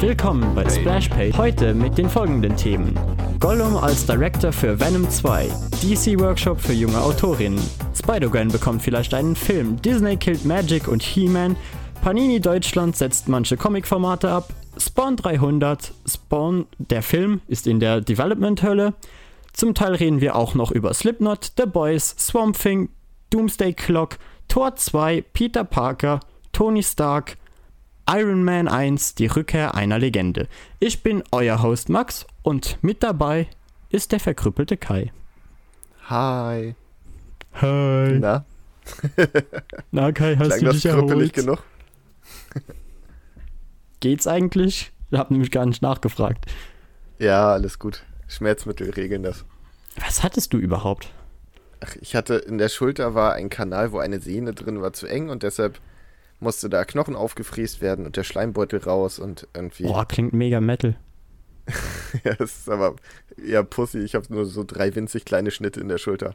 Willkommen bei Splashpage. Heute mit den folgenden Themen. Gollum als Director für Venom 2, DC Workshop für junge Autorinnen, Spider-Gwen bekommt vielleicht einen Film, Disney killt Magic und He-Man, Panini Deutschland setzt manche Comicformate ab, Spawn 300, Spawn, der Film, ist in der Development-Hölle. Zum Teil reden wir auch noch über Slipknot, The Boys, Swamp Thing, Doomsday Clock, Tor 2, Peter Parker, Tony Stark, Iron Man 1, die Rückkehr einer Legende. Ich bin euer Host Max und mit dabei ist der verkrüppelte Kai. Hi. Hi. Na? Na Kai, hast Klang du das dich erholt? krüppelig genug? Geht's eigentlich? Ich hab nämlich gar nicht nachgefragt. Ja, alles gut. Schmerzmittel regeln das. Was hattest du überhaupt? Ach, ich hatte in der Schulter war ein Kanal, wo eine Sehne drin war, zu eng und deshalb musste da Knochen aufgefräst werden und der Schleimbeutel raus und irgendwie. Boah, klingt mega Metal. ja, das ist aber eher Pussy. Ich habe nur so drei winzig kleine Schnitte in der Schulter.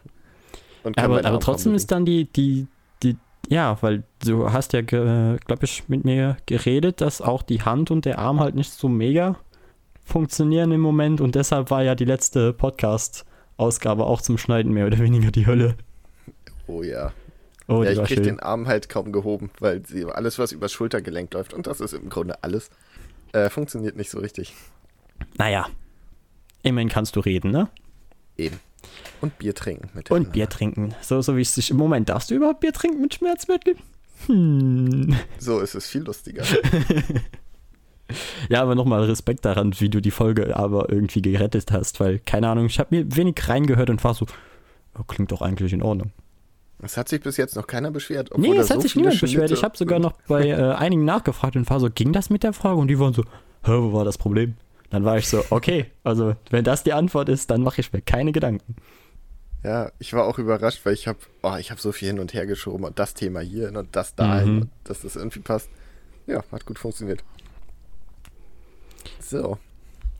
Aber, aber trotzdem ist dann die, die, die, ja, weil du hast ja, glaube ich, mit mir geredet, dass auch die Hand und der Arm halt nicht so mega funktionieren im Moment und deshalb war ja die letzte Podcast-Ausgabe auch zum Schneiden mehr oder weniger die Hölle. Oh ja. Oh, ja, ich war krieg schön. den Arm halt kaum gehoben, weil sie, alles, was übers Schultergelenk läuft, und das ist im Grunde alles, äh, funktioniert nicht so richtig. Naja, immerhin kannst du reden, ne? Eben. Und Bier trinken. Mit Und Bier trinken. So, so wie es sich im Moment. Darfst du überhaupt Bier trinken mit Schmerzmittel? Hm. So ist es viel lustiger. Ja, aber nochmal Respekt daran, wie du die Folge aber irgendwie gerettet hast, weil, keine Ahnung, ich habe mir wenig reingehört und war so, oh, klingt doch eigentlich in Ordnung. Es hat sich bis jetzt noch keiner beschwert. Nee, es hat so sich niemand beschwert. Ich habe sogar noch bei äh, einigen nachgefragt und war so, ging das mit der Frage? Und die waren so, hä, wo war das Problem? Dann war ich so, okay, also wenn das die Antwort ist, dann mache ich mir keine Gedanken. Ja, ich war auch überrascht, weil ich habe oh, ich hab so viel hin und her geschoben und das Thema hier und das dahin, Mhm. und dass das irgendwie passt. Ja, hat gut funktioniert. So,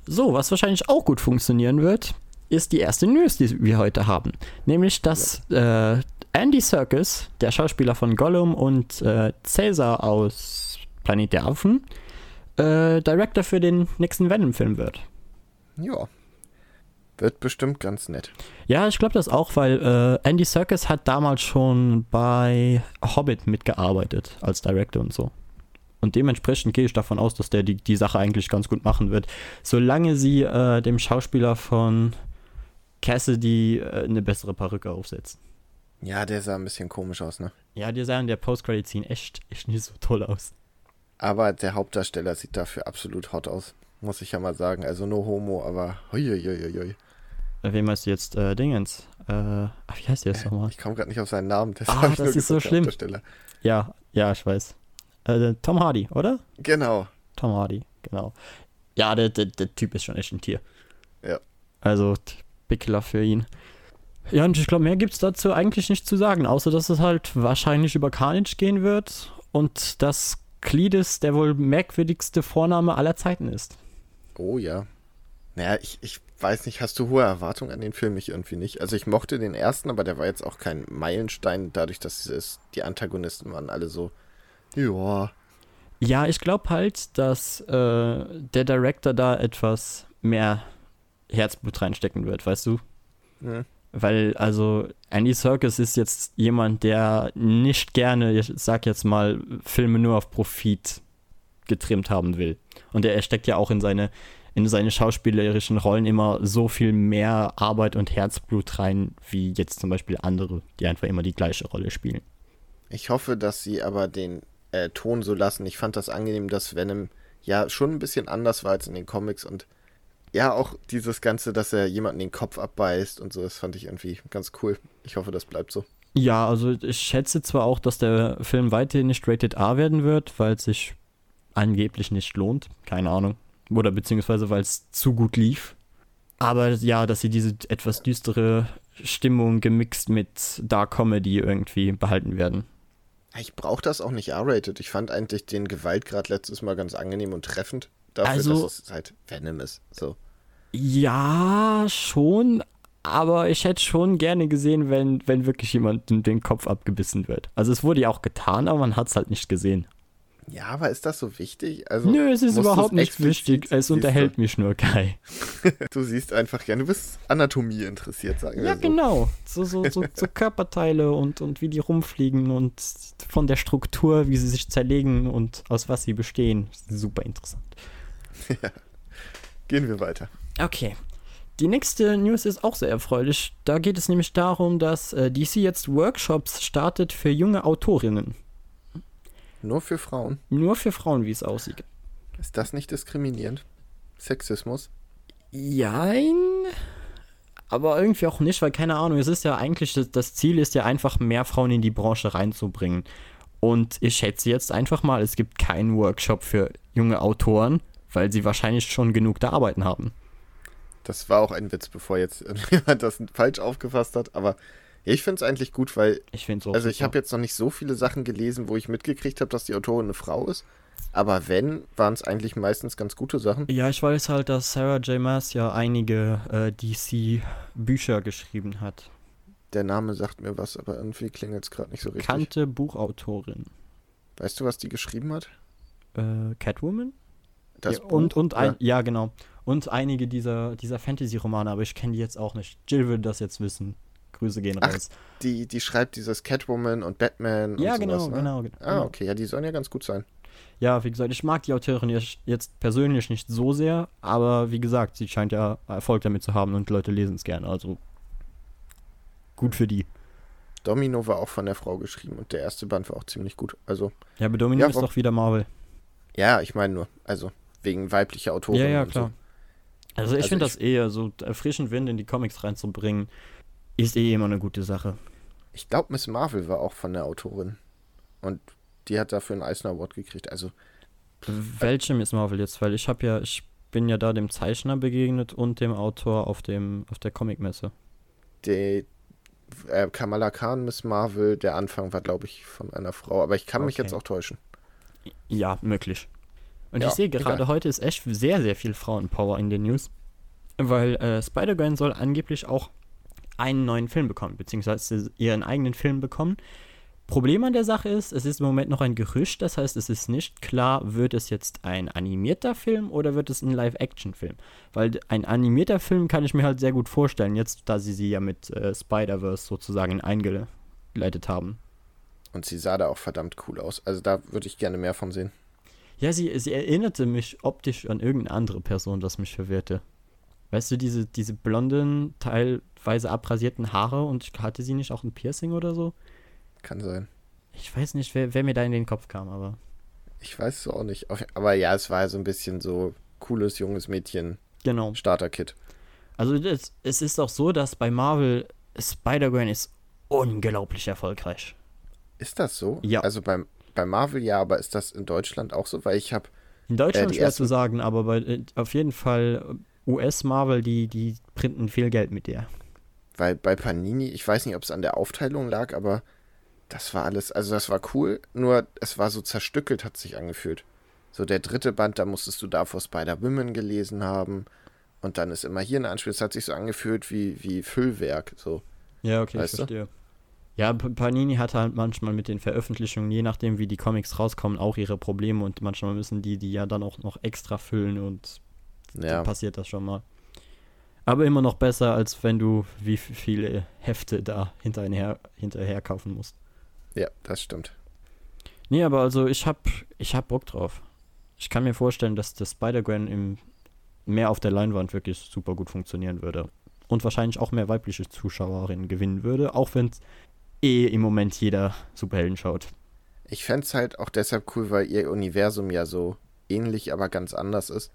So, was wahrscheinlich auch gut funktionieren wird, ist die erste News, die wir heute haben. Nämlich, dass äh, Andy Serkis, der Schauspieler von Gollum und äh, Caesar aus Planet der Affen, äh, Director für den nächsten Venom-Film wird. ja. Wird bestimmt ganz nett. Ja, ich glaube das auch, weil äh, Andy Serkis hat damals schon bei Hobbit mitgearbeitet als Director und so. Und dementsprechend gehe ich davon aus, dass der die, die Sache eigentlich ganz gut machen wird. Solange sie äh, dem Schauspieler von Cassidy äh, eine bessere Perücke aufsetzen. Ja, der sah ein bisschen komisch aus, ne? Ja, die sahen der Post-Credit-Scene echt, echt nicht so toll aus. Aber der Hauptdarsteller sieht dafür absolut hot aus. Muss ich ja mal sagen. Also no homo, aber huiuiuiui. Äh, Wem meinst du jetzt? Äh, Dingens. Äh, ach, wie heißt der jetzt nochmal? Ich komme gerade nicht auf seinen Namen. Ah, hab ich das nur ist so gesagt, schlimm. Ja, ja, ich weiß. Äh, Tom Hardy, oder? Genau. Tom Hardy, genau. Ja, der, der, der Typ ist schon echt ein Tier. Ja. Also, Love für ihn. Ja, und ich glaube, mehr gibt es dazu eigentlich nicht zu sagen, außer dass es halt wahrscheinlich über Carnage gehen wird und dass Cletus der wohl merkwürdigste Vorname aller Zeiten ist. Oh ja. Naja, ich, ich weiß nicht, hast du hohe Erwartungen an den Film? Ich irgendwie nicht. Also ich mochte den ersten, aber der war jetzt auch kein Meilenstein, dadurch, dass es, die Antagonisten waren alle so, ja, Ja, ich glaube halt, dass äh, der Director da etwas mehr Herzblut reinstecken wird, weißt du? hm, Weil, also, Andy Serkis ist jetzt jemand, der nicht gerne, ich sag jetzt mal, Filme nur auf Profit getrimmt haben will. Und er steckt ja auch in seine, in seine schauspielerischen Rollen immer so viel mehr Arbeit und Herzblut rein, wie jetzt zum Beispiel andere, die einfach immer die gleiche Rolle spielen. Ich hoffe, dass sie aber den äh, Ton so lassen. Ich fand das angenehm, dass Venom ja schon ein bisschen anders war als in den Comics und ja, auch dieses Ganze, dass er jemanden den Kopf abbeißt und so, das fand ich irgendwie ganz cool. Ich hoffe, das bleibt so. Ja, also ich schätze zwar auch, dass der Film weiterhin nicht Rated R werden wird, weil es sich angeblich nicht lohnt. Keine Ahnung. Oder beziehungsweise weil es zu gut lief. Aber ja, dass sie diese etwas düstere Stimmung gemixt mit Dark Comedy irgendwie behalten werden. Ich brauche das auch nicht R-rated. Ich fand eigentlich den Gewaltgrad letztes Mal ganz angenehm und treffend. Dafür, Also- dass es halt Venom ist. So. Ja, schon. Aber ich hätte schon gerne gesehen, wenn, wenn wirklich jemand den Kopf abgebissen wird. Also es wurde ja auch getan, aber man hat es halt nicht gesehen. Ja, aber ist das so wichtig? Also, Nö, es ist überhaupt nicht wichtig. Es unterhält mich nur, Kai. Du, du siehst einfach, ja, du bist Anatomie interessiert, sagen wir Ja, so. genau. So, so, so, so Körperteile und, und wie die rumfliegen und von der Struktur, wie sie sich zerlegen und aus was sie bestehen. Super interessant. Gehen wir weiter. Okay. Die nächste News ist auch sehr erfreulich. Da geht es nämlich darum, dass äh, DC jetzt Workshops startet für junge Autorinnen. Nur für Frauen. Nur für Frauen, wie es aussieht. Ist das nicht diskriminierend? Sexismus? Jein. Aber irgendwie auch nicht, weil keine Ahnung, es ist ja eigentlich, das- das Ziel ist ja einfach, mehr Frauen in die Branche reinzubringen. Und ich schätze jetzt einfach mal, es gibt keinen Workshop für junge Autoren, weil sie wahrscheinlich schon genug da arbeiten haben. Das war auch ein Witz, bevor jetzt jemand das falsch aufgefasst hat. Aber ich finde es eigentlich gut, weil, Ich finde so. also ich habe jetzt noch nicht so viele Sachen gelesen, wo ich mitgekriegt habe, dass die Autorin eine Frau ist. Aber wenn, waren es eigentlich meistens ganz gute Sachen. Ja, ich weiß halt, dass Sarah J. Maas ja einige äh, DC-Bücher geschrieben hat. Der Name sagt mir was, aber irgendwie klingelt es gerade nicht so richtig. Bekannte Buchautorin. Weißt du, was die geschrieben hat? Äh, Catwoman? Das ja, und Buch? und ein, Ja. ja, genau. Und einige dieser, dieser Fantasy-Romane, aber ich kenne die jetzt auch nicht. Jill würde das jetzt wissen. Grüße gehen Ach, raus. Die, die schreibt dieses Catwoman und Batman Ja, und genau, sowas, ne? genau, genau. Ah, okay, ja, die sollen ja ganz gut sein. Ja, wie gesagt, ich mag die Autorin jetzt- persönlich nicht so sehr, aber wie gesagt, sie scheint ja Erfolg damit zu haben und Leute lesen es gerne. Also gut für die. Domino war auch von der Frau geschrieben und der erste Band war auch ziemlich gut. Also, Ja, aber Domino Ja, ist doch wieder Marvel. ja, ich meine nur, also wegen weiblicher Autoren. Ja, ja, und klar. Also ich Also finde das eher so frischen Wind in die Comics reinzubringen, ist eh immer eine gute Sache. Ich glaube, Miss Marvel war auch von der Autorin. Und die hat dafür einen Eisner Award gekriegt. Also, Welche Miss Marvel jetzt? Weil ich habe ja, ich bin ja da dem Zeichner begegnet und dem Autor auf dem auf der Comicmesse. die äh, Kamala Khan, Miss Marvel, der Anfang war, glaube ich, von einer Frau. Aber ich kann mich Okay. jetzt auch täuschen. Ja, möglich. Und Ja, ich sehe gerade egal. heute ist echt sehr, sehr viel Frauenpower in den News. Weil äh, Spider-Gwen soll angeblich auch einen neuen Film bekommen, beziehungsweise ihren eigenen Film bekommen. Problem an der Sache ist, es ist im Moment noch ein Gerücht, das heißt, es ist nicht klar, wird es jetzt ein animierter Film oder wird es ein Live-Action-Film? Weil ein animierter Film kann ich mir halt sehr gut vorstellen, jetzt da sie sie ja mit äh, Spider-Verse sozusagen eingeleitet haben. Und sie sah da auch verdammt cool aus. Also da würde ich gerne mehr von sehen. Ja, sie, sie erinnerte mich optisch an irgendeine andere Person, das mich verwirrte. Weißt du, diese, diese blonden, teilweise abrasierten Haare und hatte sie nicht auch ein Piercing oder so? Kann sein. Ich weiß nicht, wer, wer mir da in den Kopf kam, aber. Ich weiß es auch nicht. Aber ja, es war so ein bisschen so cooles, junges Mädchen, Genau. Starter-Kit. Also das, es ist auch so, dass bei Marvel Spider-Gwen ist unglaublich erfolgreich. Ist das so? Ja. Also beim, bei Marvel ja, aber ist das in Deutschland auch so? Weil ich habe, In Deutschland Äh, schwer zu sagen, aber bei, äh, auf jeden Fall äh, US-Marvel, die, die printen viel Geld mit dir. weil bei Panini, ich weiß nicht, ob es an der Aufteilung lag, aber das war alles, also das war cool, nur es war so zerstückelt, hat sich angefühlt. So der dritte Band, da musstest du davor Spider-Women gelesen haben und dann ist immer hier eine Anspielung, es hat sich so angefühlt wie, wie Füllwerk, so. Ja, okay, Weißt ich du? Ja, Panini hat halt manchmal mit den Veröffentlichungen, je nachdem wie die Comics rauskommen, auch ihre Probleme und manchmal müssen die die ja dann auch noch extra füllen und Ja, dann passiert das schon mal. Aber immer noch besser, als wenn du wie viele Hefte da hinterher, hinterher kaufen musst. ja, das stimmt. Nee, aber also ich hab, ich hab Bock drauf. Ich kann mir vorstellen, dass das Spider-Gwen im mehr auf der Leinwand wirklich super gut funktionieren würde. Und wahrscheinlich auch mehr weibliche Zuschauerinnen gewinnen würde, auch wenn eh im Moment jeder Superhelden schaut. Ich fände es halt auch deshalb cool, weil ihr Universum ja so ähnlich, aber ganz anders ist.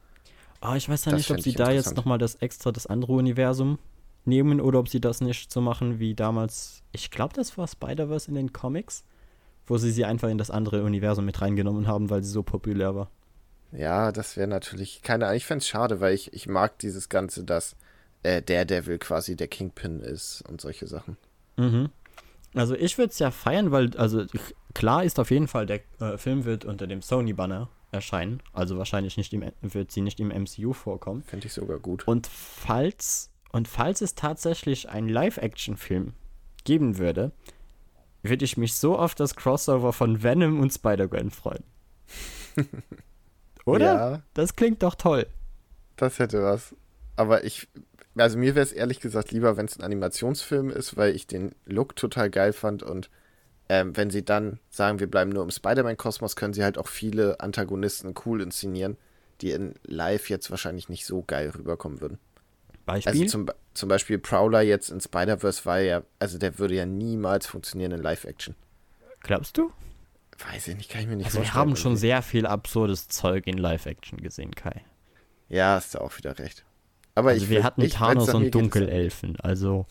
Aber ich weiß ja Das nicht, ob sie da jetzt nochmal das extra, das andere Universum nehmen oder ob sie das nicht so machen wie damals. Ich glaube, das war Spider-Verse in den Comics, wo sie sie einfach in das andere Universum mit reingenommen haben, weil sie so populär war. Ja, das wäre natürlich, keine Ahnung, ich fände es schade, weil ich, ich mag dieses Ganze, dass äh, Daredevil quasi der Kingpin ist und solche Sachen. Mhm. Also ich würde es ja feiern, weil, also klar ist auf jeden Fall, der äh, Film wird unter dem Sony-Banner erscheinen. Also wahrscheinlich nicht im, wird sie nicht im MCU vorkommen. Finde ich sogar gut. Und falls, und falls es tatsächlich einen Live-Action-Film geben würde, würde ich mich so auf das Crossover von Venom und Spider-Gwen freuen. Oder? Ja. Das klingt doch toll. Das hätte was. Aber ich, also mir wäre es ehrlich gesagt lieber, wenn es ein Animationsfilm ist, weil ich den Look total geil fand und ähm, wenn sie dann sagen, wir bleiben nur im Spider-Man-Kosmos, können sie halt auch viele Antagonisten cool inszenieren, die in Live jetzt wahrscheinlich nicht so geil rüberkommen würden. Beispiel? Also zum, zum Beispiel Prowler jetzt in Spider-Verse war ja, also der würde ja niemals funktionieren in Live-Action. Glaubst du? Weiß ich nicht, kann ich mir nicht Also wir vorstellen. haben schon irgendwie. sehr viel absurdes Zeug in Live-Action gesehen, Kai. Ja, hast du auch wieder recht. Aber Also ich wir hatten ich, wenn's Thanos und Dunkelelfen, also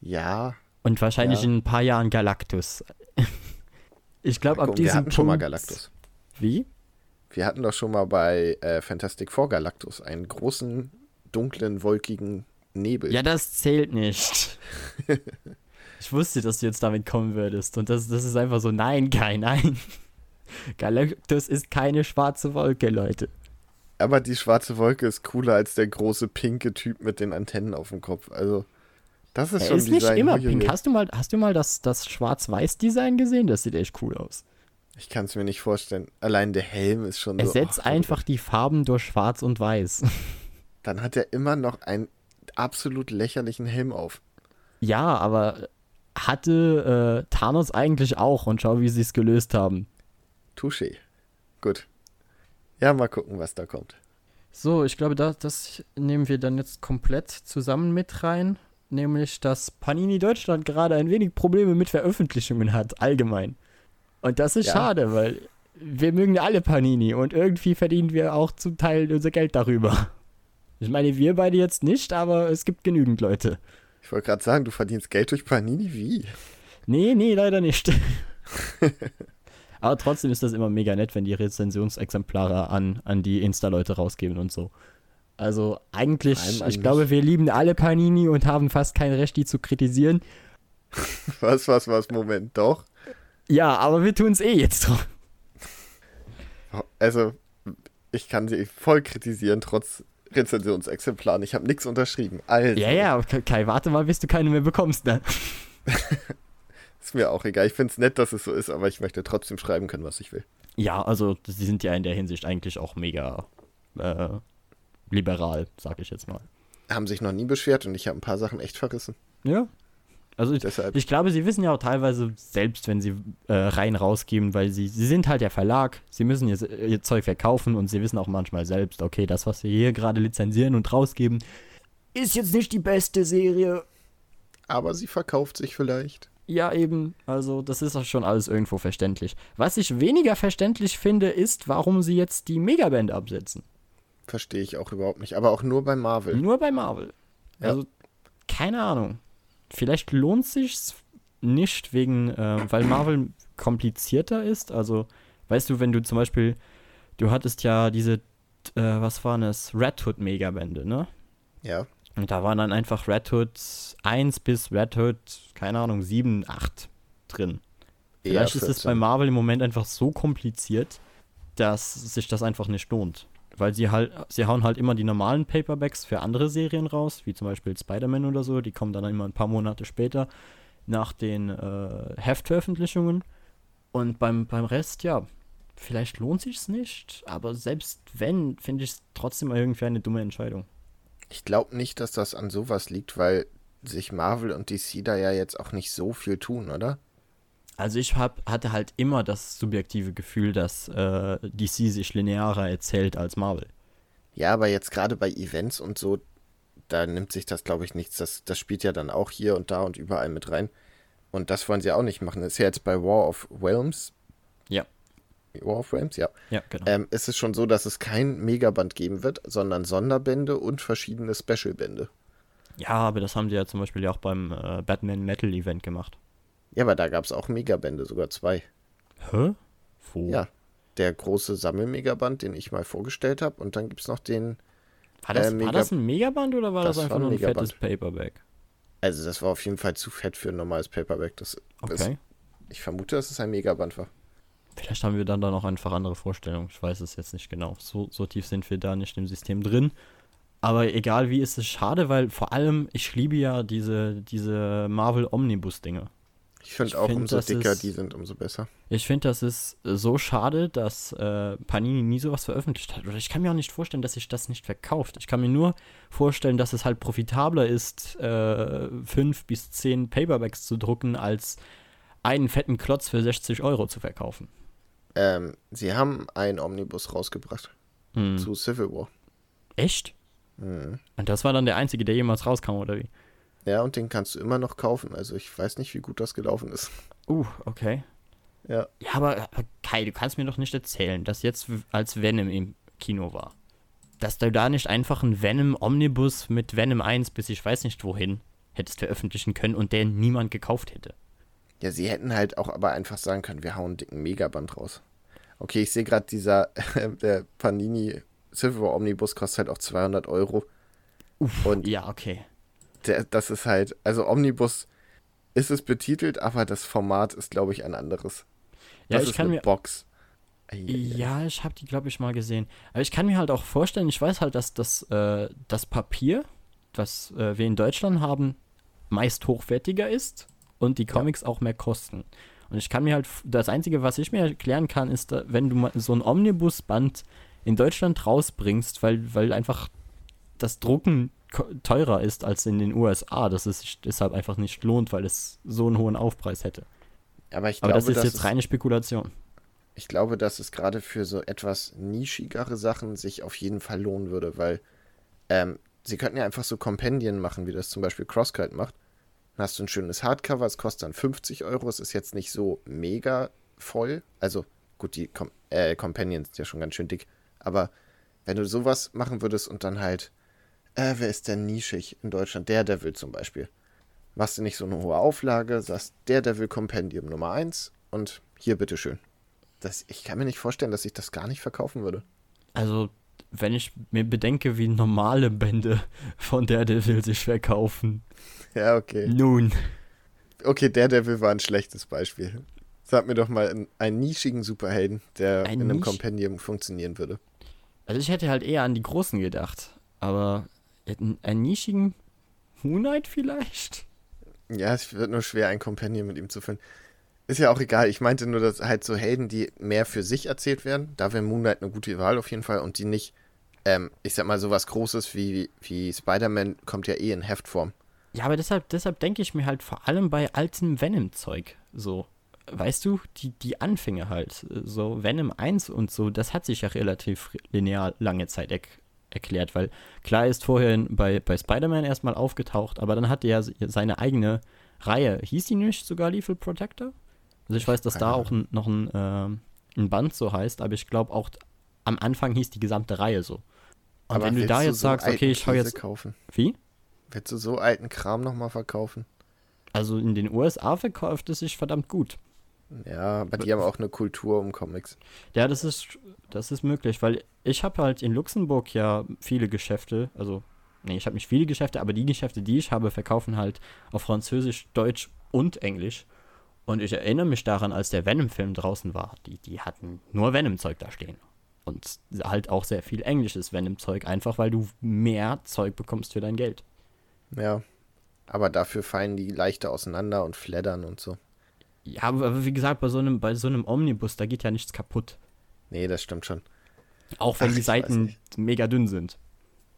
Ja, und wahrscheinlich Ja. in ein paar Jahren Galactus. Ich glaube, ab diesem wir hatten Punkt. schon mal Galactus. Wie? Wir hatten doch schon mal bei äh, Fantastic Four Galactus einen großen, dunklen, wolkigen Nebel. Ja, das zählt nicht. ich wusste, dass du jetzt damit kommen würdest. Und das, das ist einfach so, nein, Kai, nein. Galactus ist keine schwarze Wolke, Leute. Aber die schwarze Wolke ist cooler als der große pinke Typ mit den Antennen auf dem Kopf. Also, das ist Er schon ist nicht Design. immer Huiuiui. pink. Hast du mal, hast du mal das, das Schwarz-Weiß-Design gesehen? Das sieht echt cool aus. Ich kann es mir nicht vorstellen. Allein der Helm ist schon so. Ersetzt ach, einfach die Farben durch Schwarz und Weiß. Dann hat er immer noch einen absolut lächerlichen Helm auf. ja, aber hatte äh, Thanos eigentlich auch und schau, wie sie es gelöst haben. Touché. Gut. Ja, mal gucken, was da kommt. So, ich glaube, das, das nehmen wir dann jetzt komplett zusammen mit rein. Nämlich, dass Panini Deutschland gerade ein wenig Probleme mit Veröffentlichungen hat, allgemein. Und das ist Ja. schade, weil wir mögen alle Panini und irgendwie verdienen wir auch zum Teil unser Geld darüber. Ich meine, wir beide jetzt nicht, aber es gibt genügend Leute. Ich wollte gerade sagen, du verdienst Geld durch Panini? Wie? Nee, nee, leider nicht. Aber trotzdem ist das immer mega nett, wenn die Rezensionsexemplare an, an die Insta-Leute rausgeben und so. Also eigentlich, allem ich eigentlich- glaube, wir lieben alle Panini und haben fast kein Recht, die zu kritisieren. Was, was, was? Moment, doch. Ja, aber wir tun es eh jetzt drauf. Also, ich kann sie voll kritisieren, trotz Rezensionsexemplaren. Ich habe nichts unterschrieben. Also, Ja, ja, Kai, warte mal, bis du keine mehr bekommst dann. ist mir auch egal. Ich finde es nett, dass es so ist, aber ich möchte trotzdem schreiben können, was ich will. Ja, also sie sind ja in der Hinsicht eigentlich auch mega äh, liberal, sag ich jetzt mal. Haben sich noch nie beschwert und ich habe ein paar Sachen echt verrissen. Ja. Also ich, Ich glaube, sie wissen ja auch teilweise selbst, wenn sie äh, rein rausgeben, weil sie, sie sind halt der Verlag, sie müssen ihr, ihr Zeug verkaufen und sie wissen auch manchmal selbst, okay, das, was wir hier gerade lizenzieren und rausgeben, ist jetzt nicht die beste Serie. aber sie verkauft sich vielleicht. Ja, eben, also das ist auch schon alles irgendwo verständlich. Was ich weniger verständlich finde, ist, warum sie jetzt die Megaband absetzen. Verstehe ich auch überhaupt nicht. Aber auch nur bei Marvel. Nur bei Marvel. Ja. Also, keine Ahnung. Vielleicht lohnt sich's nicht wegen, äh, weil Marvel komplizierter ist. Also, weißt du, wenn du zum Beispiel, du hattest ja diese, äh, was waren es, Red Hood Megabände, ne? Ja. Und da waren dann einfach Red Hood 1 bis Red Hood, keine Ahnung, 7, 8 drin. Vielleicht ist es 14. bei Marvel im Moment einfach so kompliziert, dass sich das einfach nicht lohnt. Weil sie halt, sie hauen halt immer die normalen Paperbacks für andere Serien raus, wie zum Beispiel Spider-Man oder so, die kommen dann immer ein paar Monate später nach den äh, Heftveröffentlichungen. Und beim, beim Rest, ja, vielleicht lohnt sich's nicht, aber selbst wenn, finde ich es trotzdem irgendwie eine dumme Entscheidung. Ich glaube nicht, dass das an sowas liegt, weil sich Marvel und DC da ja jetzt auch nicht so viel tun, oder? Also ich hab, hatte halt immer das subjektive Gefühl, dass äh, DC sich linearer erzählt als Marvel. Ja, aber jetzt gerade bei Events und so, da nimmt sich das, glaube ich, nichts. Das, das spielt ja dann auch hier und da und überall mit rein. Und das wollen sie auch nicht machen. Das ist ja jetzt bei War of Realms. Ja. War of Realms, ja. Ja, genau. Ähm, ist es schon so, dass es kein Megaband geben wird, sondern Sonderbände und verschiedene Specialbände. Ja, aber das haben sie ja zum Beispiel ja auch beim äh, Batman Metal Event gemacht. Ja, aber da gab es auch Megabände, sogar zwei. Hä? Wo? Ja. Der große Sammelmegaband, den ich mal vorgestellt habe. Und dann gibt es noch den, War das, Äh, Mega- war das ein Megaband oder war das, Das einfach war ein nur ein Megaband. fettes Paperback? also das war auf jeden Fall zu fett für ein normales Paperback. Das ist, Okay. ich vermute, dass es ein Megaband war. Vielleicht haben wir dann da noch einfach andere Vorstellungen. Ich weiß es jetzt nicht genau. So, so tief sind wir da nicht im System drin. Aber egal wie, ist es schade, weil vor allem, ich liebe ja diese, diese Marvel Omnibus-Dinge. Ich finde auch, find, umso dicker ist- die sind, umso besser. Ich finde, das ist so schade, dass äh, Panini nie sowas veröffentlicht hat. Oder ich kann mir auch nicht vorstellen, dass sich das nicht verkauft. Ich kann mir nur vorstellen, dass es halt profitabler ist, äh, fünf bis zehn Paperbacks zu drucken, als einen fetten Klotz für 60 Euro zu verkaufen. Ähm, sie haben einen Omnibus rausgebracht Hm. zu Civil War. Echt? Mhm. Und das war dann der einzige, der jemals rauskam, oder wie? Ja, und den kannst du immer noch kaufen. Also ich weiß nicht, wie gut das gelaufen ist. Uh, okay. Ja. Ja, aber, Kai, du kannst mir doch nicht erzählen, dass jetzt, als Venom im Kino war, dass du da nicht einfach einen Venom-Omnibus mit Venom 1 bis ich weiß nicht wohin hättest veröffentlichen können und der niemand gekauft hätte. Ja, sie hätten halt auch aber einfach sagen können, wir hauen einen dicken Megaband raus. Okay, ich sehe gerade, dieser der Panini Civil War Omnibus kostet halt auch 200 Euro. Und Ja, okay. der, das ist halt, also Omnibus ist es betitelt, aber das Format ist, glaube ich, ein anderes. Ja, das ich ist kann eine mir. Box. Ja, ich habe die, glaube ich, mal gesehen. Aber ich kann mir halt auch vorstellen, ich weiß halt, dass das, äh, das Papier, das äh, wir in Deutschland haben, meist hochwertiger ist und die Comics auch mehr kosten. Und ich kann mir halt, das Einzige, was ich mir erklären kann, ist, da, wenn du so ein Omnibus-Band in Deutschland rausbringst, weil, weil einfach das Drucken teurer ist als in den USA, dass es sich deshalb einfach nicht lohnt, weil es so einen hohen Aufpreis hätte. Aber ich Aber glaube, das ist jetzt ist, reine Spekulation. ich glaube, dass es gerade für so etwas nischigere Sachen sich auf jeden Fall lohnen würde, weil ähm, sie könnten ja einfach so Kompendien machen, wie das zum Beispiel Crosscut macht. Dann hast du ein schönes Hardcover, es kostet dann 50 Euro, es ist jetzt nicht so mega voll. Also gut, die Kom äh, Companions sind ja schon ganz schön dick. Aber wenn du sowas machen würdest und dann halt, äh, wer ist denn nischig in Deutschland? Daredevil zum Beispiel. Machst du nicht so eine hohe Auflage, sagst Daredevil Compendium Nummer 1 und hier bitteschön. Das, ich kann mir nicht vorstellen, dass ich das gar nicht verkaufen würde. Also, wenn ich mir bedenke, wie normale Bände von Daredevil sich verkaufen. Ja, okay. Nun. Okay, Daredevil war ein schlechtes Beispiel. Sag mir doch mal einen, einen nischigen Superhelden, der Ein in einem Nisch- Kompendium funktionieren würde. Also, ich hätte halt eher an die Großen gedacht. Aber einen, nischigen Moon Knight vielleicht? Ja, es wird nur schwer, ein Kompendium mit ihm zu finden. Ist ja auch egal. Ich meinte nur, dass halt so Helden, die mehr für sich erzählt werden, da wäre Moon Knight eine gute Wahl auf jeden Fall und die nicht, ähm, ich sag mal, sowas Großes wie, wie Spider-Man kommt ja eh in Heftform. Ja, aber deshalb, deshalb denke ich mir halt vor allem bei altem Venom-Zeug so. Weißt du, die, die Anfänge halt, so Venom 1 und so, das hat sich ja relativ linear lange Zeit er erklärt, weil klar ist vorher bei, bei Spider-Man erstmal aufgetaucht, aber dann hatte er seine eigene Reihe. Hieß die nicht sogar Lethal Protector? Also ich weiß, dass da auch ein, noch ein, ähm, ein Band so heißt, aber ich glaube auch am Anfang hieß die gesamte Reihe so. Und wenn du da jetzt so sagst, okay, ich hau Käse jetzt. kaufen? Wie? Willst du so alten Kram nochmal verkaufen? Also in den USA verkauft es sich verdammt gut. Ja, aber die haben auch eine Kultur um Comics. Ja, das ist, das ist möglich, weil ich habe halt in Luxemburg ja viele Geschäfte, also, nee, ich habe nicht viele Geschäfte, aber die Geschäfte, die ich habe, verkaufen halt auf Französisch, Deutsch und Englisch. Und ich erinnere mich daran, als der Venom-Film draußen war, die, die hatten nur Venom-Zeug da stehen. Und halt auch sehr viel englisches Venom-Zeug, einfach weil du mehr Zeug bekommst für dein Geld. Ja. Aber dafür fallen die leichter auseinander und fleddern und so. Ja, aber wie gesagt, bei so einem, bei so einem Omnibus, da geht ja nichts kaputt. Nee, das stimmt schon. Auch wenn Ach, die Seiten mega dünn sind.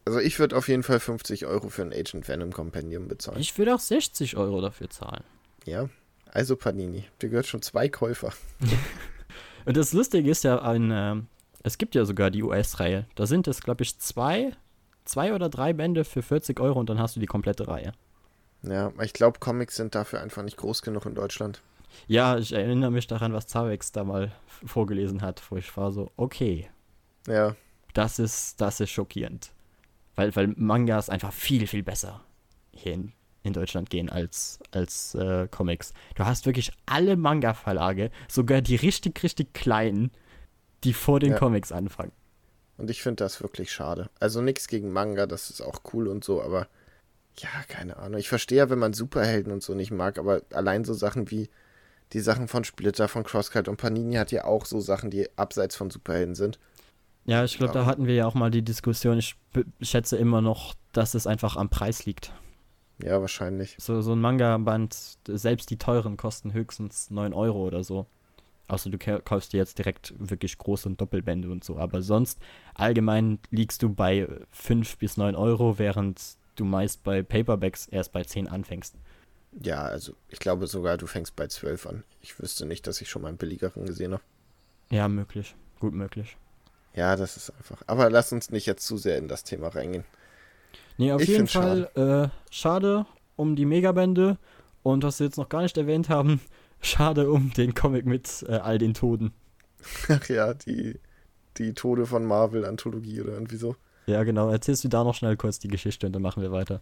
Also ich würde auf jeden Fall 50 Euro für ein Agent Venom Compendium bezahlen. Ich würde auch 60 Euro dafür zahlen. Ja. Also Panini. Dir gehört schon zwei Käufer. Und das Lustige ist ja, ein, es gibt ja sogar die US-Reihe. Da sind es, glaube ich, zwei, zwei oder drei Bände für 40 Euro und dann hast du die komplette Reihe. Ja, ich glaube, Comics sind dafür einfach nicht groß genug in Deutschland. Ja, ich erinnere mich daran, was Zavex da mal vorgelesen hat, wo ich war so, okay, Ja, das ist, das ist schockierend. Weil, weil Mangas einfach viel, viel besser hier in, in Deutschland gehen als, als äh, Comics. Du hast wirklich alle Manga-Verlage, sogar die richtig, richtig kleinen, die vor den Ja. Comics anfangen. und ich finde das wirklich schade. Also nichts gegen Manga, das ist auch cool und so, aber ja, keine Ahnung. Ich verstehe ja, wenn man Superhelden und so nicht mag, aber allein so Sachen wie die Sachen von Splitter, von Crosscut und Panini hat ja auch so Sachen, die abseits von Superhelden sind. Ja, ich glaube, da hatten wir ja auch mal die Diskussion. Ich schätze immer noch, dass es einfach am Preis liegt. Ja, wahrscheinlich. So, so ein Manga-Band, selbst die teuren kosten höchstens 9 Euro oder so. Außer du kaufst dir jetzt direkt wirklich große Doppelbände und so. Aber sonst allgemein liegst du bei 5 bis 9 Euro, während du meist bei Paperbacks erst bei 10 anfängst. Ja, also ich glaube sogar, du fängst bei 12 an. Ich wüsste nicht, dass ich schon mal einen billigeren gesehen habe. Ja, möglich. Gut möglich. Ja, das ist einfach. Aber lass uns nicht jetzt zu sehr in das Thema reingehen. Nee, auf ich jeden Fall schade. Äh, schade um die Megabände und was wir jetzt noch gar nicht erwähnt haben, schade um den Comic mit äh, all den Toten. Ach ja, die, die Tode von Marvel-Anthologie oder irgendwie so. Ja, genau. Erzählst du da noch schnell kurz die Geschichte und dann machen wir weiter.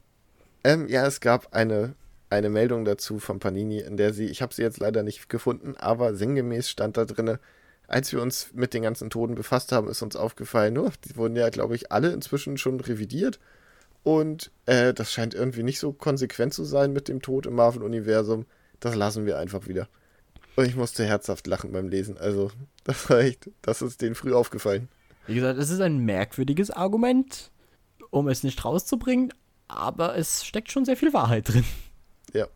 Ähm, ja, es gab eine, eine Meldung dazu von Panini, in der sie, ich habe sie jetzt leider nicht gefunden, aber sinngemäß stand da drinne, als wir uns mit den ganzen Toten befasst haben, ist uns aufgefallen, nur, die wurden ja, glaube ich, alle inzwischen schon revidiert. Und äh, das scheint irgendwie nicht so konsequent zu sein mit dem Tod im Marvel-Universum. Das lassen wir einfach wieder. Und ich musste herzhaft lachen beim Lesen. Also, das war echt, das ist denen früh aufgefallen. Wie gesagt, es ist ein merkwürdiges Argument, um es nicht rauszubringen, aber es steckt schon sehr viel Wahrheit drin. Ja.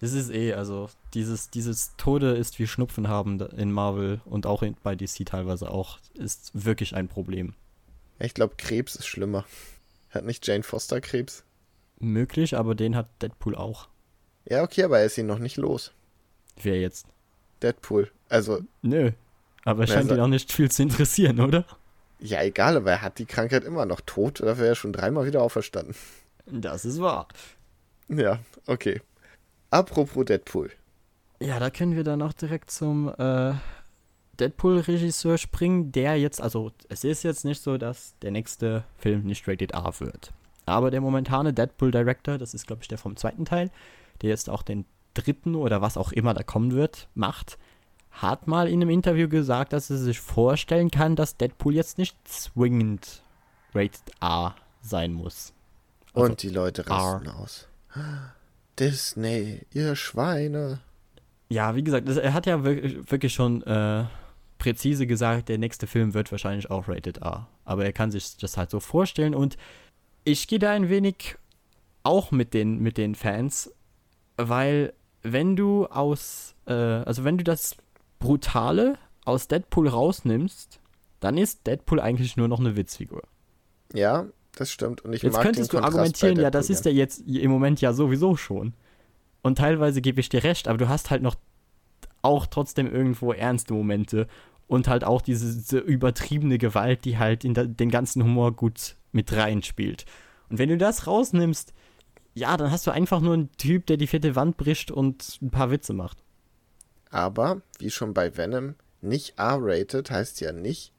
Es ist eh, also dieses, dieses Tode ist wie Schnupfen haben in Marvel und auch in, bei DC teilweise auch, ist wirklich ein Problem. Ich glaube, Krebs ist schlimmer. Hat nicht Jane Foster Krebs? Möglich, aber den hat Deadpool auch. Ja, okay, aber er ist ihn noch nicht los. Wer jetzt? Deadpool. Also. Nö. Aber es scheint ihn auch nicht viel zu interessieren, oder? Ja, egal, aber er hat die Krankheit immer noch tot. Dafür wäre er schon dreimal wieder auferstanden. Das ist wahr. Ja, okay. Apropos Deadpool. Ja, da können wir dann auch direkt zum äh, Deadpool-Regisseur springen, der jetzt, also es ist jetzt nicht so, dass der nächste Film nicht Rated R wird. Aber der momentane Deadpool-Director, das ist glaube ich der vom zweiten Teil, der jetzt auch den dritten oder was auch immer da kommen wird, macht, hat mal in einem Interview gesagt, dass er sich vorstellen kann, dass Deadpool jetzt nicht zwingend Rated R sein muss. Also Und die Leute rasten R. aus. Disney, ihr Schweine. Ja, wie gesagt, er hat ja wirklich schon äh, präzise gesagt, der nächste Film wird wahrscheinlich auch Rated R. Aber er kann sich das halt so vorstellen und ich gehe da ein wenig auch mit den, mit den Fans, weil wenn du aus, äh, also wenn du das Brutale aus Deadpool rausnimmst, dann ist Deadpool eigentlich nur noch eine Witzfigur. Ja, das stimmt. Und ich jetzt könntest du argumentieren, ja, das ist er jetzt im Moment ja sowieso schon. Und teilweise gebe ich dir recht, aber du hast halt noch auch trotzdem irgendwo ernste Momente und halt auch diese, diese übertriebene Gewalt, die halt in den ganzen Humor gut mit reinspielt. Und wenn du das rausnimmst, ja, dann hast du einfach nur einen Typ, der die vierte Wand bricht und ein paar Witze macht. Aber, wie schon bei Venom, nicht R-rated heißt ja nicht,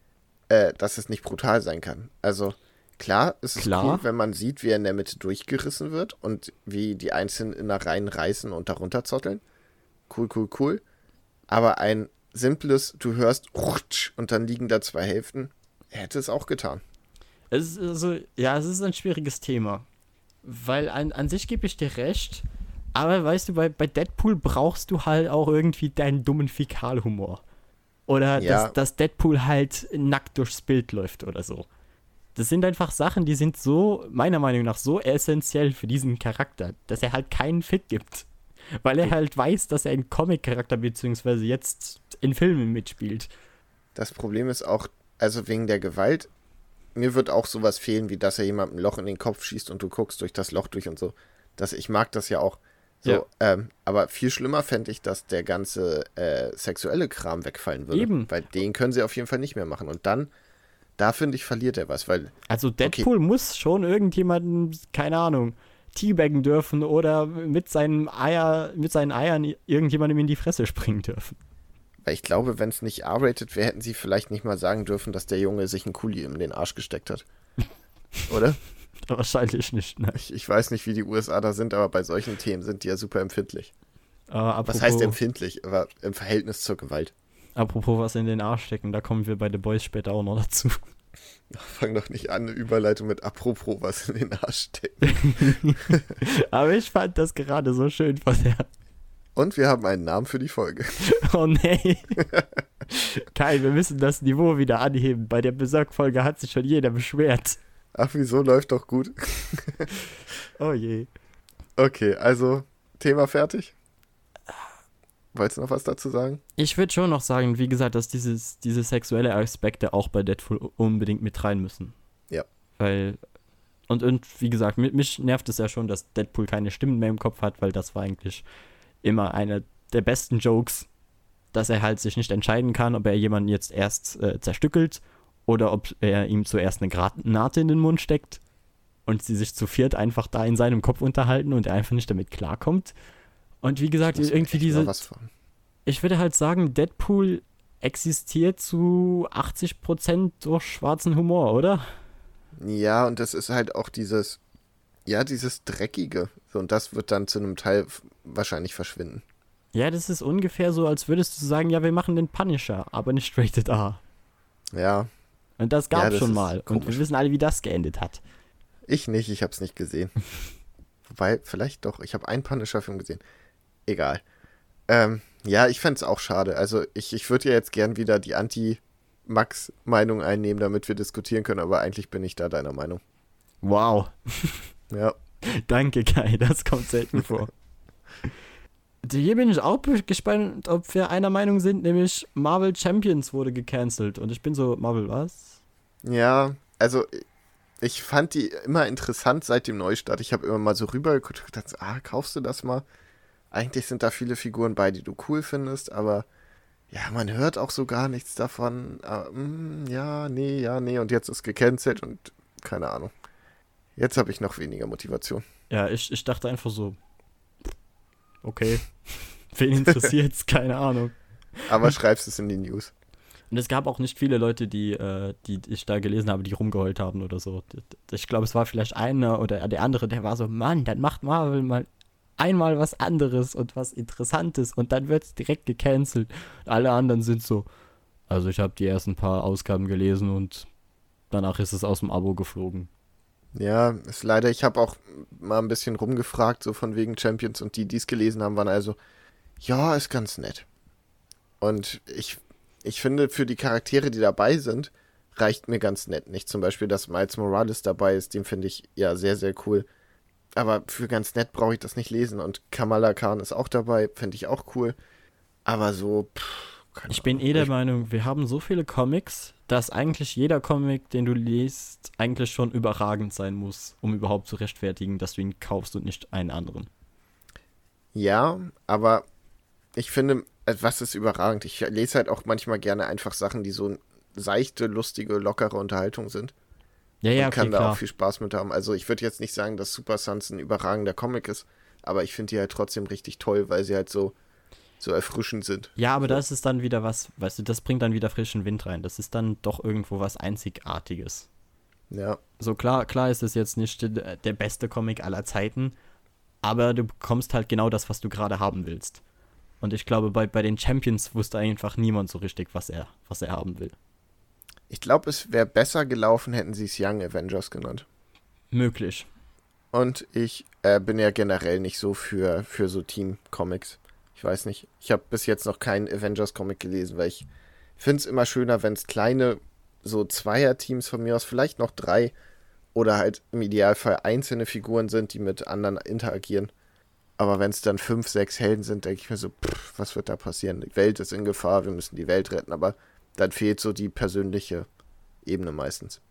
äh, dass es nicht brutal sein kann. Also, klar, es ist klar. cool, wenn man sieht, wie er in der Mitte durchgerissen wird und wie die einzelnen Innereien reißen und darunter zotteln. Cool, cool, cool. Aber ein simples, du hörst und dann liegen da zwei Hälften, hätte es auch getan. Es ist also, ja, es ist ein schwieriges Thema. Weil an, an sich gebe ich dir recht, aber weißt du, bei, bei Deadpool brauchst du halt auch irgendwie deinen dummen Fäkalhumor. Oder ja. dass, dass Deadpool halt nackt durchs Bild läuft oder so. Das sind einfach Sachen, die sind so, meiner Meinung nach, so essentiell für diesen Charakter, dass er halt keinen Fit gibt. Weil er halt weiß, dass er ein Comic-Charakter beziehungsweise jetzt in Filmen mitspielt. Das Problem ist auch, also wegen der Gewalt, mir wird auch sowas fehlen, wie dass er jemandem ein Loch in den Kopf schießt und du guckst durch das Loch durch und so. Das, ich mag das ja auch. So, ja. ähm, aber viel schlimmer fände ich, dass der ganze äh, sexuelle Kram wegfallen würde. Eben. Weil den können sie auf jeden Fall nicht mehr machen. Und dann, da finde ich, verliert er was, weil. Also Deadpool okay. muss schon irgendjemanden, keine Ahnung, teabaggen dürfen oder mit seinen, Eier, mit seinen Eiern irgendjemandem in die Fresse springen dürfen. Ich glaube, wenn es nicht R-rated wäre, hätten sie vielleicht nicht mal sagen dürfen, dass der Junge sich einen Kuli in den Arsch gesteckt hat. Oder? Wahrscheinlich nicht, ne? Ich, ich, weiß nicht, wie die USA da sind, aber bei solchen Themen sind die ja super empfindlich. Uh, apropos, was heißt empfindlich? Aber im Verhältnis zur Gewalt. Apropos was in den Arsch stecken, da kommen wir bei The Boys später auch noch dazu. Fang doch nicht an, eine Überleitung mit apropos was in den Arsch stecken. Aber ich fand das gerade so schön von der. Und wir haben einen Namen für die Folge. Oh nee. Kai, wir müssen das Niveau wieder anheben. Bei der Besorgfolge hat sich schon jeder beschwert. Ach, wieso läuft doch gut? oh je. Okay, also Thema fertig. Wolltest du noch was dazu sagen? Ich würde schon noch sagen, wie gesagt, dass dieses, diese sexuelle Aspekte auch bei Deadpool unbedingt mit rein müssen. Ja. Weil, und, und wie gesagt, mich, mich nervt es ja schon, dass Deadpool keine Stimmen mehr im Kopf hat, weil das war eigentlich immer einer der besten Jokes, dass er halt sich nicht entscheiden kann, ob er jemanden jetzt erst äh, zerstückelt oder ob er ihm zuerst eine Granate in den Mund steckt und sie sich zu viert einfach da in seinem Kopf unterhalten und er einfach nicht damit klarkommt. Und wie gesagt, irgendwie diese. Ich würde halt sagen, Deadpool existiert zu 80% durch schwarzen Humor, oder? Ja, und das ist halt auch dieses, ja, dieses Dreckige. Und das wird dann zu einem Teil wahrscheinlich verschwinden. Ja, das ist ungefähr so, als würdest du sagen, ja, wir machen den Punisher, aber nicht Rated R. Ja, Und das Ja, gab's das schon mal. Und komisch. wir wissen alle, wie das geendet hat. ich nicht, ich hab's nicht gesehen. Wobei, vielleicht doch, ich habe einen Punisher-Film gesehen. Egal. Ähm, ja, ich fänd's auch schade. Also, ich, ich würde ja jetzt gern wieder die Anti-Max-Meinung einnehmen, damit wir diskutieren können, aber eigentlich bin ich da deiner Meinung. Wow. Ja, Danke, Kai, das kommt selten vor. Hier bin ich auch gespannt, ob wir einer Meinung sind, nämlich Marvel Champions wurde gecancelt. Und ich bin so, Marvel, was? Ja, also ich fand die immer interessant seit dem Neustart. Ich habe immer mal so rübergeguckt und gedacht, ah, kaufst du das mal? Eigentlich sind da viele Figuren bei, die du cool findest, aber ja, man hört auch so gar nichts davon. Ah, mm, ja, nee, ja, nee, und jetzt ist gecancelt und keine Ahnung. Jetzt habe ich noch weniger Motivation. Ja, ich, ich dachte einfach so, okay, wen interessiert's? Keine Ahnung. Aber schreibst es in die News. Und es gab auch nicht viele Leute, die, äh, die ich da gelesen habe, die rumgeheult haben oder so. Ich glaube, es war vielleicht einer oder der andere, der war so, Mann, dann macht Marvel mal einmal was anderes und was Interessantes und dann wird es direkt gecancelt. Und alle anderen sind so, also ich habe die ersten paar Ausgaben gelesen und danach ist es aus dem Abo geflogen. Ja, ist leider, ich habe auch mal ein bisschen rumgefragt, so von wegen Champions und die, die es gelesen haben, waren also, ja, ist ganz nett. Und ich, ich finde, für die Charaktere, die dabei sind, reicht mir ganz nett. Nicht zum Beispiel, dass Miles Morales dabei ist, den finde ich ja sehr, sehr cool. Aber für ganz nett brauche ich das nicht lesen. Und Kamala Khan ist auch dabei, finde ich auch cool. Aber so, pff, Ich bin eh der Meinung, wir haben so viele Comics, dass eigentlich jeder Comic, den du liest, eigentlich schon überragend sein muss, um überhaupt zu rechtfertigen, dass du ihn kaufst und nicht einen anderen. Ja, aber ich finde, äh, was ist überragend? Ich lese halt auch manchmal gerne einfach Sachen, die so seichte, lustige, lockere Unterhaltung sind. Ja, ja, und kann okay, da klar. auch viel Spaß mit haben. Also ich würde jetzt nicht sagen, dass Super Sons ein überragender Comic ist, aber ich finde die halt trotzdem richtig toll, weil sie halt so, so erfrischend sind. Ja, aber das ist dann wieder was, weißt du, das bringt dann wieder frischen Wind rein. Das ist dann doch irgendwo was Einzigartiges. Ja, So klar, klar ist es jetzt nicht der, der beste Comic aller Zeiten, aber du bekommst halt genau das, was du gerade haben willst. Und ich glaube, bei, bei den Champions wusste einfach niemand so richtig, was er, was er haben will. ich glaube, es wäre besser gelaufen, hätten sie es Young Avengers genannt. Möglich. Und ich äh, bin ja generell nicht so für, für so Team-Comics. Ich weiß nicht. Ich habe bis jetzt noch keinen Avengers-Comic gelesen, weil ich finde es immer schöner, wenn es kleine, so Zweier-Teams von mir aus, vielleicht noch drei, oder halt im Idealfall einzelne Figuren sind, die mit anderen interagieren. Aber wenn es dann fünf, sechs Helden sind, denke ich mir so, pff, was wird da passieren? Die Welt ist in Gefahr, wir müssen die Welt retten, aber dann fehlt so die persönliche Ebene meistens.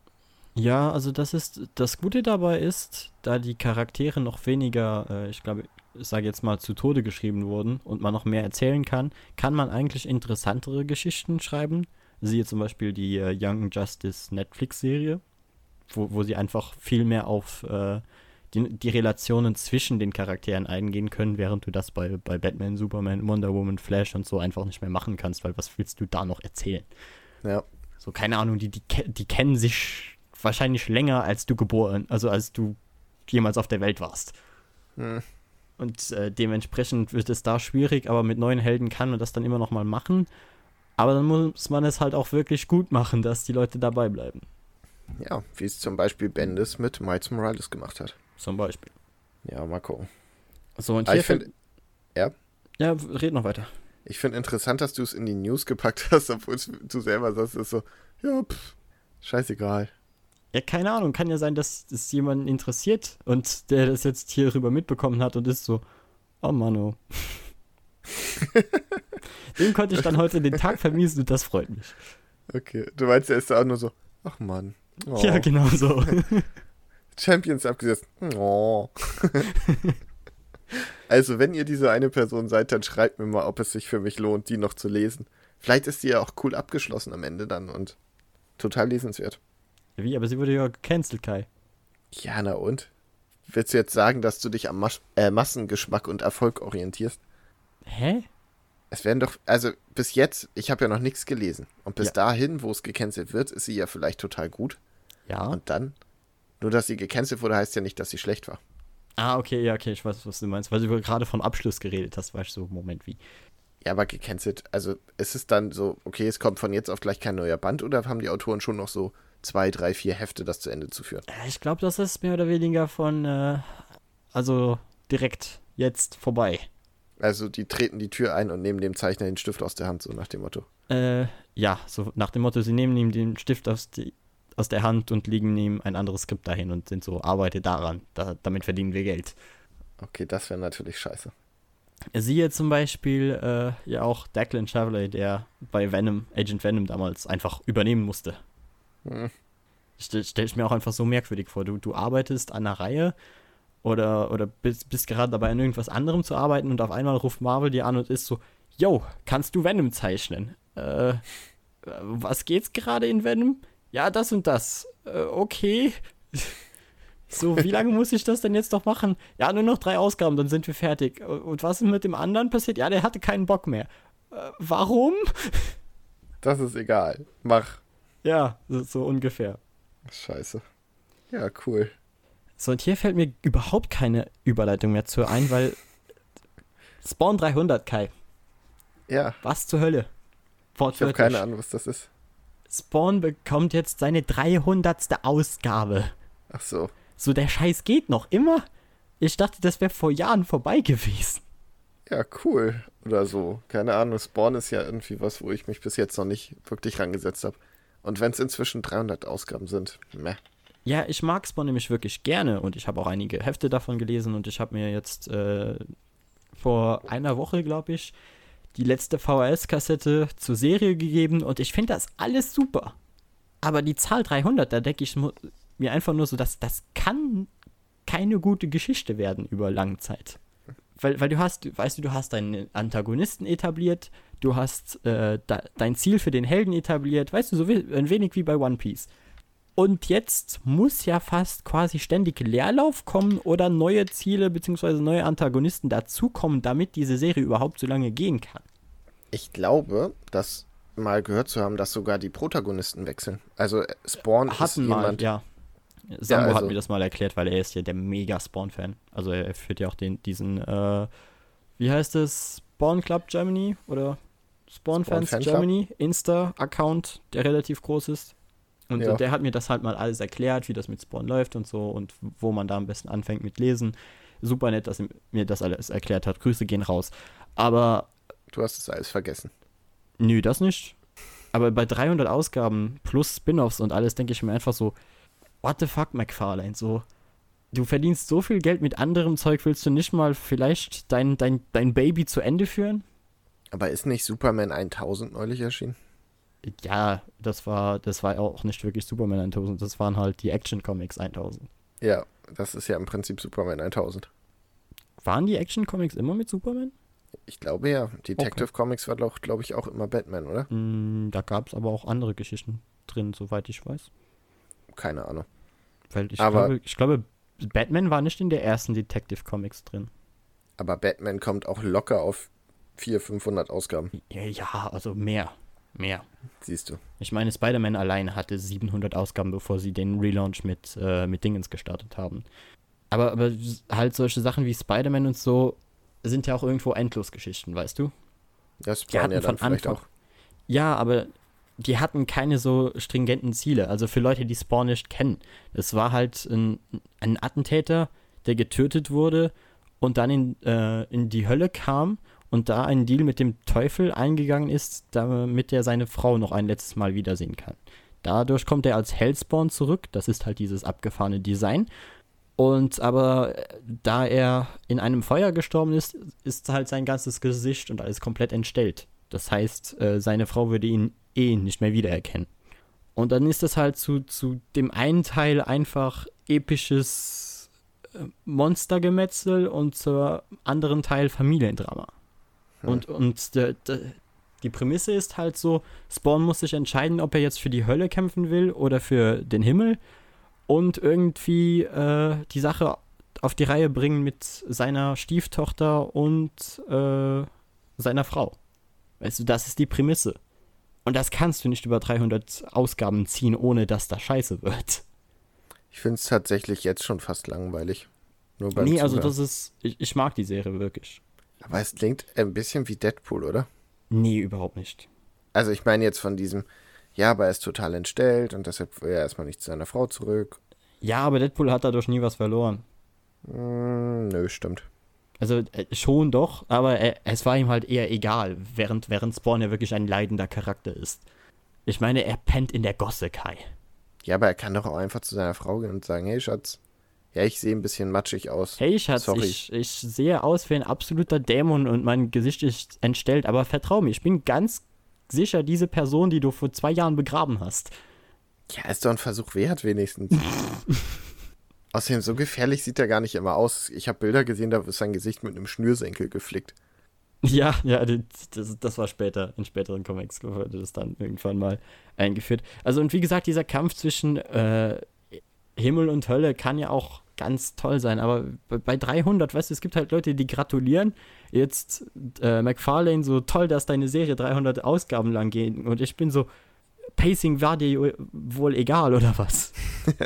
Ja, also das ist, das Gute dabei ist, da die Charaktere noch weniger, äh, ich glaube, sage jetzt mal, zu Tode geschrieben wurden und man noch mehr erzählen kann, kann man eigentlich interessantere Geschichten schreiben. Siehe zum Beispiel die äh, Young Justice Netflix-Serie, wo, wo sie einfach viel mehr auf äh, die, die Relationen zwischen den Charakteren eingehen können, während du das bei, bei Batman, Superman, Wonder Woman, Flash und so einfach nicht mehr machen kannst, weil was willst du da noch erzählen? Ja. So, keine Ahnung, die, die, die kennen sich wahrscheinlich länger, als du geboren, also als du jemals auf der Welt warst. Hm. Und äh, dementsprechend wird es da schwierig, aber mit neuen Helden kann man das dann immer noch mal machen. Aber dann muss man es halt auch wirklich gut machen, dass die Leute dabei bleiben. Ja, wie es zum Beispiel Bendis mit Miles Morales gemacht hat. Zum Beispiel. Ja, mal gucken. So, und hier ich finde ja? Ja, red noch weiter. ich find interessant, dass du es in die News gepackt hast, obwohl du selber sagst, es ist so, ja, pff, scheißegal. Ja, keine Ahnung. Kann ja sein, dass es jemanden interessiert und der das jetzt hierüber mitbekommen hat und ist so, oh Mano. Dem konnte ich dann heute den Tag vermiesen und das freut mich. Okay, du meinst, er ist da auch nur so, ach Mann. Oh. Ja, genau so. Champions abgesetzt. Oh. also, wenn ihr diese eine Person seid, dann schreibt mir mal, ob es sich für mich lohnt, die noch zu lesen. Vielleicht ist die ja auch cool abgeschlossen am Ende dann und total lesenswert. Wie? Aber sie wurde ja gecancelt, Kai. Ja, na und? Willst du jetzt sagen, dass du dich am Mas äh, Massengeschmack und Erfolg orientierst? Hä? Es werden doch, also bis jetzt, ich habe ja noch nichts gelesen. Und bis ja. dahin, wo es gecancelt wird, ist sie ja vielleicht total gut. Ja. Und dann, nur dass sie gecancelt wurde, heißt ja nicht, dass sie schlecht war. Ah, okay, ja, okay, ich weiß, was du meinst. Weil du gerade vom Abschluss geredet hast, weißt du, so, Moment, wie. Ja, aber gecancelt, also ist es dann so, okay, es kommt von jetzt auf gleich kein neuer Band oder haben die Autoren schon noch so zwei, drei, vier Hefte, das zu Ende zu führen? Ich glaube, das ist mehr oder weniger von, äh, also direkt jetzt vorbei. Also die treten die Tür ein und nehmen dem Zeichner den Stift aus der Hand, so nach dem Motto. Äh, ja, so nach dem Motto, sie nehmen ihm den Stift aus, die, aus der Hand und legen ihm ein anderes Skript dahin und sind so, arbeite daran, da, damit verdienen wir Geld. Okay, das wäre natürlich scheiße. Siehe zum Beispiel äh, ja auch Declan Chevrolet, der bei Venom, Agent Venom damals einfach übernehmen musste. Hm. Stell, stell ich mir auch einfach so merkwürdig vor. Du, du arbeitest an einer Reihe oder, oder bist, bist gerade dabei, an irgendwas anderem zu arbeiten und auf einmal ruft Marvel dir an und ist so, yo, kannst du Venom zeichnen? Äh, was geht's gerade in Venom? Ja, das und das. Äh, okay. So, wie lange muss ich das denn jetzt noch machen? Ja, nur noch drei Ausgaben, dann sind wir fertig. Und was ist mit dem anderen passiert? Ja, der hatte keinen Bock mehr. Äh, warum? Das ist egal. Mach. Ja, so, so ungefähr. Scheiße. Ja, cool. So, und hier fällt mir überhaupt keine Überleitung mehr zu ein, weil Spawn 300, Kai. Ja. Was zur Hölle? Ich habe keine Ahnung, was das ist. Spawn bekommt jetzt seine 300. Ausgabe. Ach so. So, der Scheiß geht noch immer. Ich dachte, das wäre vor Jahren vorbei gewesen. Ja, cool. Oder so. Keine Ahnung. Spawn ist ja irgendwie was, wo ich mich bis jetzt noch nicht wirklich rangesetzt habe. Und wenn es inzwischen 300 Ausgaben sind, meh. Ja, ich mag Spawn nämlich wirklich gerne und ich habe auch einige Hefte davon gelesen und ich habe mir jetzt äh, vor einer Woche, glaube ich, die letzte VHS-Kassette zur Serie gegeben und ich finde das alles super. Aber die Zahl 300, da denke ich mir einfach nur so, dass das kann keine gute Geschichte werden über lange Zeit. Weil, weil du hast, weißt du, du hast deinen Antagonisten etabliert, du hast äh, da, dein Ziel für den Helden etabliert, weißt du, so wie, ein wenig wie bei One Piece. Und jetzt muss ja fast quasi ständig Leerlauf kommen oder neue Ziele bzw. neue Antagonisten dazukommen, damit diese Serie überhaupt so lange gehen kann. Ich glaube, dass mal gehört zu haben, dass sogar die Protagonisten wechseln. Also äh, Spawn Hatten ist mal, jemand, ja. Sambo ja, also, hat mir das mal erklärt, weil er ist ja der mega Spawn-Fan. Also er führt ja auch den, diesen, äh, wie heißt es, Spawn Club Germany oder Spawn, Spawn Fans Germany Insta-Account, der relativ groß ist. Und ja. der hat mir das halt mal alles erklärt, wie das mit Spawn läuft und so und wo man da am besten anfängt mit Lesen. Super nett, dass er mir das alles erklärt hat. Grüße gehen raus. Aber. Du hast es alles vergessen. Nö, das nicht. Aber bei 300 Ausgaben plus Spin-offs und alles denke ich mir einfach so, what the fuck, McFarlane? So, du verdienst so viel Geld mit anderem Zeug, willst du nicht mal vielleicht dein, dein, dein Baby zu Ende führen? Aber ist nicht Superman 1000 neulich erschienen? ja, das war, das war auch nicht wirklich Superman 1000, das waren halt die Action Comics 1000. Ja, das ist ja im Prinzip Superman 1000. Waren die Action Comics immer mit Superman? Ich glaube ja. Detective okay. Comics war doch, glaube ich, auch immer Batman, oder? Mm, da gab es aber auch andere Geschichten drin, soweit ich weiß. Keine Ahnung. Weil ich, aber, glaube, ich glaube, Batman war nicht in der ersten Detective Comics drin. Aber Batman kommt auch locker auf 400, 500 Ausgaben. Ja, also mehr. Mehr. Siehst du. Ich meine, Spider-Man allein hatte 700 Ausgaben, bevor sie den Relaunch mit, äh, mit Dingens gestartet haben. Aber, aber halt solche Sachen wie Spider-Man und so sind ja auch irgendwo Endlosgeschichten, weißt du? Das waren ja dann vielleicht Anfang, auch. Ja, aber die hatten keine so stringenten Ziele. Also für Leute, die Spawn nicht kennen. Es war halt ein, ein Attentäter, der getötet wurde und dann in, äh, in die Hölle kam und da einen Deal mit dem Teufel eingegangen ist, damit er seine Frau noch ein letztes Mal wiedersehen kann. Dadurch kommt er als Hellspawn zurück. Das ist halt dieses abgefahrene Design. Und aber äh, da er in einem Feuer gestorben ist, ist halt sein ganzes Gesicht und alles komplett entstellt. Das heißt, äh, seine Frau würde ihn eh nicht mehr wiedererkennen. Und dann ist das halt zu, zu dem einen Teil einfach episches äh, Monstergemetzel und zur anderen Teil Familiendrama. Hm. Und, und de, de, die Prämisse ist halt so, Spawn muss sich entscheiden, ob er jetzt für die Hölle kämpfen will oder für den Himmel und irgendwie äh, die Sache auf die Reihe bringen mit seiner Stieftochter und äh, seiner Frau. Weißt du, das ist die Prämisse. Und das kannst du nicht über 300 Ausgaben ziehen, ohne dass da scheiße wird. Ich finde es tatsächlich jetzt schon fast langweilig. Nur beim nee, also das ist, ich, ich mag die Serie wirklich. Aber es klingt ein bisschen wie Deadpool, oder? Nee, überhaupt nicht. Also ich meine jetzt von diesem, ja, aber er ist total entstellt und deshalb will er erstmal nicht zu seiner Frau zurück. Ja, aber Deadpool hat dadurch nie was verloren. Mm, nö, stimmt. Also äh, schon doch, aber äh, es war ihm halt eher egal, während, während Spawn ja wirklich ein leidender Charakter ist. Ich meine, er pennt in der Gosse, Kai. Ja, aber er kann doch auch einfach zu seiner Frau gehen und sagen, hey Schatz, ja, ich sehe ein bisschen matschig aus. Hey Schatz, Sorry. Ich, ich sehe aus wie ein absoluter Dämon und mein Gesicht ist entstellt, aber vertrau mir, ich bin ganz sicher diese Person, die du vor zwei Jahren begraben hast. Ja, ist doch ein Versuch wert, wenigstens. Außerdem, so gefährlich sieht er gar nicht immer aus. Ich habe Bilder gesehen, da ist sein Gesicht mit einem Schnürsenkel geflickt. Ja, ja, das, das war später, in späteren Comics wurde das dann irgendwann mal eingeführt. Also, und wie gesagt, dieser Kampf zwischen äh, Himmel und Hölle kann ja auch ganz toll sein, aber bei 300, weißt du, es gibt halt Leute, die gratulieren. Jetzt äh, McFarlane, so toll, dass deine Serie 300 Ausgaben lang geht. Und ich bin so, Pacing war dir wohl egal, oder was?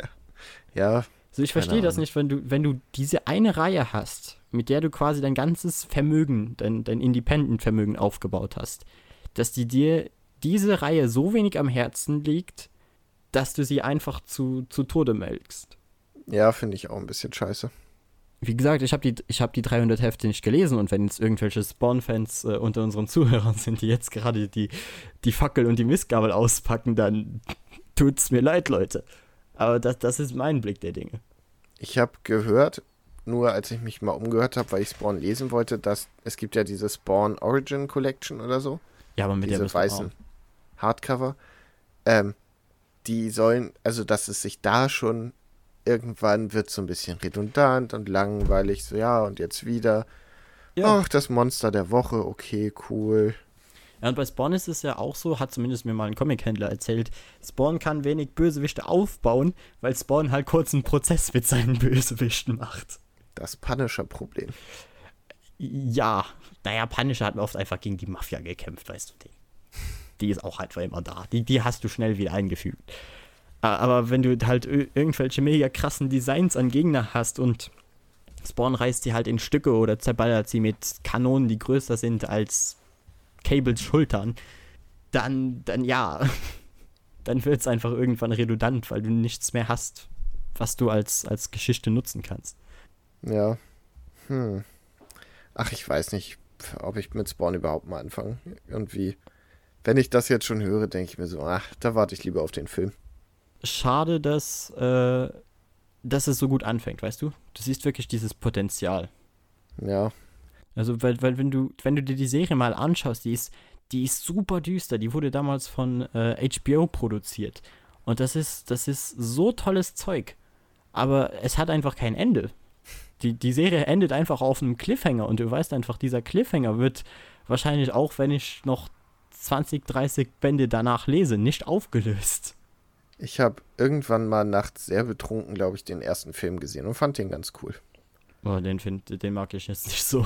ja, also ich verstehe das nicht, wenn du, wenn du diese eine Reihe hast, mit der du quasi dein ganzes Vermögen, dein, dein Independent-Vermögen aufgebaut hast, dass die dir diese Reihe so wenig am Herzen liegt, dass du sie einfach zu, zu Tode melkst. Ja, finde ich auch ein bisschen scheiße. Wie gesagt, ich habe die, hab die 300 Hefte nicht gelesen und wenn jetzt irgendwelche Spawn-Fans äh, unter unseren Zuhörern sind, die jetzt gerade die, die Fackel und die Mistgabel auspacken, dann tut's mir leid, Leute. Aber das, das ist mein Blick der Dinge. Ich habe gehört, nur als ich mich mal umgehört habe, weil ich Spawn lesen wollte, dass es gibt ja diese Spawn Origin Collection oder so. Ja, aber mit diese der weißen Hardcover. Ähm, die sollen, also dass es sich da schon irgendwann wird so ein bisschen redundant und langweilig, so ja, und jetzt wieder. Ja. Ach, das Monster der Woche, okay, cool. Ja, und bei Spawn ist es ja auch so, hat zumindest mir mal ein Comic-Händler erzählt, Spawn kann wenig Bösewichte aufbauen, weil Spawn halt kurz einen Prozess mit seinen Bösewichten macht. Das Punisher-Problem. Ja, naja, Punisher hat oft einfach gegen die Mafia gekämpft, weißt du. Die, die ist auch einfach immer da. Die, die hast du schnell wieder eingefügt. Aber wenn du halt irgendwelche mega krassen Designs an Gegner hast und Spawn reißt die halt in Stücke oder zerballert sie mit Kanonen, die größer sind als Cables Schultern, dann, dann ja, dann wird es einfach irgendwann redundant, weil du nichts mehr hast, was du als, als Geschichte nutzen kannst. Ja. Hm. Ach, ich weiß nicht, ob ich mit Spawn überhaupt mal anfange. Irgendwie, wenn ich das jetzt schon höre, denke ich mir so, ach, da warte ich lieber auf den Film. Schade, dass, äh, dass es so gut anfängt, weißt du? Du siehst wirklich dieses Potenzial. Ja, also, weil, weil wenn du, wenn du dir die Serie mal anschaust, die ist, die ist super düster. Die wurde damals von äh, HBO produziert. Und das ist, das ist so tolles Zeug. Aber es hat einfach kein Ende. Die, die Serie endet einfach auf einem Cliffhanger und du weißt einfach, dieser Cliffhanger wird wahrscheinlich auch, wenn ich noch 20, 30 Bände danach lese, nicht aufgelöst. Ich habe irgendwann mal nachts sehr betrunken, glaube ich, den ersten Film gesehen und fand den ganz cool. Oh, den, find, den mag ich jetzt nicht so.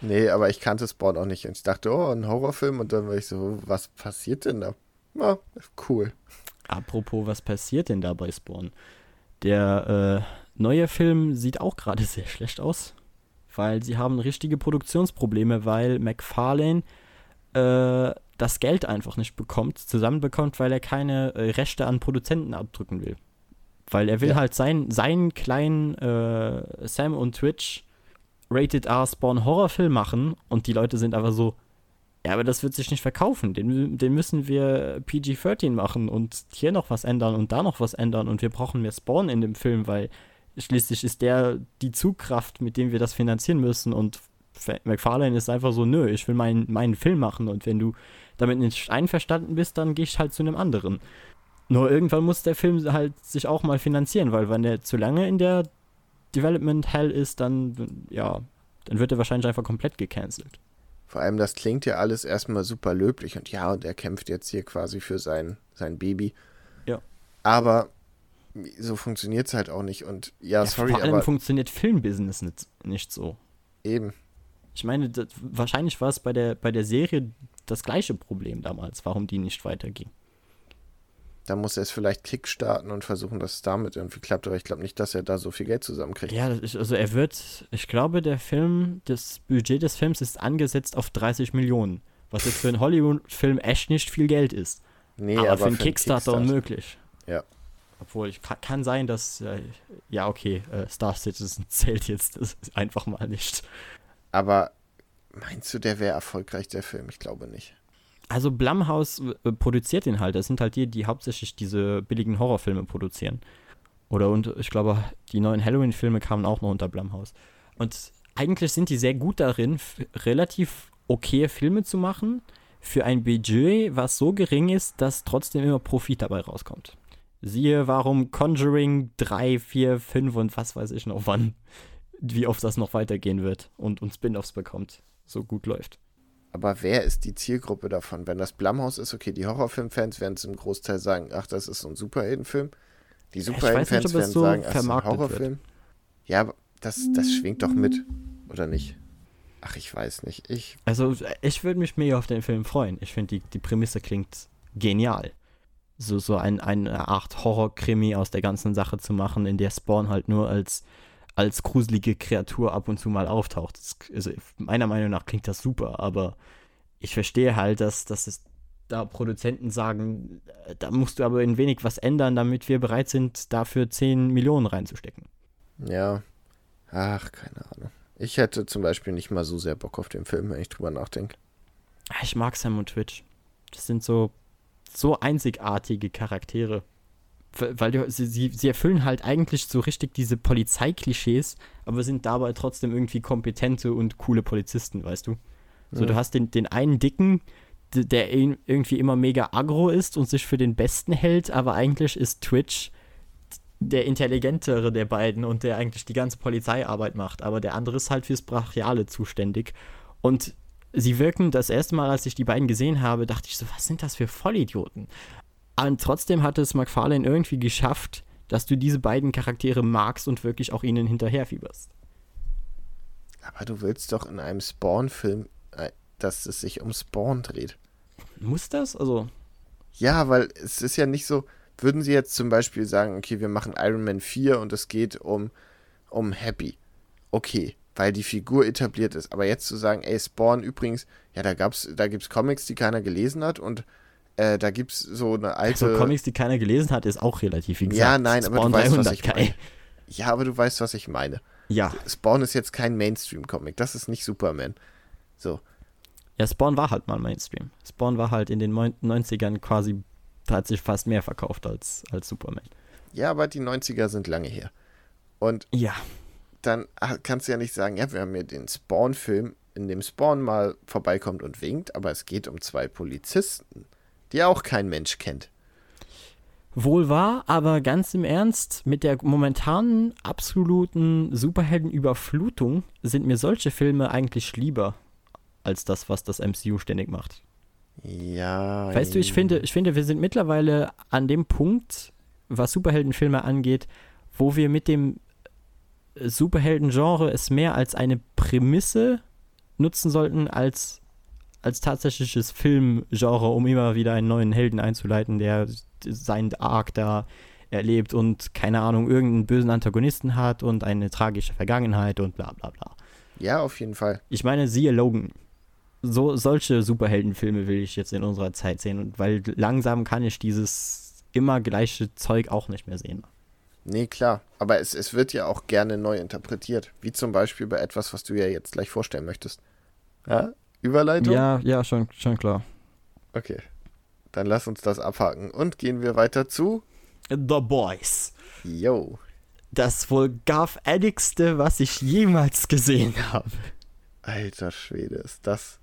Nee, aber ich kannte Spawn auch nicht. Und ich dachte, oh, ein Horrorfilm. Und dann war ich so, was passiert denn da? Ja, cool. Apropos, was passiert denn da bei Spawn? Der äh, neue Film sieht auch gerade sehr schlecht aus. Weil sie haben richtige Produktionsprobleme, weil McFarlane äh, das Geld einfach nicht bekommt, zusammenbekommt, weil er keine äh, Rechte an Produzenten abdrücken will. Weil er will ja. halt sein, seinen kleinen äh, Sam und Twitch Rated R Spawn Horrorfilm machen und die Leute sind aber so, Ja, aber das wird sich nicht verkaufen. Den, den müssen wir PG-13 machen und hier noch was ändern und da noch was ändern und wir brauchen mehr Spawn in dem Film, weil schließlich ist der die Zugkraft, mit dem wir das finanzieren müssen und McFarlane ist einfach so, nö, ich will meinen, meinen Film machen und wenn du damit nicht einverstanden bist, dann gehe ich halt zu einem anderen. Nur irgendwann muss der Film halt sich auch mal finanzieren, weil wenn der zu lange in der Development Hell ist, dann, ja, dann wird er wahrscheinlich einfach komplett gecancelt. Vor allem, das klingt ja alles erstmal super löblich und ja, und er kämpft jetzt hier quasi für sein, sein Baby. Ja. Aber so funktioniert es halt auch nicht und ja, ja sorry, vor allem aber funktioniert Filmbusiness nicht, nicht so. eben. Ich meine, das, wahrscheinlich war es bei der, bei der Serie das gleiche Problem damals, warum die nicht weiterging. Da muss er es vielleicht kickstarten und versuchen, dass es damit irgendwie klappt, aber ich glaube nicht, dass er da so viel Geld zusammenkriegt. Ja, das ist, also er wird, ich glaube, der Film, das Budget des Films ist angesetzt auf 30 Millionen, was jetzt für einen Hollywood-Film echt nicht viel Geld ist. Nee, aber, aber für einen für Kickstarter Kickstarter. unmöglich. Ja. Obwohl, ich, kann, kann sein, dass, äh, ja, okay, äh, Star Citizen zählt jetzt das ist einfach mal nicht. Aber meinst du, der wäre erfolgreich, der Film? Ich glaube nicht. Also Blumhouse äh, produziert den halt. Das sind halt die, die hauptsächlich diese billigen Horrorfilme produzieren. Oder und ich glaube, die neuen Halloween-Filme kamen auch noch unter Blumhouse. Und eigentlich sind die sehr gut darin, relativ okay Filme zu machen für ein Budget, was so gering ist, dass trotzdem immer Profit dabei rauskommt. Siehe, warum Conjuring 3, 4, 5 und was weiß ich noch wann, wie oft das noch weitergehen wird und, und Spin-offs bekommt, so gut läuft. Aber wer ist die Zielgruppe davon? Wenn das Blumhouse ist, okay, die Horrorfilmfans werden zum Großteil sagen, ach, das ist so ein Superheldenfilm. Die Superheldenfans werden so sagen, ach, das ist ein vermarktet wird. Horrorfilm. Ja, das, das schwingt doch mit, oder nicht? Ach, ich weiß nicht. Ich, Also, ich würde mich mega auf den Film freuen. Ich finde, die, die Prämisse klingt genial. So, so ein, eine Art Horror-Krimi aus der ganzen Sache zu machen, in der Spawn halt nur als, als gruselige Kreatur ab und zu mal auftaucht. Das, also, meiner Meinung nach klingt das super, aber ich verstehe halt, dass, dass es da Produzenten sagen, äh, da musst du aber in wenig was ändern, damit wir bereit sind, dafür 10 Millionen reinzustecken. ja, ach, keine Ahnung. Ich hätte zum Beispiel nicht mal so sehr Bock auf den Film, wenn ich drüber nachdenke. Ah, Ich mag Sam und Twitch. Das sind so, so einzigartige Charaktere. Weil die, sie, sie, erfüllen halt eigentlich so richtig diese Polizeiklischees, aber sind dabei trotzdem irgendwie kompetente und coole Polizisten, weißt du? So, Ja. du hast den, den einen Dicken, der irgendwie immer mega aggro ist und sich für den Besten hält, aber eigentlich ist Twitch der intelligentere der beiden und der eigentlich die ganze Polizeiarbeit macht. Aber der andere ist halt fürs Brachiale zuständig. Und sie wirken das erste Mal, als ich die beiden gesehen habe, dachte ich so, was sind das für Vollidioten? Und trotzdem hat es McFarlane irgendwie geschafft, dass du diese beiden Charaktere magst und wirklich auch ihnen hinterherfieberst. Aber du willst doch in einem Spawn-Film, äh, dass es sich um Spawn dreht. Muss das? Also, Ja, weil es ist ja nicht so, würden sie jetzt zum Beispiel sagen, okay, wir machen Iron Man 4 und es geht um, um Happy. Okay, weil die Figur etabliert ist. Aber jetzt zu sagen, ey, Spawn übrigens, ja, da gab's, da gibt's Comics, die keiner gelesen hat und äh, da gibt's so eine alte. also Comics, die keiner gelesen hat, ist auch relativ, wie gesagt. ja, nein, aber Spawn du weißt, was 300, ich Kai. meine. Ja, aber du weißt, was ich meine. Ja. Spawn ist jetzt kein Mainstream-Comic, das ist nicht Superman. So, Ja, Spawn war halt mal Mainstream. Spawn war halt in den neun- 90ern quasi, hat sich fast mehr verkauft als, als Superman. ja, aber die 90er sind lange her. Und Ja. dann ah, kannst du ja nicht sagen, ja, wir haben hier den Spawn-Film, in dem Spawn mal vorbeikommt und winkt, aber es geht um zwei Polizisten, die auch kein Mensch kennt. Wohl wahr, aber ganz im Ernst, mit der momentanen absoluten Superheldenüberflutung sind mir solche Filme eigentlich lieber als das, was das MCU ständig macht. Ja. Weißt du, ich finde, ich finde, wir sind mittlerweile an dem Punkt, was Superheldenfilme angeht, wo wir mit dem Superhelden-Genre es mehr als eine Prämisse nutzen sollten, als, als tatsächliches Filmgenre, um immer wieder einen neuen Helden einzuleiten, der seinen Arc da erlebt und keine Ahnung, irgendeinen bösen Antagonisten hat und eine tragische Vergangenheit und bla bla bla. Ja, auf jeden Fall. Ich meine, siehe Logan. So, solche Superheldenfilme will ich jetzt in unserer Zeit sehen. Und weil langsam kann ich dieses immer gleiche Zeug auch nicht mehr sehen. Nee, klar. Aber es, es wird ja auch gerne neu interpretiert. Wie zum Beispiel bei etwas, was du ja jetzt gleich vorstellen möchtest. Ja? Überleitung? Ja, ja, schon, schon klar. Okay. Dann lass uns das abhaken. Und gehen wir weiter zu The Boys. Yo. Das wohl garf-addictste, was ich jemals gesehen habe. Alter Schwede, ist das.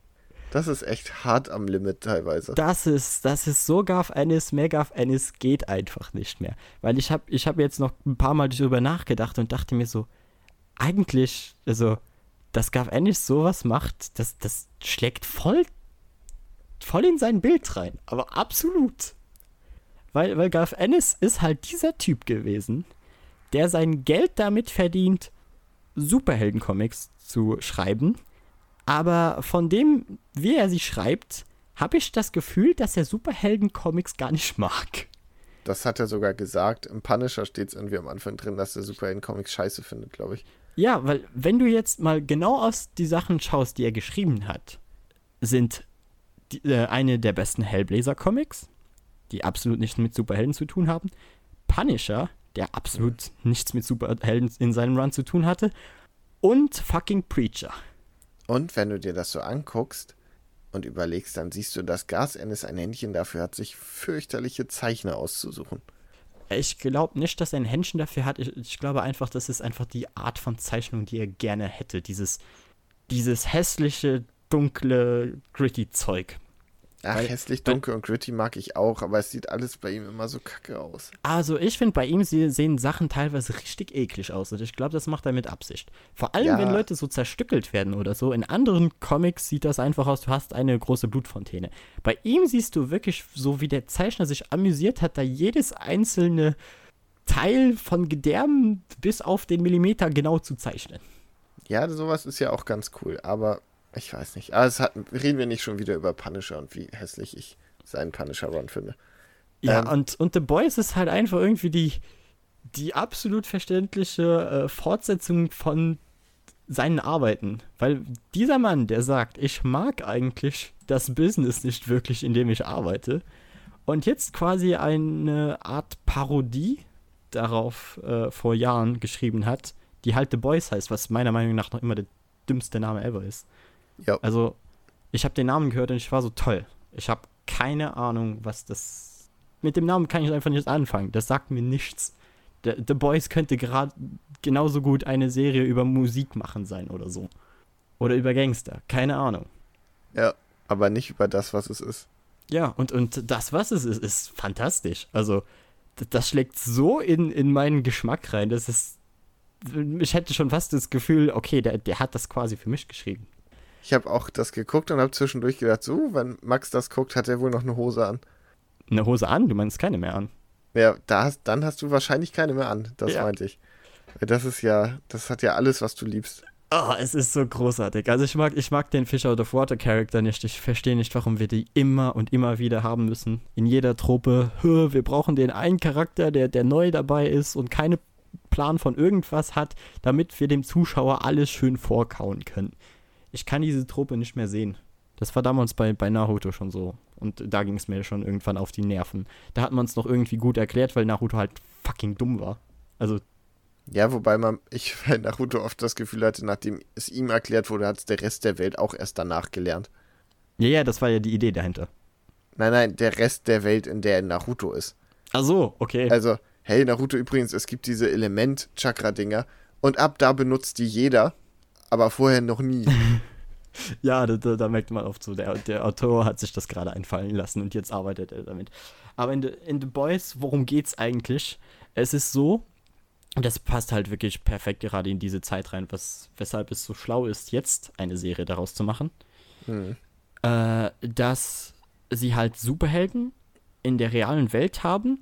Das ist echt hart am Limit teilweise. Das ist, das ist so garf-Ennis, mehr garf-Ennis geht einfach nicht mehr. Weil ich habe ich hab jetzt noch ein paar Mal darüber nachgedacht und dachte mir so, eigentlich, also, dass garf-Ennis sowas macht, das, das schlägt voll, voll in sein Bild rein. Aber absolut. Weil, weil Garth Ennis ist halt dieser Typ gewesen, der sein Geld damit verdient, Superhelden-Comics zu schreiben. Aber von dem, wie er sie schreibt, habe ich das Gefühl, dass er Superhelden-Comics gar nicht mag. Das hat er sogar gesagt. Im Punisher steht es irgendwie am Anfang drin, dass er Superhelden-Comics scheiße findet, glaube ich. Ja, weil wenn du jetzt mal genau aus die Sachen schaust, die er geschrieben hat, sind die, äh, eine der besten Hellblazer-Comics, die absolut nichts mit Superhelden zu tun haben. Punisher, der absolut nichts mit Superhelden in seinem Run zu tun hatte. Und fucking Preacher. Und wenn du dir das so anguckst und überlegst, dann siehst du, dass Gas Ennis ein Händchen dafür hat, sich fürchterliche Zeichner auszusuchen. Ich glaube nicht, dass er ein Händchen dafür hat. Ich, ich, glaube einfach, das ist einfach die Art von Zeichnung, die er gerne hätte. Dieses, dieses hässliche, dunkle, gritty Zeug. Ach, Weil, hässlich, dunkel und gritty mag ich auch, aber es sieht alles bei ihm immer so kacke aus. Also ich finde, bei ihm sehen Sachen teilweise richtig eklig aus und ich glaube, das macht er mit Absicht. Vor allem, ja. wenn Leute so zerstückelt werden oder so. In anderen Comics sieht das einfach aus, du hast eine große Blutfontäne. Bei ihm siehst du wirklich so, wie der Zeichner sich amüsiert hat, da jedes einzelne Teil von Gedärmen bis auf den Millimeter genau zu zeichnen. Ja, sowas ist ja auch ganz cool, aber ich weiß nicht. Aber es hat, reden wir nicht schon wieder über Punisher und wie hässlich ich seinen Punisher-Run finde. Ja, ähm, und, und The Boys ist halt einfach irgendwie die, die absolut verständliche äh, Fortsetzung von seinen Arbeiten. Weil dieser Mann, der sagt, ich mag eigentlich das Business nicht wirklich, in dem ich arbeite, und jetzt quasi eine Art Parodie darauf äh, vor Jahren geschrieben hat, die halt The Boys heißt, was meiner Meinung nach noch immer der dümmste Name ever ist. Ja. Also, ich habe den Namen gehört und ich war so toll. Ich habe keine Ahnung, was das. Mit dem Namen kann ich einfach nicht anfangen. Das sagt mir nichts. The, The Boys könnte gerade genauso gut eine Serie über Musik machen sein oder so. Oder über Gangster. Keine Ahnung. Ja, aber nicht über das, was es ist. Ja, und, und das, was es ist, ist fantastisch. Also, das schlägt so in, in meinen Geschmack rein, dass es. Ich hätte schon fast das Gefühl, okay, der, der hat das quasi für mich geschrieben. Ich habe auch das geguckt und habe zwischendurch gedacht, so, wenn Max das guckt, hat er wohl noch eine Hose an. Eine Hose an? Du meinst keine mehr an? Ja, da hast, dann hast du wahrscheinlich keine mehr an. Das ja. meinte ich. Das ist ja, das hat ja alles, was du liebst. Oh, es ist so großartig. Also ich mag, ich mag den Fish Out of Water Charakter nicht. Ich verstehe nicht, warum wir die immer und immer wieder haben müssen. In jeder Truppe. Wir brauchen den einen Charakter, der, der neu dabei ist und keine Plan von irgendwas hat, damit wir dem Zuschauer alles schön vorkauen können ich kann diese Truppe nicht mehr sehen. Das war damals bei, bei Naruto schon so. Und da ging es mir schon irgendwann auf die Nerven. Da hat man es noch irgendwie gut erklärt, weil Naruto halt fucking dumm war. Also. Ja, wobei man, ich bei Naruto oft das Gefühl hatte, nachdem es ihm erklärt wurde, hat es der Rest der Welt auch erst danach gelernt. Ja, ja, das war ja die Idee dahinter. Nein, nein, der Rest der Welt, in der Naruto ist. Ach so, okay. Also, hey, Naruto übrigens, es gibt diese Element-Chakra-Dinger und ab da benutzt die jeder aber vorher noch nie. ja, da, da, da, merkt man oft so, der, der Autor hat sich das gerade einfallen lassen und jetzt arbeitet er damit. Aber in The, in The Boys, worum geht's eigentlich? Es ist so, und das passt halt wirklich perfekt gerade in diese Zeit rein, was, weshalb es so schlau ist, jetzt eine Serie daraus zu machen, hm. äh, dass sie halt Superhelden in der realen Welt haben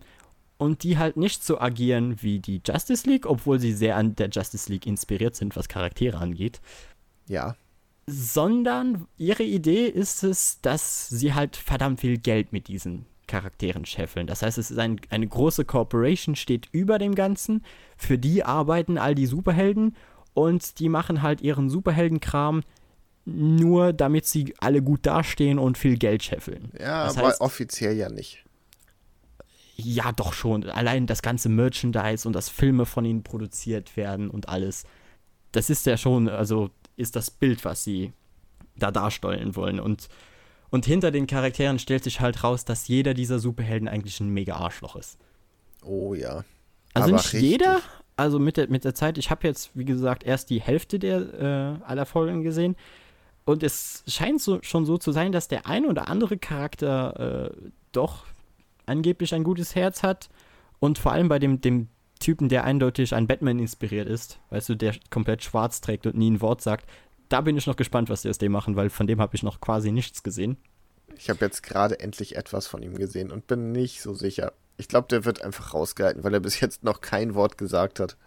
und die halt nicht so agieren wie die Justice League, obwohl sie sehr an der Justice League inspiriert sind, was Charaktere angeht. Ja. Sondern ihre Idee ist es, dass sie halt verdammt viel Geld mit diesen Charakteren scheffeln. Das heißt, es ist ein, eine große Corporation, steht über dem Ganzen. Für die arbeiten all die Superhelden und die machen halt ihren Superheldenkram nur, damit sie alle gut dastehen und viel Geld scheffeln. Ja, das aber heißt, offiziell ja nicht. Ja, doch schon. Allein das ganze Merchandise und dass Filme von ihnen produziert werden und alles. Das ist ja schon, also ist das Bild, was sie da darstellen wollen. Und, und hinter den Charakteren stellt sich halt raus, dass jeder dieser Superhelden eigentlich ein mega Arschloch ist. Oh ja. Also Aber nicht richtig. jeder, also mit der, mit der Zeit, ich habe jetzt, wie gesagt, erst die Hälfte der äh, aller Folgen gesehen. Und es scheint so, schon so zu sein, dass der ein oder andere Charakter äh, doch angeblich ein gutes Herz hat. Und vor allem bei dem, dem Typen, der eindeutig an Batman inspiriert ist, weißt du, der komplett schwarz trägt und nie ein Wort sagt, da bin ich noch gespannt, was die aus dem machen, weil von dem habe ich noch quasi nichts gesehen. Ich habe jetzt gerade endlich etwas von ihm gesehen und bin nicht so sicher. Ich glaube, der wird einfach rausgehalten, weil er bis jetzt noch kein Wort gesagt hat.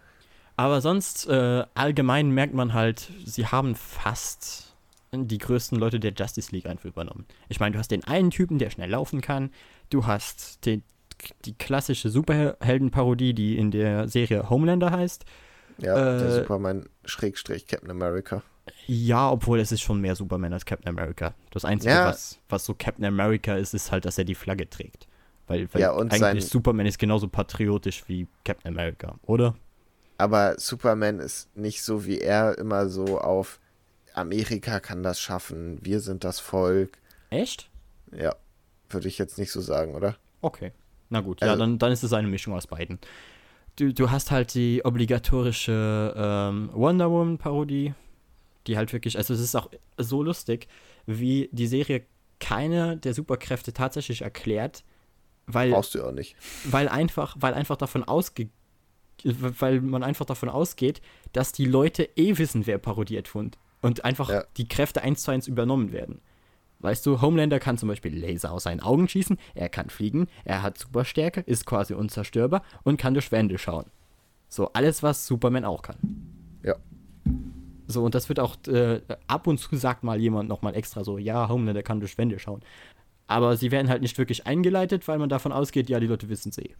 Aber sonst, äh, allgemein merkt man halt, sie haben fast die größten Leute der Justice League einfach übernommen. Ich meine, du hast den einen Typen, der schnell laufen kann. Du hast den, die klassische Superheldenparodie, die in der Serie Homelander heißt. Ja, äh, der Superman Schrägstrich Captain America. Ja, obwohl es ist schon mehr Superman als Captain America. Das Einzige, ja. was, was so Captain America ist, ist halt, dass er die Flagge trägt. Weil, weil ja, eigentlich sein... Superman ist genauso patriotisch wie Captain America, oder? Aber Superman ist nicht so wie er immer so auf Amerika kann das schaffen, wir sind das Volk. Echt? Ja, würde ich jetzt nicht so sagen, oder? Okay. Na gut, also, ja, dann, dann ist es eine Mischung aus beiden. Du, du hast halt die obligatorische ähm, Wonder Woman-Parodie, die halt wirklich, also es ist auch so lustig, wie die Serie keine der Superkräfte tatsächlich erklärt, weil. Brauchst du auch nicht. Weil einfach, weil einfach davon ausge weil man einfach davon ausgeht, dass die Leute eh wissen, wer parodiert wird und einfach ja. die Kräfte eins zu eins übernommen werden. Weißt du, Homelander kann zum Beispiel Laser aus seinen Augen schießen, er kann fliegen, er hat Superstärke, ist quasi unzerstörbar und kann durch Wände schauen. So, alles, was Superman auch kann. Ja. So, und das wird auch äh, ab und zu sagt mal jemand nochmal extra so, ja, Homelander kann durch Wände schauen. Aber sie werden halt nicht wirklich eingeleitet, weil man davon ausgeht, ja, die Leute wissen sie.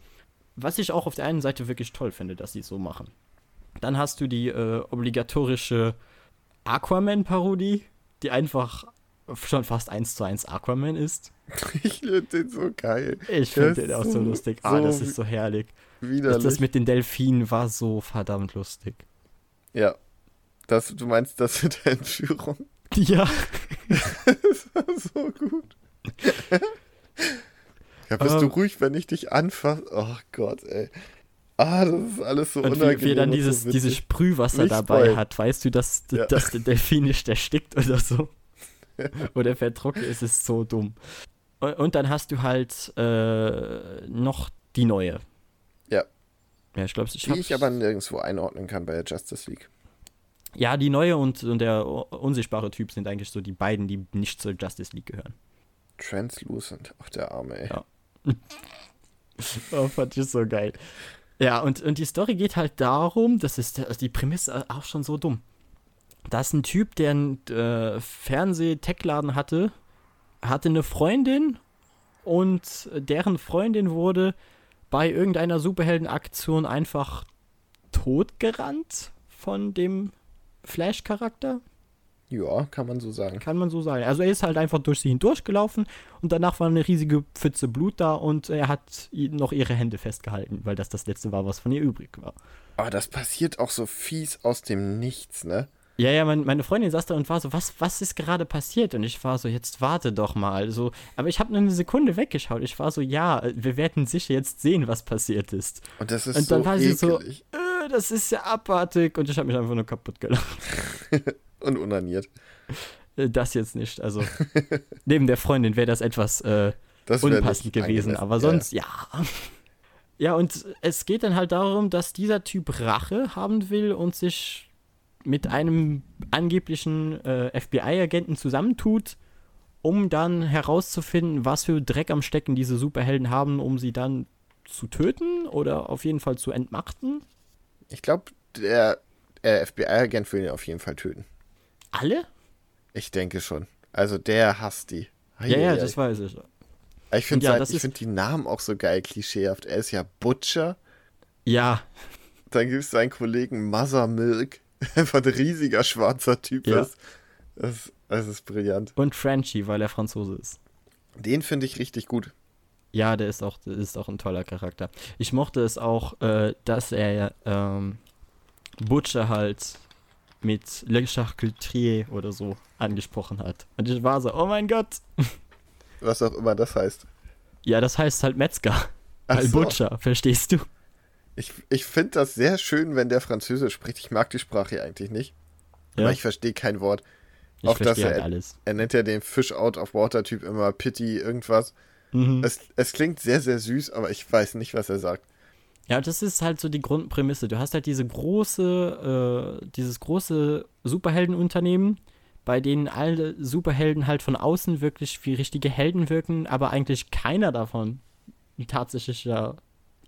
Was ich auch auf der einen Seite wirklich toll finde, dass sie es so machen. Dann hast du die äh, obligatorische Aquaman-Parodie, die einfach schon fast eins zu eins Aquaman ist. Ich finde den so geil. Ich finde den auch so lustig. Ah, so das ist so herrlich. Widerlich. Das mit den Delfinen war so verdammt lustig. Ja. Das, du meinst das mit der Entführung? Ja. das war so gut. ja, bist um, du ähm. ruhig, wenn ich dich anfasse? Oh Gott, ey. Ah, das ist alles so und unangenehm. Wie, wie er dann dieses, so dieses Sprühwasser nicht dabei bei. hat, weißt du, dass, ja. dass der Delfin nicht erstickt oder so. oder vertrocknet ist, ist so dumm. Und, und dann hast du halt äh, noch die neue. Ja. Ja, ich glaube, ich Die ich aber nirgendwo einordnen kann bei der Justice League. Ja, die neue und, und der unsichtbare Typ sind eigentlich so die beiden, die nicht zur Justice League gehören. Translucent, ach der Arme, ey. Ja. oh, fand ich so geil. Ja, und, und die Story geht halt darum, das ist also die Prämisse auch schon so dumm. Da ist ein Typ, der einen äh, Fernseh-Tech-Laden hatte, hatte eine Freundin und deren Freundin wurde bei irgendeiner Superheldenaktion einfach totgerannt von dem Flash-Charakter. Ja, kann man so sagen. Kann man so sagen. Also er ist halt einfach durch sie hindurchgelaufen und danach war eine riesige Pfütze Blut da und er hat noch ihre Hände festgehalten, weil das das letzte war, was von ihr übrig war. Aber das passiert auch so fies aus dem Nichts, ne? Ja, ja, mein, meine Freundin saß da und war so, was, was ist gerade passiert? Und ich war so, jetzt warte doch mal. So, aber ich habe nur eine Sekunde weggeschaut. Ich war so, ja, wir werden sicher jetzt sehen, was passiert ist. Und das ist und dann so war ekelig. sie so, äh, das ist ja abartig. Und ich habe mich einfach nur kaputt gelacht. und unaniert. Äh, das jetzt nicht. Also, neben der Freundin wäre das etwas äh, das unpassend gewesen. Aber sonst, ja. ja. Ja, und es geht dann halt darum, dass dieser Typ Rache haben will und sich mit einem angeblichen äh, FBI-Agenten zusammentut, um dann herauszufinden, was für Dreck am Stecken diese Superhelden haben, um sie dann zu töten oder auf jeden Fall zu entmachten. Ich glaube, der, der FBI-Agent will ihn auf jeden Fall töten. Alle? Ich denke schon. Also der hasst die. Hei, ja, ja, das weiß ich. Ich finde ja, find die Namen auch so geil klischeehaft. Er ist ja Butcher. Ja. Dann gibt es seinen Kollegen Mother Milk. einfach ein riesiger schwarzer Typ ja. ist. Das, das ist brillant. Und Frenchie, weil er Franzose ist. Den finde ich richtig gut. Ja, der ist auch, der ist auch ein toller Charakter. Ich mochte es auch, äh, dass er ähm, Butcher halt mit Le Charcuterie oder so angesprochen hat. Und ich war so, oh mein Gott. Was auch immer das heißt. Ja, das heißt halt Metzger. Ach so. Butcher, verstehst du? Ich, ich finde das sehr schön, wenn der Französisch spricht. Ich mag die Sprache eigentlich nicht. Ja. Aber ich verstehe kein Wort. Ich auch das halt er, alles. Er nennt ja den Fish Out of Water Typ immer Pity irgendwas. Mhm. Es, es klingt sehr, sehr süß, aber ich weiß nicht, was er sagt. Ja, das ist halt so die Grundprämisse. Du hast halt diese große, äh, dieses große Superheldenunternehmen, bei denen alle Superhelden halt von außen wirklich wie richtige Helden wirken, aber eigentlich keiner davon ein tatsächlicher,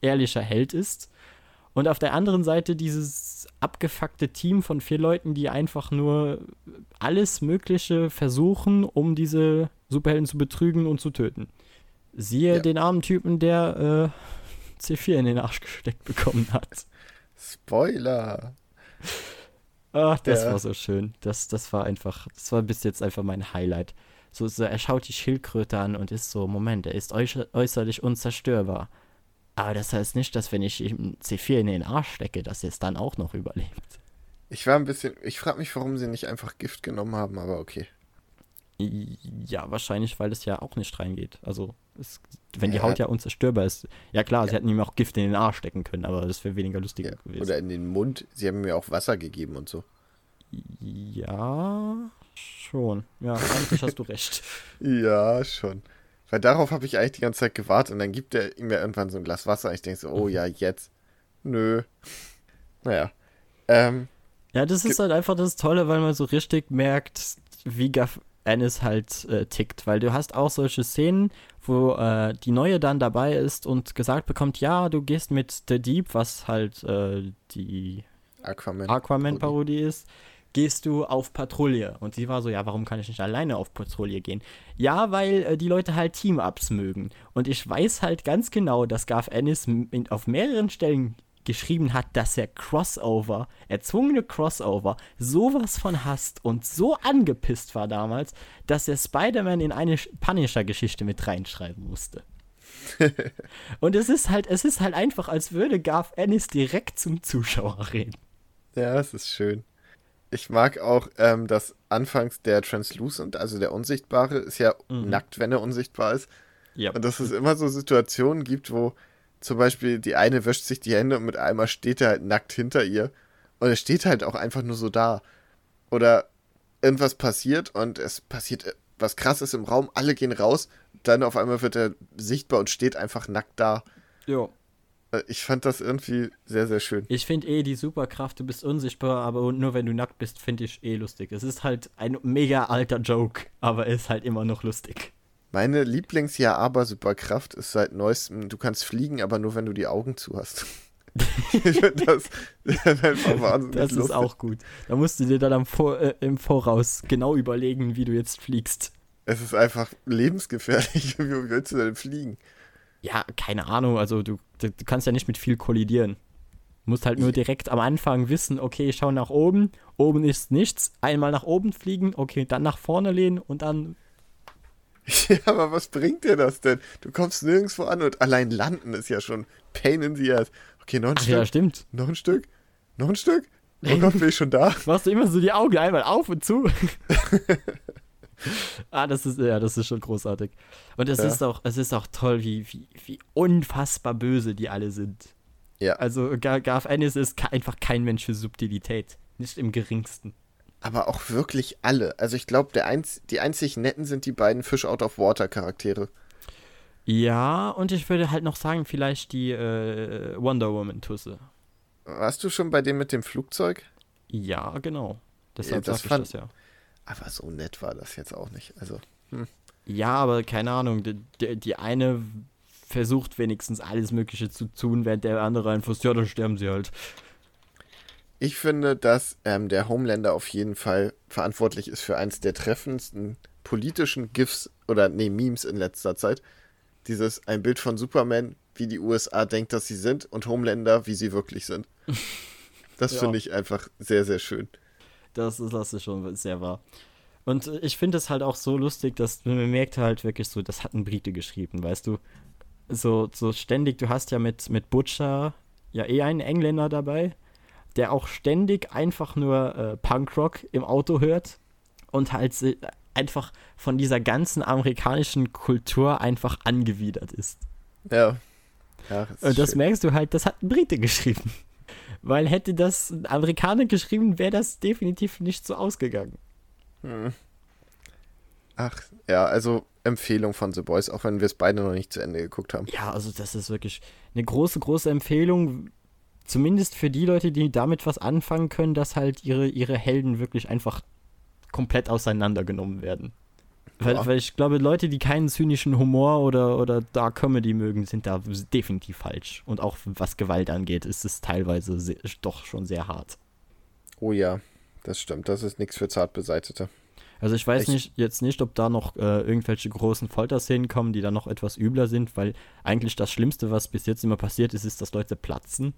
ehrlicher Held ist. Und auf der anderen Seite dieses abgefuckte Team von vier Leuten, die einfach nur alles Mögliche versuchen, um diese Superhelden zu betrügen und zu töten. Siehe ja. den armen Typen, der äh, C4 in den Arsch gesteckt bekommen hat. Spoiler! Ach, das ja. war so schön. Das, das war einfach, das war bis jetzt einfach mein Highlight. So, so, er schaut die Schildkröte an und ist so, Moment, er ist äußerlich unzerstörbar. Aber das heißt nicht, dass wenn ich ihm C4 in den Arsch stecke, dass er es dann auch noch überlebt. Ich war ein bisschen, ich frage mich, warum sie nicht einfach Gift genommen haben, aber okay. Ja, wahrscheinlich, weil es ja auch nicht reingeht. Also, es, wenn ja. die Haut ja unzerstörbar ist. Ja, klar, ja. sie hätten ihm auch Gift in den Arsch stecken können, aber das wäre weniger lustig ja. gewesen. Oder in den Mund. Sie haben mir auch Wasser gegeben und so. Ja, schon. Ja, eigentlich hast du recht. Ja, schon. Weil darauf habe ich eigentlich die ganze Zeit gewartet und dann gibt er ja irgendwann so ein Glas Wasser. Ich denke so, oh ja, jetzt. Nö. Naja. Ähm, ja, das ist halt einfach das Tolle, weil man so richtig merkt, wie Gaff Ennis halt äh, tickt. Weil du hast auch solche Szenen, wo äh, die Neue dann dabei ist und gesagt bekommt, ja, du gehst mit The Deep, was halt äh, die Aquaman-Parodie Aquaman ist, gehst du auf Patrouille. Und sie war so, ja, warum kann ich nicht alleine auf Patrouille gehen? Ja, weil äh, die Leute halt Team-Ups mögen. Und ich weiß halt ganz genau, dass Garth Ennis auf mehreren Stellen geschrieben hat, dass er Crossover, erzwungene Crossover, sowas von hasst und so angepisst war damals, dass er Spider-Man in eine Punisher-Geschichte mit reinschreiben musste. und es ist halt, es ist halt einfach, als würde Garth Ennis direkt zum Zuschauer reden. Ja, es ist schön. Ich mag auch, ähm, dass anfangs der Translucent, also der Unsichtbare, ist ja mhm. nackt, wenn er unsichtbar ist. Ja. Und dass es immer so Situationen gibt, wo zum Beispiel die eine wäscht sich die Hände und mit einmal steht er halt nackt hinter ihr. Und er steht halt auch einfach nur so da. Oder irgendwas passiert und es passiert was krasses im Raum, alle gehen raus, dann auf einmal wird er sichtbar und steht einfach nackt da. Ja. Äh, ich fand das irgendwie sehr, sehr schön. Ich finde eh die Superkraft, du bist unsichtbar, aber nur wenn du nackt bist, finde ich eh lustig. Es ist halt ein mega alter Joke, aber ist halt immer noch lustig. Meine Lieblings-Ja-Aber-Superkraft ist seit neuestem, du kannst fliegen, aber nur wenn du die Augen zu hast. ich finde das, einfach wahnsinnig Das ist auch gut. Da musst du dir dann Vor äh, im Voraus genau überlegen, wie du jetzt fliegst. Es ist einfach lebensgefährlich. wie willst du denn fliegen? Ja, keine Ahnung. Also du, du, du kannst ja nicht mit viel kollidieren. Du musst halt nur direkt am Anfang wissen, okay, ich schaue nach oben, oben ist nichts, einmal nach oben fliegen, okay, dann nach vorne lehnen und dann Ja, aber was bringt dir das denn? Du kommst nirgendwo an und allein landen ist ja schon Pain in the ass. Okay, noch ein Ach, Stück. Ja, stimmt. Noch ein Stück. Noch ein Stück. Oh Gott, bin ich schon da? Machst du immer so die Augen einmal auf und zu? ah, das ist, ja, das ist schon großartig. Und es ja. ist auch, es ist auch toll, wie, wie, wie unfassbar böse die alle sind. Ja. Also Garth Ennis ist einfach kein Mensch für Subtilität. Nicht im geringsten aber auch wirklich alle. Also ich glaube, einz die einzig netten sind die beiden Fish Out of Water Charaktere. Ja, und ich würde halt noch sagen, vielleicht die äh, Wonder Woman-Tusse. Warst du schon bei dem mit dem Flugzeug? Ja, genau. Deshalb ja, das fand, ich das ja. Aber so nett war das jetzt auch nicht. Also. Hm. Ja, aber keine Ahnung. Die, die, die, eine versucht wenigstens alles Mögliche zu tun, während der andere einfach, ja, dann sterben sie halt. Ich finde, dass ähm, der Homelander auf jeden Fall verantwortlich ist für eins der treffendsten politischen GIFs oder nee, Memes in letzter Zeit. Dieses ein Bild von Superman, wie die USA denkt, dass sie sind, und Homelander, wie sie wirklich sind. Das ja. finde ich einfach sehr, sehr schön. Das ist, das ist schon sehr wahr. Und ich finde es halt auch so lustig, dass man merkt halt wirklich so, das hat ein Brite geschrieben, weißt du? So, so ständig, du hast ja mit, mit Butcher ja eh einen Engländer dabei der auch ständig einfach nur äh, Punkrock im Auto hört und halt einfach von dieser ganzen amerikanischen Kultur einfach angewidert ist. Ja. ja das und das schön. merkst du halt, das hat ein Brite geschrieben. Weil hätte das ein Amerikaner geschrieben, wäre das definitiv nicht so ausgegangen. Hm. Ach, ja, also Empfehlung von The Boys, auch wenn wir es beide noch nicht zu Ende geguckt haben. Ja, also das ist wirklich eine große, große Empfehlung. Zumindest für die Leute, die damit was anfangen können, dass halt ihre, ihre Helden wirklich einfach komplett auseinandergenommen werden. Weil, weil, ich glaube, Leute, die keinen zynischen Humor oder, oder Dark Comedy mögen, sind da definitiv falsch. Und auch was Gewalt angeht, ist es teilweise sehr, doch schon sehr hart. Oh ja, das stimmt. Das ist nichts für Zartbeseitete. Also ich weiß ich, nicht, jetzt nicht, ob da noch äh, irgendwelche großen Folterszenen kommen, die dann noch etwas übler sind, weil eigentlich das Schlimmste, was bis jetzt immer passiert ist, ist, dass Leute platzen.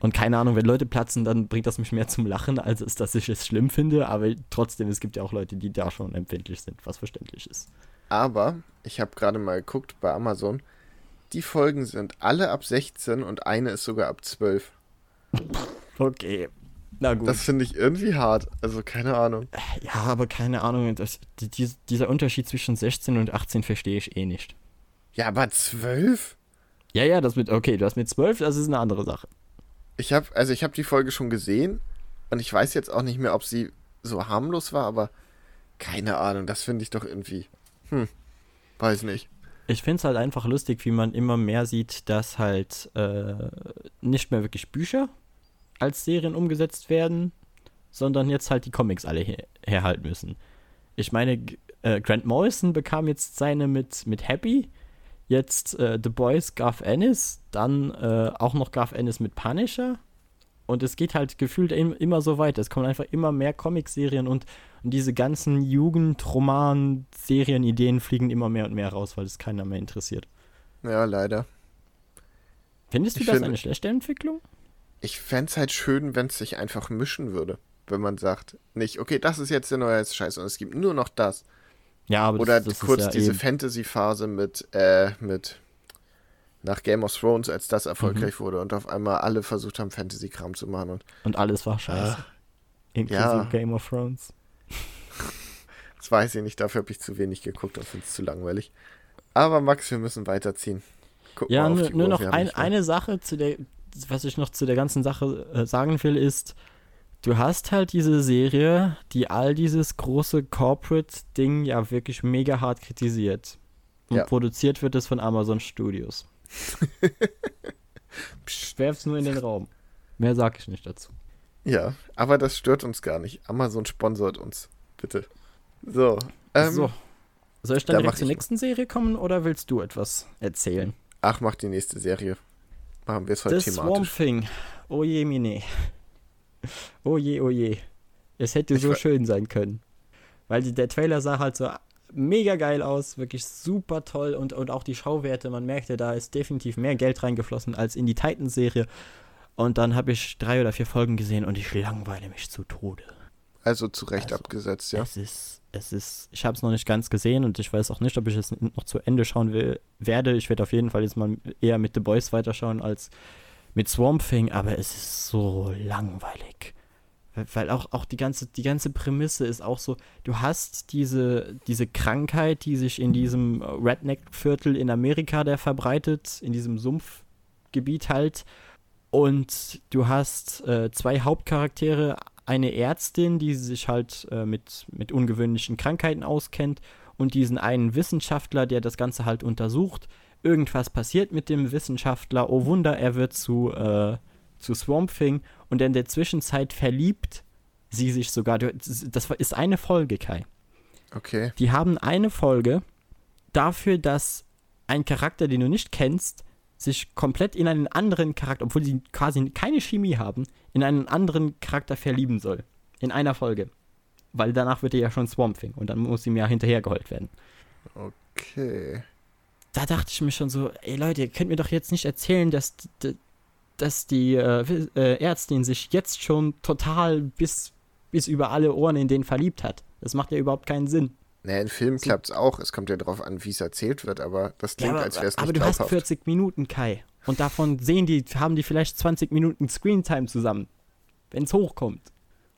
Und keine Ahnung, wenn Leute platzen, dann bringt das mich mehr zum Lachen, als es, dass ich es schlimm finde. Aber trotzdem, es gibt ja auch Leute, die da schon empfindlich sind, was verständlich ist. Aber ich habe gerade mal geguckt bei Amazon, die Folgen sind alle ab 16 und eine ist sogar ab 12. Okay. Na gut. Das finde ich irgendwie hart. Also keine Ahnung. Ja, aber keine Ahnung. Das, die, dieser Unterschied zwischen 16 und 18 verstehe ich eh nicht. Ja, aber 12? Ja, ja, das mit, okay, du hast mit 12, das ist eine andere Sache. Ich habe, also ich habe die Folge schon gesehen und ich weiß jetzt auch nicht mehr, ob sie so harmlos war, aber keine Ahnung, das finde ich doch irgendwie, hm, weiß nicht. Ich finde es halt einfach lustig, wie man immer mehr sieht, dass halt äh, nicht mehr wirklich Bücher als Serien umgesetzt werden, sondern jetzt halt die Comics alle her herhalten müssen. Ich meine, äh, Grant Morrison bekam jetzt seine mit, mit Happy, jetzt äh, The Boys Garth Ennis, dann äh, auch noch Garth Ennis mit Punisher. Und es geht halt gefühlt im, immer so weiter. Es kommen einfach immer mehr Comicserien und, und diese ganzen Jugendroman-Serienideen fliegen immer mehr und mehr raus, weil es keiner mehr interessiert. Ja, leider. Findest du ich das find, eine schlechte Entwicklung? ich fände es halt schön, wenn es sich einfach mischen würde. Wenn man sagt, nicht, okay, das ist jetzt der neue Scheiß und es gibt nur noch das. Ja, aber Oder das, das kurz ja diese Fantasy-Phase mit, äh, mit nach Game of Thrones, als das erfolgreich mhm. wurde und auf einmal alle versucht haben, Fantasy-Kram zu machen. Und, und alles war scheiße. Ah, Inklusive ja. Game of Thrones. das weiß ich nicht, dafür habe ich zu wenig geguckt und finde es zu langweilig. Aber Max, wir müssen weiterziehen. Guck ja, nur, nur noch ein, eine Sache, zu der, was ich noch zu der ganzen Sache äh, sagen will, ist, du hast halt diese Serie, die all dieses große Corporate-Ding ja wirklich mega hart kritisiert. Und ja. produziert wird es von Amazon Studios. werf's nur in den Raum. Mehr sag ich nicht dazu. Ja, aber das stört uns gar nicht. Amazon sponsort uns, bitte. So. Ähm, so. Soll ich dann da direkt zur nächsten Serie kommen oder willst du etwas erzählen? Ach, mach die nächste Serie. Machen wir es heute The thematisch. Swamp Thing. Oh je, mine. Oh je, oh je. Es hätte ich so schön sein können. Weil die, der Trailer sah halt so mega geil aus, wirklich super toll und, und auch die Schauwerte, man merkte, da ist definitiv mehr Geld reingeflossen als in die Titan-Serie. Und dann habe ich drei oder vier Folgen gesehen und ich langweile mich zu Tode. Also zu Recht also, abgesetzt, ja. Es ist, es ist, ich habe es noch nicht ganz gesehen und ich weiß auch nicht, ob ich es noch zu Ende schauen will, werde. Ich werde auf jeden Fall jetzt mal eher mit The Boys weiterschauen als mit Swamp Thing, aber es ist so langweilig. Weil auch, auch die, ganze, die ganze Prämisse ist auch so, du hast diese, diese Krankheit, die sich in diesem Redneck-Viertel in Amerika der verbreitet, in diesem Sumpfgebiet halt. Und du hast äh, zwei Hauptcharaktere, eine Ärztin, die sich halt äh, mit, mit ungewöhnlichen Krankheiten auskennt und diesen einen Wissenschaftler, der das Ganze halt untersucht. Irgendwas passiert mit dem Wissenschaftler. Oh Wunder, er wird zu, äh, zu Swamp Thing und in der Zwischenzeit verliebt sie sich sogar. Das ist eine Folge, Kai. Okay. Die haben eine Folge dafür, dass ein Charakter, den du nicht kennst, sich komplett in einen anderen Charakter, obwohl sie quasi keine Chemie haben, in einen anderen Charakter verlieben soll. In einer Folge. Weil danach wird er ja schon Swamp Thing und dann muss ihm ja hinterhergeholt werden. Okay. Da dachte ich mir schon so, ey Leute, ihr könnt mir doch jetzt nicht erzählen, dass, dass die äh, äh, Ärztin sich jetzt schon total bis, bis über alle Ohren in den verliebt hat. Das macht ja überhaupt keinen Sinn. Naja, in Filmen klappt es auch. Es kommt ja darauf an, wie es erzählt wird, aber das klingt, ja, aber, als wäre es nicht Aber du glaubhaft. hast 40 Minuten, Kai. Und davon sehen die, haben die vielleicht 20 Minuten Screentime zusammen. Wenn es hochkommt.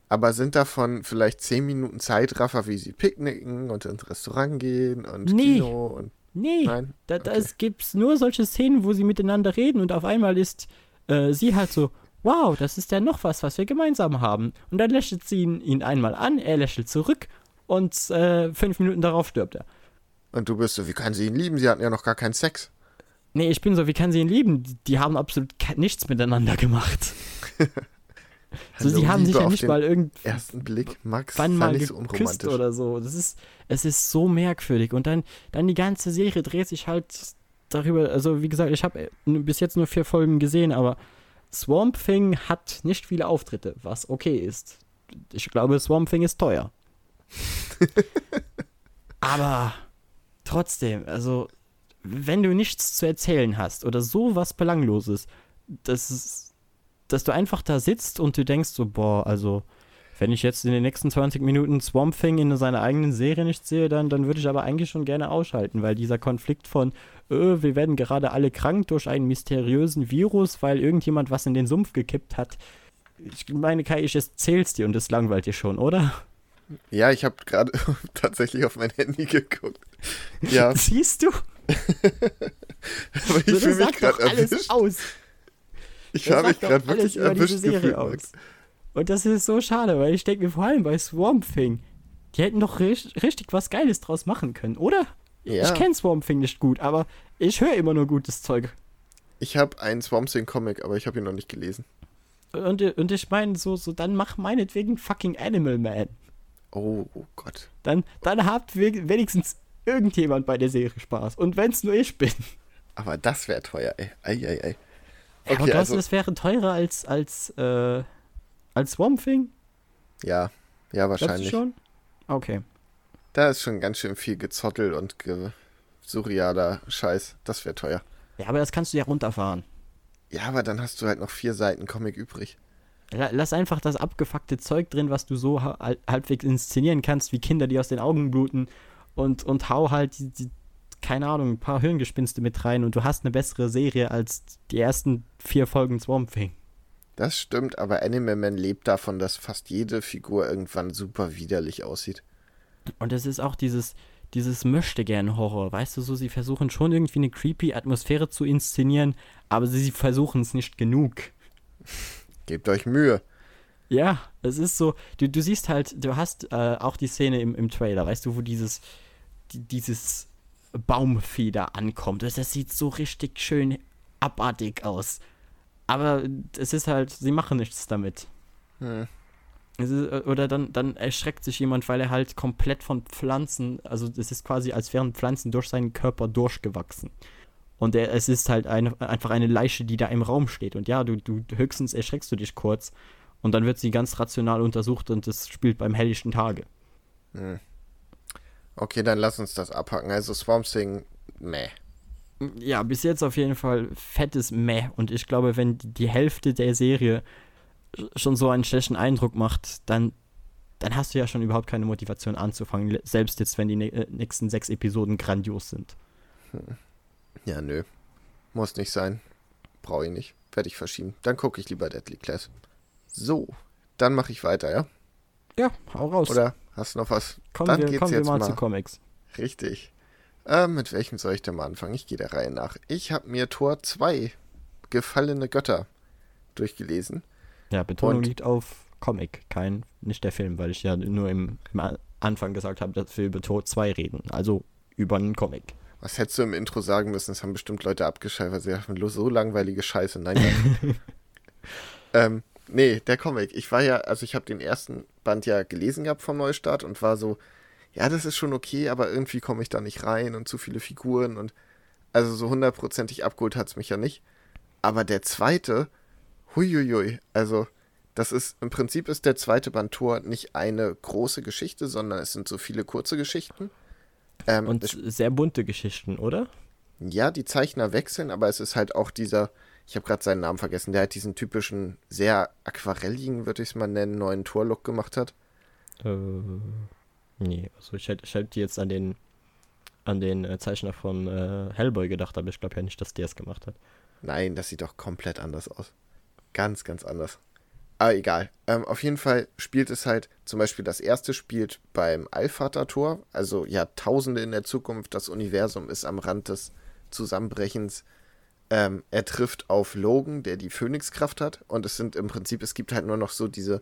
Aber sind davon vielleicht 10 Minuten Zeitraffer, wie sie picknicken und ins Restaurant gehen und Nee. Kino und. Nee, Nein? da, da Okay. es gibt's nur solche Szenen, wo sie miteinander reden und auf einmal ist äh, sie halt so, wow, das ist ja noch was, was wir gemeinsam haben. Und dann lächelt sie ihn, ihn einmal an, er lächelt zurück und äh, fünf Minuten darauf stirbt er. Und du bist so, wie kann sie ihn lieben? Sie hatten ja noch gar keinen Sex. Nee, ich bin so, wie kann sie ihn lieben? Die, die haben absolut nichts miteinander gemacht. so, Hallo, sie haben sich Liebe ja auf nicht mal irgendwann Ersten Blick, Max, sei mal nicht so geküsst unromantisch. oder so. Das ist, es ist so merkwürdig. Und dann, dann die ganze Serie dreht sich halt darüber, also wie gesagt, ich habe bis jetzt nur vier Folgen gesehen, aber Swamp Thing hat nicht viele Auftritte, was okay ist. Ich glaube, Swamp Thing ist teuer. aber trotzdem, also wenn du nichts zu erzählen hast oder sowas Belangloses, das ist, dass du einfach da sitzt und du denkst so, boah, also wenn ich jetzt in den nächsten 20 Minuten Swamp Thing in seiner eigenen Serie nicht sehe, dann, dann würde ich aber eigentlich schon gerne ausschalten, weil dieser Konflikt von, äh, wir werden gerade alle krank durch einen mysteriösen Virus, weil irgendjemand was in den Sumpf gekippt hat. Ich meine, Kai, ich erzähl's dir und das langweilt dir schon, oder? Ja, ich habe gerade tatsächlich auf mein Handy geguckt. Ja, Siehst du? aber So, ich das fühle mich gerade alles erwischt. aus. Ich habe mich gerade wirklich über diese erwischt Serie gefühlt, aus. Und das ist so schade, weil ich denke mir vor allem bei Swamp Thing, die hätten doch richtig, was Geiles draus machen können, oder? Ja, Ich kenne Swamp Thing nicht gut, aber ich höre immer nur gutes Zeug. ich habe einen Swamp Thing Comic, aber ich habe ihn noch nicht gelesen. Und, und ich meine, so, so, dann mach meinetwegen fucking Animal Man. Oh, oh Gott. Dann, dann habt we- wenigstens irgendjemand bei der Serie Spaß. Und wenn's nur ich bin. Aber das wäre teuer, ey. Ei, ei, ei. Aber Okay, glaubst also, du, das wäre teurer als, als, äh, als Swamp Thing? ja, ja, wahrscheinlich. schon? Okay. Da ist schon ganz schön viel Gezottel und ge surrealer Scheiß. Das wäre teuer. Ja, aber das kannst du ja runterfahren. Ja, aber dann hast du halt noch vier Seiten Comic übrig. La- Lass einfach das abgefuckte Zeug drin, was du so ha hal- halbwegs inszenieren kannst, wie Kinder, die aus den Augen bluten. Und, und hau halt die, die, keine Ahnung, ein paar Hirngespinste mit rein und du hast eine bessere Serie als die ersten vier Folgen Swamp Thing. Das stimmt, aber Animal Man lebt davon, dass fast jede Figur irgendwann super widerlich aussieht. Und es ist auch dieses, dieses Möchtegern-Horror, weißt du so, sie versuchen schon irgendwie eine creepy Atmosphäre zu inszenieren, aber sie versuchen es nicht genug. Gebt euch Mühe. Ja, es ist so, du, du siehst halt, du hast äh, auch die Szene im, im Trailer, weißt du, wo dieses, die, dieses Baumvieh da ankommt. Das, das sieht so richtig schön abartig aus. Aber es ist halt, sie machen nichts damit. Hm. Ist, äh, oder dann, dann erschreckt sich jemand, weil er halt komplett von Pflanzen, also es ist quasi, als wären Pflanzen durch seinen Körper durchgewachsen. Und er, es ist halt eine, einfach eine Leiche, die da im Raum steht. Und ja, du, du höchstens erschreckst du dich kurz. Und dann wird sie ganz rational untersucht und es spielt beim helllichten Tage. Hm. Okay, dann lass uns das abhaken. Also Swamp Thing, meh. Ja, bis jetzt auf jeden Fall fettes Meh. Und ich glaube, wenn die, Hälfte der Serie schon so einen schlechten Eindruck macht, dann, dann hast du ja schon überhaupt keine Motivation anzufangen. Selbst jetzt, wenn die ne äh, nächsten sechs Episoden grandios sind. Ja, nö. Muss nicht sein. Brauche ich nicht. Werde ich verschieben. Dann gucke ich lieber Deadly Class. So, dann mache ich weiter, ja? Ja, hau raus. Oder hast du noch was? kommen dann wir, geht's kommen wir jetzt mal, mal. zu Comics. Richtig. Äh, mit welchem soll ich denn mal anfangen? Ich gehe der Reihe nach. Ich habe mir Tor 2, Gefallene Götter, durchgelesen. Ja, Betonung Und- liegt auf Comic, kein, nicht der Film, weil ich ja nur im, im Anfang gesagt habe, dass wir über Tod 2 reden. Also über einen Comic. Was hättest du im Intro sagen müssen? Das haben bestimmt Leute abgeschaltet, weil sie haben so langweilige Scheiße. Nein, nein. ähm, nee, der Comic. Ich war ja, also ich habe den ersten Band ja gelesen gehabt vom Neustart und war so, ja, das ist schon okay, aber irgendwie komme ich da nicht rein und zu viele Figuren und also so hundertprozentig abgeholt hat es mich ja nicht. Aber der zweite, huiuiui, also das ist, im Prinzip ist der zweite Band Tor nicht eine große Geschichte, sondern es sind so viele kurze Geschichten. Ähm, Und sehr bunte Geschichten, oder? ja, die Zeichner wechseln, aber es ist halt auch dieser, ich habe gerade seinen Namen vergessen, der halt diesen typischen, sehr aquarelligen, würde ich es mal nennen, neuen Torlook gemacht hat. Äh, Nee, also ich hätte, hätte jetzt an den an den äh, Zeichner von äh, Hellboy gedacht, aber ich glaube ja nicht, dass der es gemacht hat. Nein, das sieht doch komplett anders aus. Ganz, ganz anders. Aber egal. Ähm, auf jeden Fall spielt es halt, zum Beispiel das erste spielt beim Allvater-Tor, also Jahrtausende in der Zukunft, das Universum ist am Rand des Zusammenbrechens. Ähm, er trifft auf Logan, der die Phönixkraft hat. Und es sind im Prinzip, es gibt halt nur noch so diese,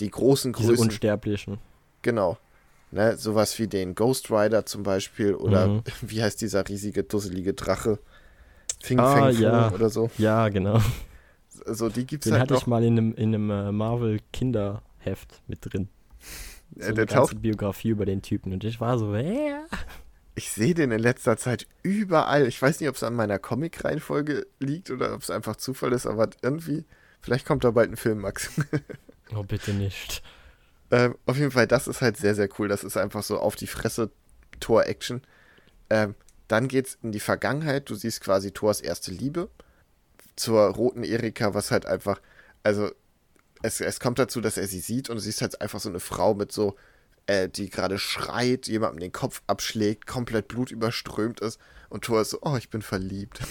die großen Diese Größen. Unsterblichen. Genau. Ne, sowas wie den Ghost Rider zum Beispiel oder Mhm. wie heißt dieser riesige, dusselige Drache? Fing Ah, Fang ja. oder so. Ja, genau. So, die gibt's Den halt hatte noch. ich mal in einem, in einem äh, Marvel Kinderheft mit drin. So Äh, eine der ganze taucht, Biografie über den Typen und ich war so, äh, ich sehe den in letzter Zeit überall. Ich weiß nicht, ob es an meiner Comic-Reihenfolge liegt oder ob es einfach Zufall ist, aber irgendwie, vielleicht kommt da bald ein Film, Max. oh bitte nicht. ähm, auf jeden Fall, das ist halt sehr, sehr cool. Das ist einfach so auf die Fresse Tor-Action. Ähm, dann geht's in die Vergangenheit. Du siehst quasi Thors erste Liebe zur roten Erika, was halt einfach, also es, es kommt dazu, dass er sie sieht und du siehst halt einfach so eine Frau mit so, äh, die gerade schreit, jemandem den Kopf abschlägt, komplett blutüberströmt ist und Thor ist so, oh, ich bin verliebt.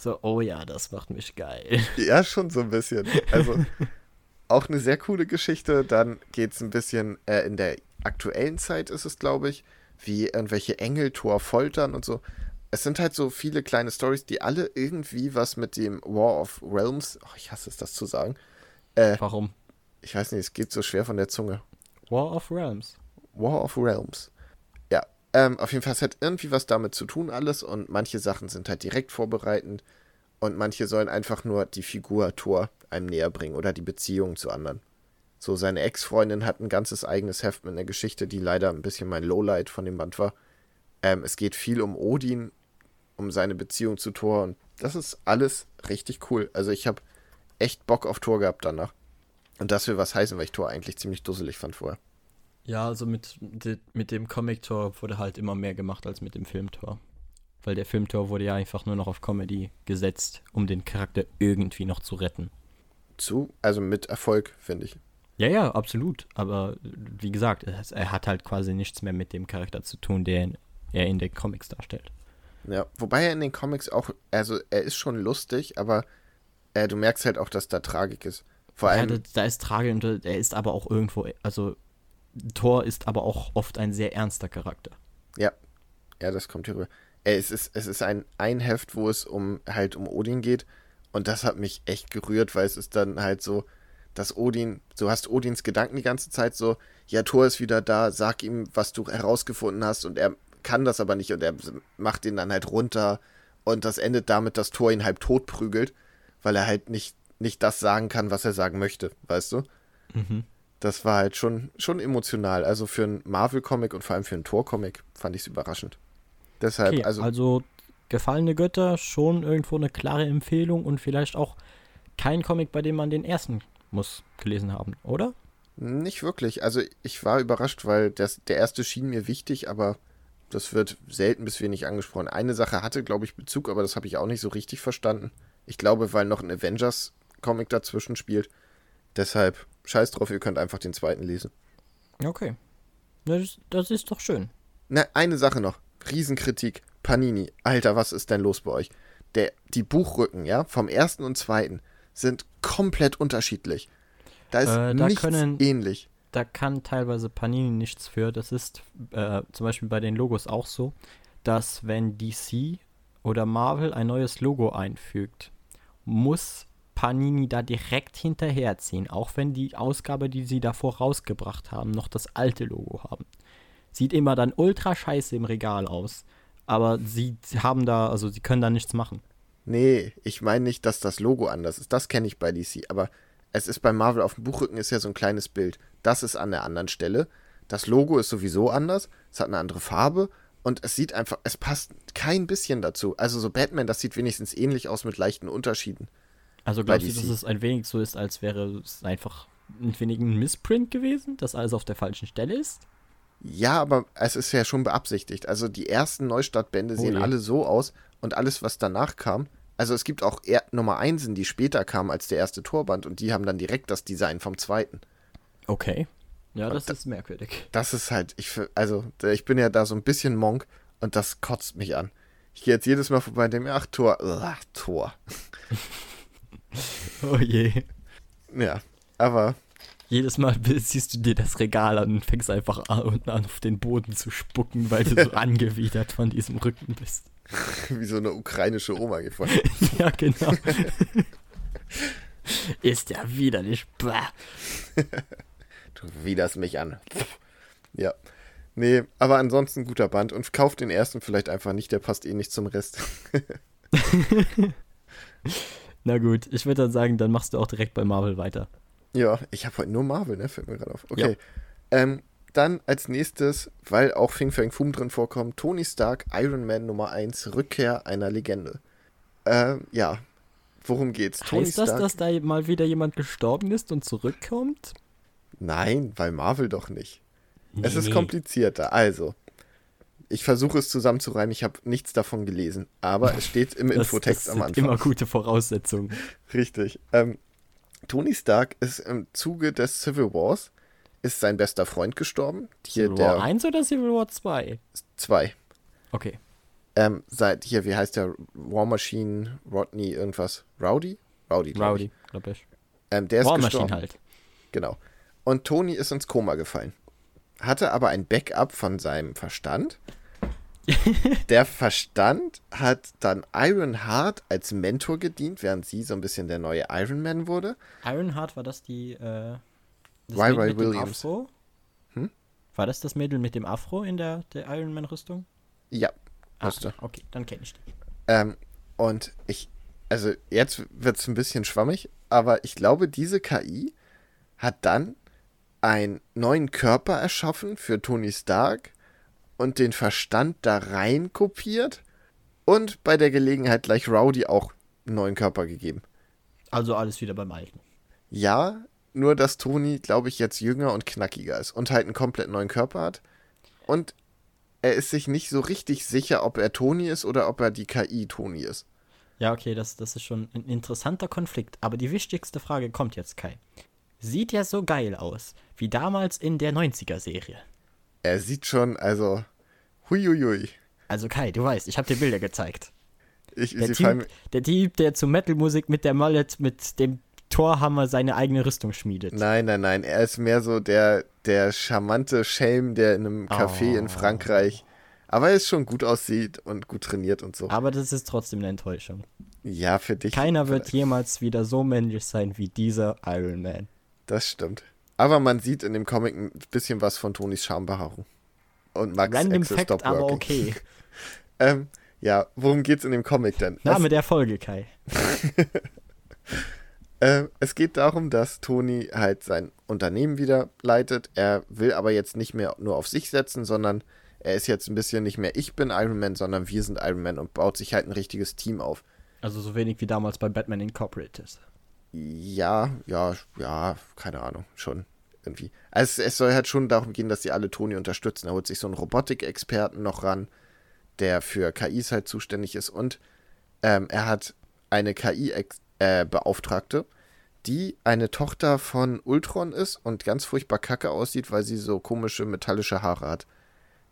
So, oh ja, das macht mich geil. Ja, schon so ein bisschen. Also auch eine sehr coole Geschichte. Dann geht es ein bisschen äh, in der aktuellen Zeit ist es, glaube ich, wie irgendwelche Engel Thor foltern und so. Es sind halt so viele kleine Stories, die alle irgendwie was mit dem War of Realms, oh, ich hasse es, das zu sagen. Äh, Warum? ich weiß nicht, es geht so schwer von der Zunge. War of Realms. War of Realms. Ja, ähm, auf jeden Fall es hat irgendwie was damit zu tun alles und manche Sachen sind halt direkt vorbereitend und manche sollen einfach nur die Figur Thor einem näher bringen oder die Beziehung zu anderen. So, seine Ex-Freundin hat ein ganzes eigenes Heft mit einer Geschichte, die leider ein bisschen mein Lowlight von dem Band war. Ähm, es geht viel um Odin, um seine Beziehung zu Thor und das ist alles richtig cool. Also ich habe echt Bock auf Thor gehabt danach. Und das will was heißen, weil ich Thor eigentlich ziemlich dusselig fand vorher. Ja, also mit, mit dem Comic-Tor wurde halt immer mehr gemacht als mit dem Film-Tor. Weil der Film-Tor wurde ja einfach nur noch auf Comedy gesetzt, um den Charakter irgendwie noch zu retten. Zu, also mit Erfolg, finde ich. Ja, ja, absolut. Aber wie gesagt, es, er hat halt quasi nichts mehr mit dem Charakter zu tun, den er in den Comics darstellt. Ja, wobei er in den Comics auch, also er ist schon lustig, aber äh, du merkst halt auch, dass da Tragik ist. Vor Ja, allem, da, da ist Tragik und er ist aber auch irgendwo, also Thor ist aber auch oft ein sehr ernster Charakter. ja, das kommt hier rüber. Es ist, es ist ein, ein Heft, wo es um halt um Odin geht und das hat mich echt gerührt, weil es ist dann halt so, dass Odin, du hast Odins Gedanken die ganze Zeit so, ja, Thor ist wieder da, sag ihm, was du herausgefunden hast und er kann das aber nicht und er macht ihn dann halt runter und das endet damit, dass Thor ihn halb tot prügelt, weil er halt nicht, nicht das sagen kann, was er sagen möchte, weißt du? Mhm. Das war halt schon, schon emotional. Also für einen Marvel-Comic und vor allem für einen Thor-Comic fand ich es überraschend. Deshalb, Okay, also, also, gefallene Götter schon irgendwo eine klare Empfehlung und vielleicht auch kein Comic, bei dem man den ersten muss gelesen haben, oder? nicht wirklich. Also ich war überrascht, weil das, der erste schien mir wichtig, aber das wird selten bis wenig angesprochen. Eine Sache hatte, glaube ich, Bezug, aber das habe ich auch nicht so richtig verstanden. Ich glaube, weil noch ein Avengers-Comic dazwischen spielt. Deshalb, scheiß drauf, ihr könnt einfach den zweiten lesen. Okay. Das, das ist doch schön. Na, eine Sache noch. Riesenkritik. Panini. Alter, was ist denn los bei euch? Der, die Buchrücken, ja, vom ersten und zweiten sind komplett unterschiedlich. Da ist Äh, da nichts können- ähnlich. Da kann teilweise Panini nichts für. Das ist äh, zum Beispiel bei den Logos auch so, dass wenn DC oder Marvel ein neues Logo einfügt, muss Panini da direkt hinterherziehen, auch wenn die Ausgabe, die sie davor rausgebracht haben, noch das alte Logo haben. Sieht immer dann ultra scheiße im Regal aus, aber sie haben da, also sie können da nichts machen. Nee, ich meine nicht, dass das Logo anders ist. Das kenne ich bei DC. Aber es ist bei Marvel auf dem Buchrücken ist ja so ein kleines Bild. Das ist an der anderen Stelle. Das Logo ist sowieso anders. Es hat eine andere Farbe. Und es sieht einfach, es passt kein bisschen dazu. Also so Batman, das sieht wenigstens ähnlich aus mit leichten Unterschieden. Also glaubst du, dass es ein wenig so ist, als wäre es einfach ein wenig ein Missprint gewesen, dass alles auf der falschen Stelle ist? Ja, aber es ist ja schon beabsichtigt. Also die ersten Neustartbände Oh sehen je. alle so aus und alles, was danach kam. Also es gibt auch eher Nummer Einsen, die später kamen als der erste Torband und die haben dann direkt das Design vom zweiten. Okay. Ja, das ist merkwürdig. Das ist halt, ich, also, ich bin ja da so ein bisschen Monk und das kotzt mich an. Ich gehe jetzt jedes Mal vorbei und denke mir, ach, Tor, ach, Tor. oh je. Ja, aber. Jedes Mal siehst du dir das Regal an und fängst einfach an, unten an, auf den Boden zu spucken, weil du so angewidert von diesem Rücken bist. Wie so eine ukrainische Oma gefallen. ja, genau. Ist ja widerlich. Bah. du widerst mich an. Ja. Nee, aber ansonsten guter Band und kauft den ersten vielleicht einfach nicht, der passt eh nicht zum Rest. Na gut, ich würde dann sagen, dann machst du auch direkt bei Marvel weiter. Ja, ich habe heute nur Marvel, ne? Fällt mir gerade auf. Okay. Ja. Ähm, dann als nächstes, weil auch Fing Fang Fum drin vorkommt, Tony Stark, Iron Man Nummer 1, Rückkehr einer Legende. Ähm, ja, worum geht's? Heißt Tony das, Stark, dass da mal wieder jemand gestorben ist und zurückkommt? Nein, bei Marvel doch nicht. Nee. Es ist komplizierter. Also, ich versuche es zusammenzureimen, ich habe nichts davon gelesen, aber es steht im das, Infotext das am Anfang. Immer gute Voraussetzungen. Richtig. Ähm, Tony Stark ist im Zuge des Civil Wars, ist sein bester Freund gestorben. Hier Civil War 1 oder Civil War 2? 2. Okay. Ähm, seit hier, wie heißt der? War Machine, Rodney, irgendwas. Rowdy? Rowdy, glaub Rowdy, glaube ich. Ähm, der ist War gestorben. Machine halt. Genau. Und Tony ist ins Koma gefallen. Hatte aber ein Backup von seinem Verstand. der Verstand hat dann Ironheart als Mentor gedient, während sie so ein bisschen der neue Iron Man wurde. Ironheart war das die äh, das Ry Ry Williams. Afro? Hm? War das das Mädel mit dem Afro in der, der Iron Man Rüstung? Ja. Ah, okay, dann kenne ich die. Ähm, und ich, also jetzt wird es ein bisschen schwammig, aber ich glaube, diese KI hat dann einen neuen Körper erschaffen für Tony Stark und den Verstand da rein kopiert und bei der Gelegenheit gleich Rowdy auch einen neuen Körper gegeben. Also alles wieder beim Alten. Ja, nur dass Tony, glaube ich, jetzt jünger und knackiger ist und halt einen komplett neuen Körper hat. Und er ist sich nicht so richtig sicher, ob er Tony ist oder ob er die KI Tony ist. Ja, okay, das, das ist schon ein interessanter Konflikt. Aber die wichtigste Frage kommt jetzt, Kai. Sieht ja so geil aus, wie damals in der 90er-Serie. Er sieht schon, also, huiuiui. Also Kai, du weißt, ich habe dir Bilder gezeigt. Ich, der, typ, der Typ, der zu Metal-Musik mit der Mallet, mit dem Torhammer seine eigene Rüstung schmiedet. Nein, nein, nein. Er ist mehr so der, der charmante Schelm, der in einem Café oh. in Frankreich. Aber er ist schon gut aussieht und gut trainiert und so. Aber das ist trotzdem eine Enttäuschung. Ja, für dich. Keiner vielleicht. wird jemals wieder so männlich sein wie dieser Iron Man. Das stimmt. Aber man sieht in dem Comic ein bisschen was von Tonys Schambehaarung. Und Max Random Fact, aber okay. ähm, ja, worum geht's in dem Comic denn? Name was? der Folge, Kai. äh, es geht darum, dass Tony halt sein Unternehmen wieder leitet. Er will aber jetzt nicht mehr nur auf sich setzen, sondern er ist jetzt ein bisschen nicht mehr ich bin Iron Man, sondern wir sind Iron Man und baut sich halt ein richtiges Team auf. Also so wenig wie damals bei Batman Incorporated. Ja, ja, ja, keine Ahnung, schon irgendwie. Also es, soll halt schon darum gehen, dass sie alle Toni unterstützen. Er holt sich so einen Robotikexperten noch ran, der für KIs halt zuständig ist und ähm, er hat eine KI-Beauftragte, äh, die eine Tochter von Ultron ist und ganz furchtbar kacke aussieht, weil sie so komische metallische Haare hat.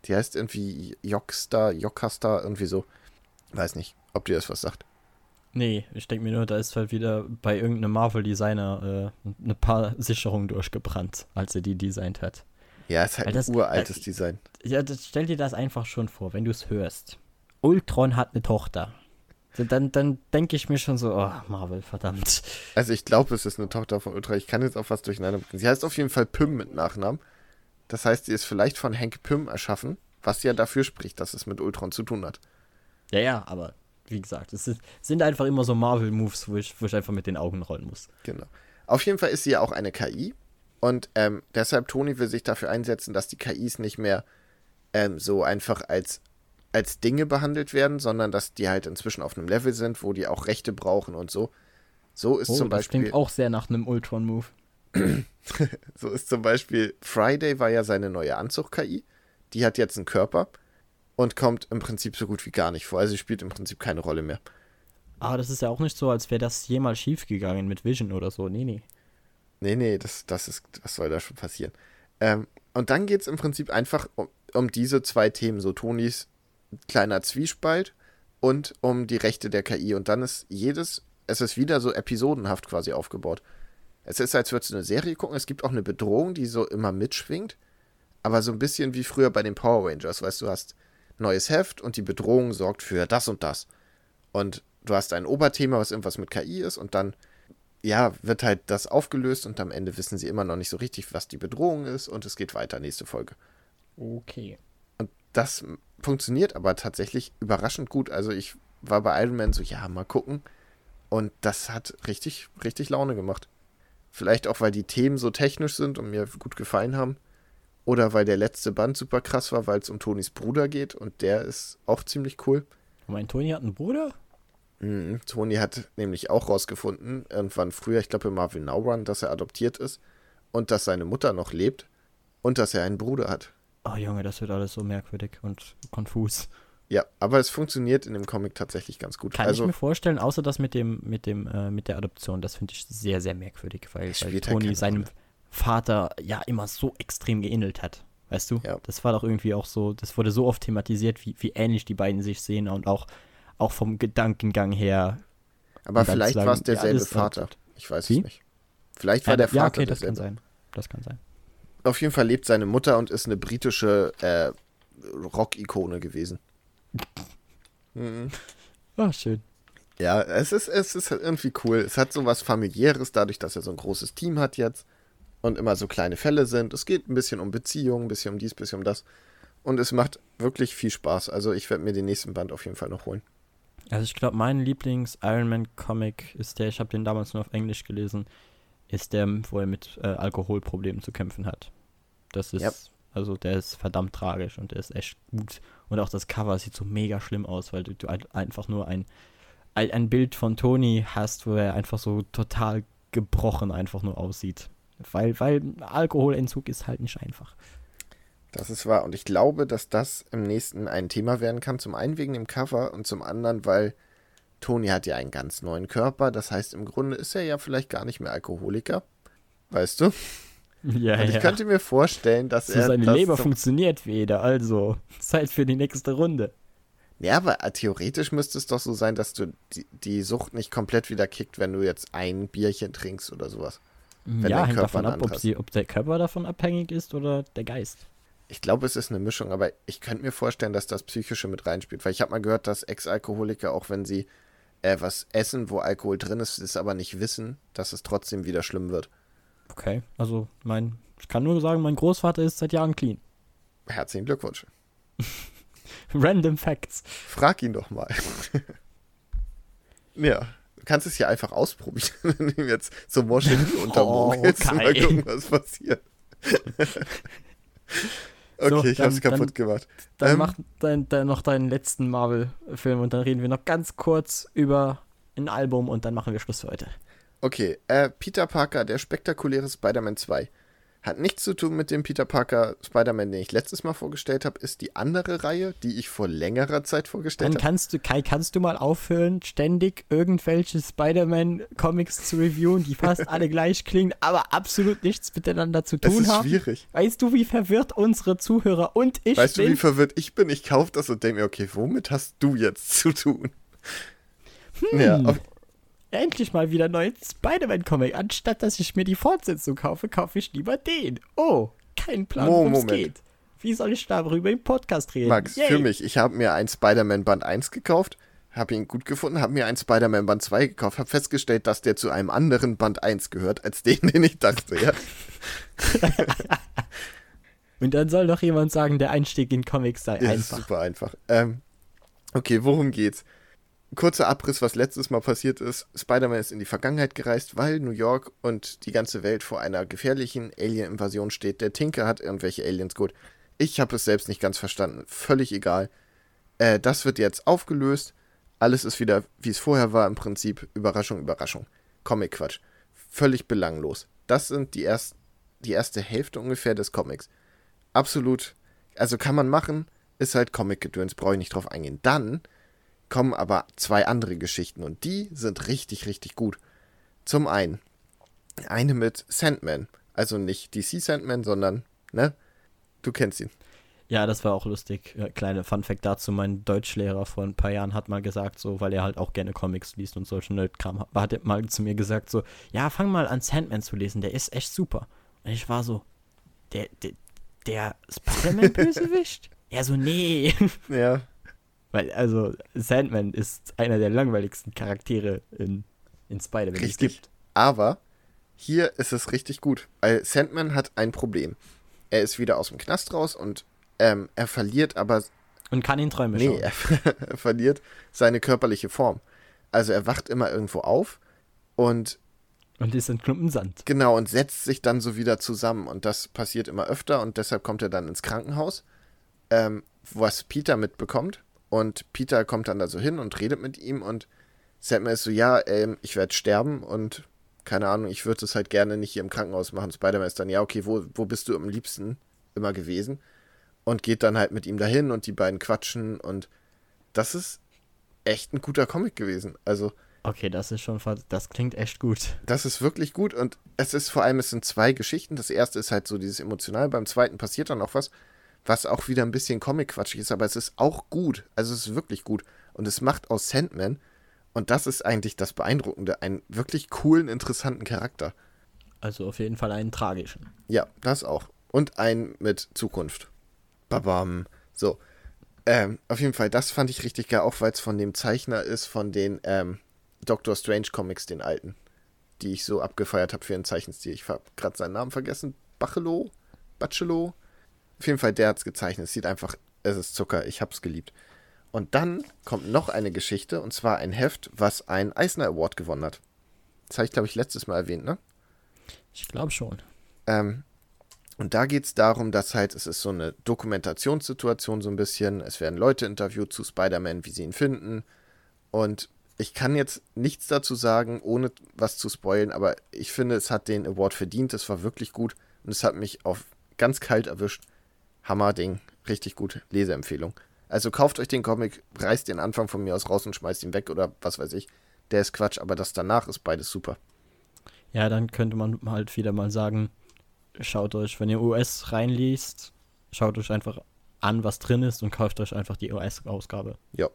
Die heißt irgendwie Jockstar, Jokasta, irgendwie so. Weiß nicht, ob dir das was sagt. Nee, ich denke mir nur, da ist halt wieder bei irgendeinem Marvel-Designer äh, eine paar Sicherungen durchgebrannt, als er die designt hat. Ja, ist halt das, ein uraltes äh, Design. Ja, das, stell dir das einfach schon vor, wenn du es hörst. Ultron hat eine Tochter. Dann, dann denke ich mir schon so, oh, Marvel, verdammt. Also ich glaube, es ist eine Tochter von Ultron. Ich kann jetzt auch was durcheinander bringen. Sie heißt auf jeden Fall Pym mit Nachnamen. Das heißt, sie ist vielleicht von Hank Pym erschaffen, was ja dafür spricht, dass es mit Ultron zu tun hat. Ja, ja, aber wie gesagt, es ist, sind einfach immer so Marvel-Moves, wo ich, wo ich einfach mit den Augen rollen muss. Genau. Auf jeden Fall ist sie ja auch eine KI. Und ähm, deshalb, Toni will sich dafür einsetzen, dass die KIs nicht mehr ähm, so einfach als, als Dinge behandelt werden, sondern dass die halt inzwischen auf einem Level sind, wo die auch Rechte brauchen und so. So ist oh, zum Beispiel. Das klingt auch sehr nach einem Ultron-Move. so ist zum Beispiel Friday war ja seine neue Anzug-KI. Die hat jetzt einen Körper und kommt im Prinzip so gut wie gar nicht vor. Also sie spielt im Prinzip keine Rolle mehr. Aber das ist ja auch nicht so, als wäre das jemals schiefgegangen mit Vision oder so. Nee, nee. Nee, nee, das, das ist, was soll da schon passieren? Ähm, und dann geht es im Prinzip einfach um, um diese zwei Themen, so Tonis kleiner Zwiespalt und um die Rechte der KI. Und dann ist jedes, es ist wieder so episodenhaft quasi aufgebaut. Es ist, als würdest du eine Serie gucken. Es gibt auch eine Bedrohung, die so immer mitschwingt. Aber so ein bisschen wie früher bei den Power Rangers. Weißt du, du hast neues Heft und die Bedrohung sorgt für das und das. Und du hast ein Oberthema, was irgendwas mit KI ist. Und dann, ja, wird halt das aufgelöst. Und am Ende wissen sie immer noch nicht so richtig, was die Bedrohung ist. Und es geht weiter, nächste Folge. Okay. Und das funktioniert aber tatsächlich überraschend gut. Also ich war bei Iron Man so, ja, mal gucken. Und das hat richtig, richtig Laune gemacht. Vielleicht auch, weil die Themen so technisch sind und mir gut gefallen haben. Oder weil der letzte Band super krass war, weil es um Tonys Bruder geht und der ist auch ziemlich cool. Mein Tony hat einen Bruder? Mhm. Tony hat nämlich auch rausgefunden, irgendwann früher, ich glaube im Marvel Now Run, dass er adoptiert ist und dass seine Mutter noch lebt und dass er einen Bruder hat. Oh Junge, das wird alles so merkwürdig und konfus. Ja, aber es funktioniert in dem Comic tatsächlich ganz gut. Kann also, ich mir vorstellen, außer das mit dem, mit dem, äh, mit der Adoption, das finde ich sehr, sehr merkwürdig, weil, weil halt keine seinem Rolle. Vater ja immer so extrem geähnelt hat. Weißt du? Ja. Das war doch irgendwie auch so, das wurde so oft thematisiert, wie, wie ähnlich die beiden sich sehen und auch, auch vom Gedankengang her. aber vielleicht war es ja, derselbe Vater. Ich weiß Wie? es nicht. Vielleicht war der Vater ja, okay, das kann sein. Das kann sein. Auf jeden Fall lebt seine Mutter und ist eine britische äh, Rock-Ikone gewesen. Mhm. Ah, schön. Ja, es ist, es ist halt irgendwie cool. Es hat so was familiäres, dadurch, dass er so ein großes Team hat jetzt und immer so kleine Fälle sind. Es geht ein bisschen um Beziehungen, ein bisschen um dies, ein bisschen um das. Und es macht wirklich viel Spaß. Also ich werde mir den nächsten Band auf jeden Fall noch holen. Also ich glaube, mein Lieblings-Iron Man-Comic ist der, ich habe den damals nur auf Englisch gelesen, ist der, wo er mit äh, Alkoholproblemen zu kämpfen hat. Das ist, Ja. also der ist verdammt tragisch und der ist echt gut. Und auch das Cover sieht so mega schlimm aus, weil du, du ein- einfach nur ein, ein, ein Bild von Tony hast, wo er einfach so total gebrochen einfach nur aussieht. Weil, weil Alkoholentzug ist halt nicht einfach. Das ist wahr. Und ich glaube, dass das im nächsten ein Thema werden kann. Zum einen wegen dem Cover und zum anderen, weil Tony hat ja einen ganz neuen Körper. Das heißt, im Grunde ist er ja vielleicht gar nicht mehr Alkoholiker. Weißt du? Ja, Und ich könnte mir vorstellen, dass so er. seine Leber funktioniert wieder, also Zeit für die nächste Runde. Ja, aber äh, theoretisch müsste es doch so sein, dass du die, die Sucht nicht komplett wieder kickt, wenn du jetzt ein Bierchen trinkst oder sowas. Ja, dein hängt davon ab, ob, sie, ob der Körper davon abhängig ist oder der Geist. Ich glaube, es ist eine Mischung, aber ich könnte mir vorstellen, dass das Psychische mit reinspielt. Weil ich habe mal gehört, dass Ex-Alkoholiker, auch wenn sie äh, was essen, wo Alkohol drin ist, es aber nicht wissen, dass es trotzdem wieder schlimm wird. Okay, also mein, ich kann nur sagen, mein Großvater ist seit Jahren clean. Herzlichen Glückwunsch. Random Facts. Frag ihn doch mal. ja, kannst es ja einfach ausprobieren, wenn du jetzt so Moscheln untermogelst Oh, und mal Kai. gucken, was passiert. okay, So, ich hab's dann- kaputt dann- gemacht. Dann Ähm, mach dein, dein, noch deinen letzten Marvel-Film und dann reden wir noch ganz kurz über ein Album und dann machen wir Schluss für heute. Okay, äh, Peter Parker, der spektakuläre Spider-Man 2. Hat nichts zu tun mit dem Peter Parker Spider-Man, den ich letztes Mal vorgestellt habe, ist die andere Reihe, die ich vor längerer Zeit vorgestellt Dann habe. kannst du, Kai, kannst du mal aufhören, ständig irgendwelche Spider-Man-Comics zu reviewen, die fast alle gleich klingen, aber absolut nichts miteinander zu tun ist haben? schwierig. Weißt du, wie verwirrt unsere Zuhörer und ich Weißt du, wie bin? verwirrt ich bin? Ich kaufe das und denke mir, okay, womit hast du jetzt zu tun? Hm. Ja, auf, Endlich mal wieder neuen Spider-Man-Comic. Anstatt dass ich mir die Fortsetzung kaufe, kaufe ich lieber den. Oh, kein Plan, worum es geht. Wie soll ich darüber im Podcast reden? Max, Yay. für mich, ich habe mir ein Spider-Man Band 1 gekauft, habe ihn gut gefunden, habe mir ein Spider-Man Band 2 gekauft, habe festgestellt, dass der zu einem anderen Band 1 gehört, als den, den ich dachte, ja. Und dann soll doch jemand sagen, der Einstieg in Comics sei Ja, ist einfach. super einfach. Ähm, okay, worum geht's? Kurzer Abriss, was letztes Mal passiert ist. Spider-Man ist in die Vergangenheit gereist, weil New York und die ganze Welt vor einer gefährlichen Alien-Invasion steht. Der Tinker hat irgendwelche Aliens gut. Ich habe es selbst nicht ganz verstanden. Völlig egal. Äh, das wird jetzt aufgelöst. Alles ist wieder, wie es vorher war, im Prinzip. Überraschung, Überraschung. Comic-Quatsch. Völlig belanglos. Das sind die, erst, die erste Hälfte ungefähr des Comics. Absolut. Also kann man machen, ist halt Comic-Gedöns, brauche ich nicht drauf eingehen. Dann kommen aber zwei andere Geschichten und die sind richtig, richtig gut. Zum einen eine mit Sandman. Also nicht DC Sandman, sondern ne? Du kennst ihn. Ja, das war auch lustig. Kleine Fun Fact dazu: Mein Deutschlehrer vor ein paar Jahren hat mal gesagt, so, weil er halt auch gerne Comics liest und solchen Nerdkram, hat, hat er mal zu mir gesagt, so, ja, fang mal an Sandman zu lesen, der ist echt super. Und ich war so, der, der, der Spider-Man-Bösewicht? er so, nee. Ja. Weil, also, Sandman ist einer der langweiligsten Charaktere in, in Spider-Man. die es Richtig. gibt. Aber hier ist es richtig gut. Weil Sandman hat ein Problem. Er ist wieder aus dem Knast raus und ähm, er verliert aber Und kann in Träume Nee, schauen. er, er verliert seine körperliche Form. Also er wacht immer irgendwo auf und Und ist ein Klumpen Sand. genau und setzt sich dann so wieder zusammen. Und das passiert immer öfter und deshalb kommt er dann ins Krankenhaus, ähm, was Peter mitbekommt. Und Peter kommt dann da so hin und redet mit ihm und Sandman ist so, ja, ähm, ich werde sterben und keine Ahnung, ich würde es halt gerne nicht hier im Krankenhaus machen. Spider-Man ist dann, ja, okay, wo, wo bist du am liebsten immer gewesen? Und geht dann halt mit ihm dahin und die beiden quatschen und das ist echt ein guter Comic gewesen. Also, Okay, das ist schon, das klingt echt gut. das ist wirklich gut und es ist vor allem, es sind zwei Geschichten. Das erste ist halt so dieses emotional, beim zweiten passiert dann auch was, was auch wieder ein bisschen Comic-quatschig ist, aber es ist auch gut. Also es ist wirklich gut. Und es macht aus Sandman, und das ist eigentlich das Beeindruckende, einen wirklich coolen, interessanten Charakter. Also auf jeden Fall einen tragischen. Ja, das auch. Und einen mit Zukunft. Babam. So. Ähm, auf jeden Fall, das fand ich richtig geil, auch weil es von dem Zeichner ist, von den ähm, Doctor Strange Comics, den alten, die ich so abgefeiert habe für ihren Zeichenstil. Ich habe gerade seinen Namen vergessen. Bachelo? Bacelo? Auf jeden Fall, der hat's gezeichnet. Es sieht einfach, es ist Zucker. Ich hab's geliebt. Und dann kommt noch eine Geschichte, und zwar ein Heft, was einen Eisner Award gewonnen hat. Das habe ich, glaube ich, letztes Mal erwähnt, ne? Ich glaube schon. Ähm, und da geht es darum, dass halt, es ist so eine Dokumentationssituation so ein bisschen. Es werden Leute interviewt zu Spider-Man, wie sie ihn finden. Und ich kann jetzt nichts dazu sagen, ohne was zu spoilen, aber ich finde, es hat den Award verdient. Es war wirklich gut und es hat mich auf ganz kalt erwischt. Hammerding, richtig gut. Leseempfehlung. Also kauft euch den Comic, reißt den Anfang von mir aus raus und schmeißt ihn weg oder was weiß ich. Der ist Quatsch, aber das danach ist beides super. Ja, dann könnte man halt wieder mal sagen, schaut euch, wenn ihr US reinliest, schaut euch einfach an, was drin ist und kauft euch einfach die US-Ausgabe. Ja.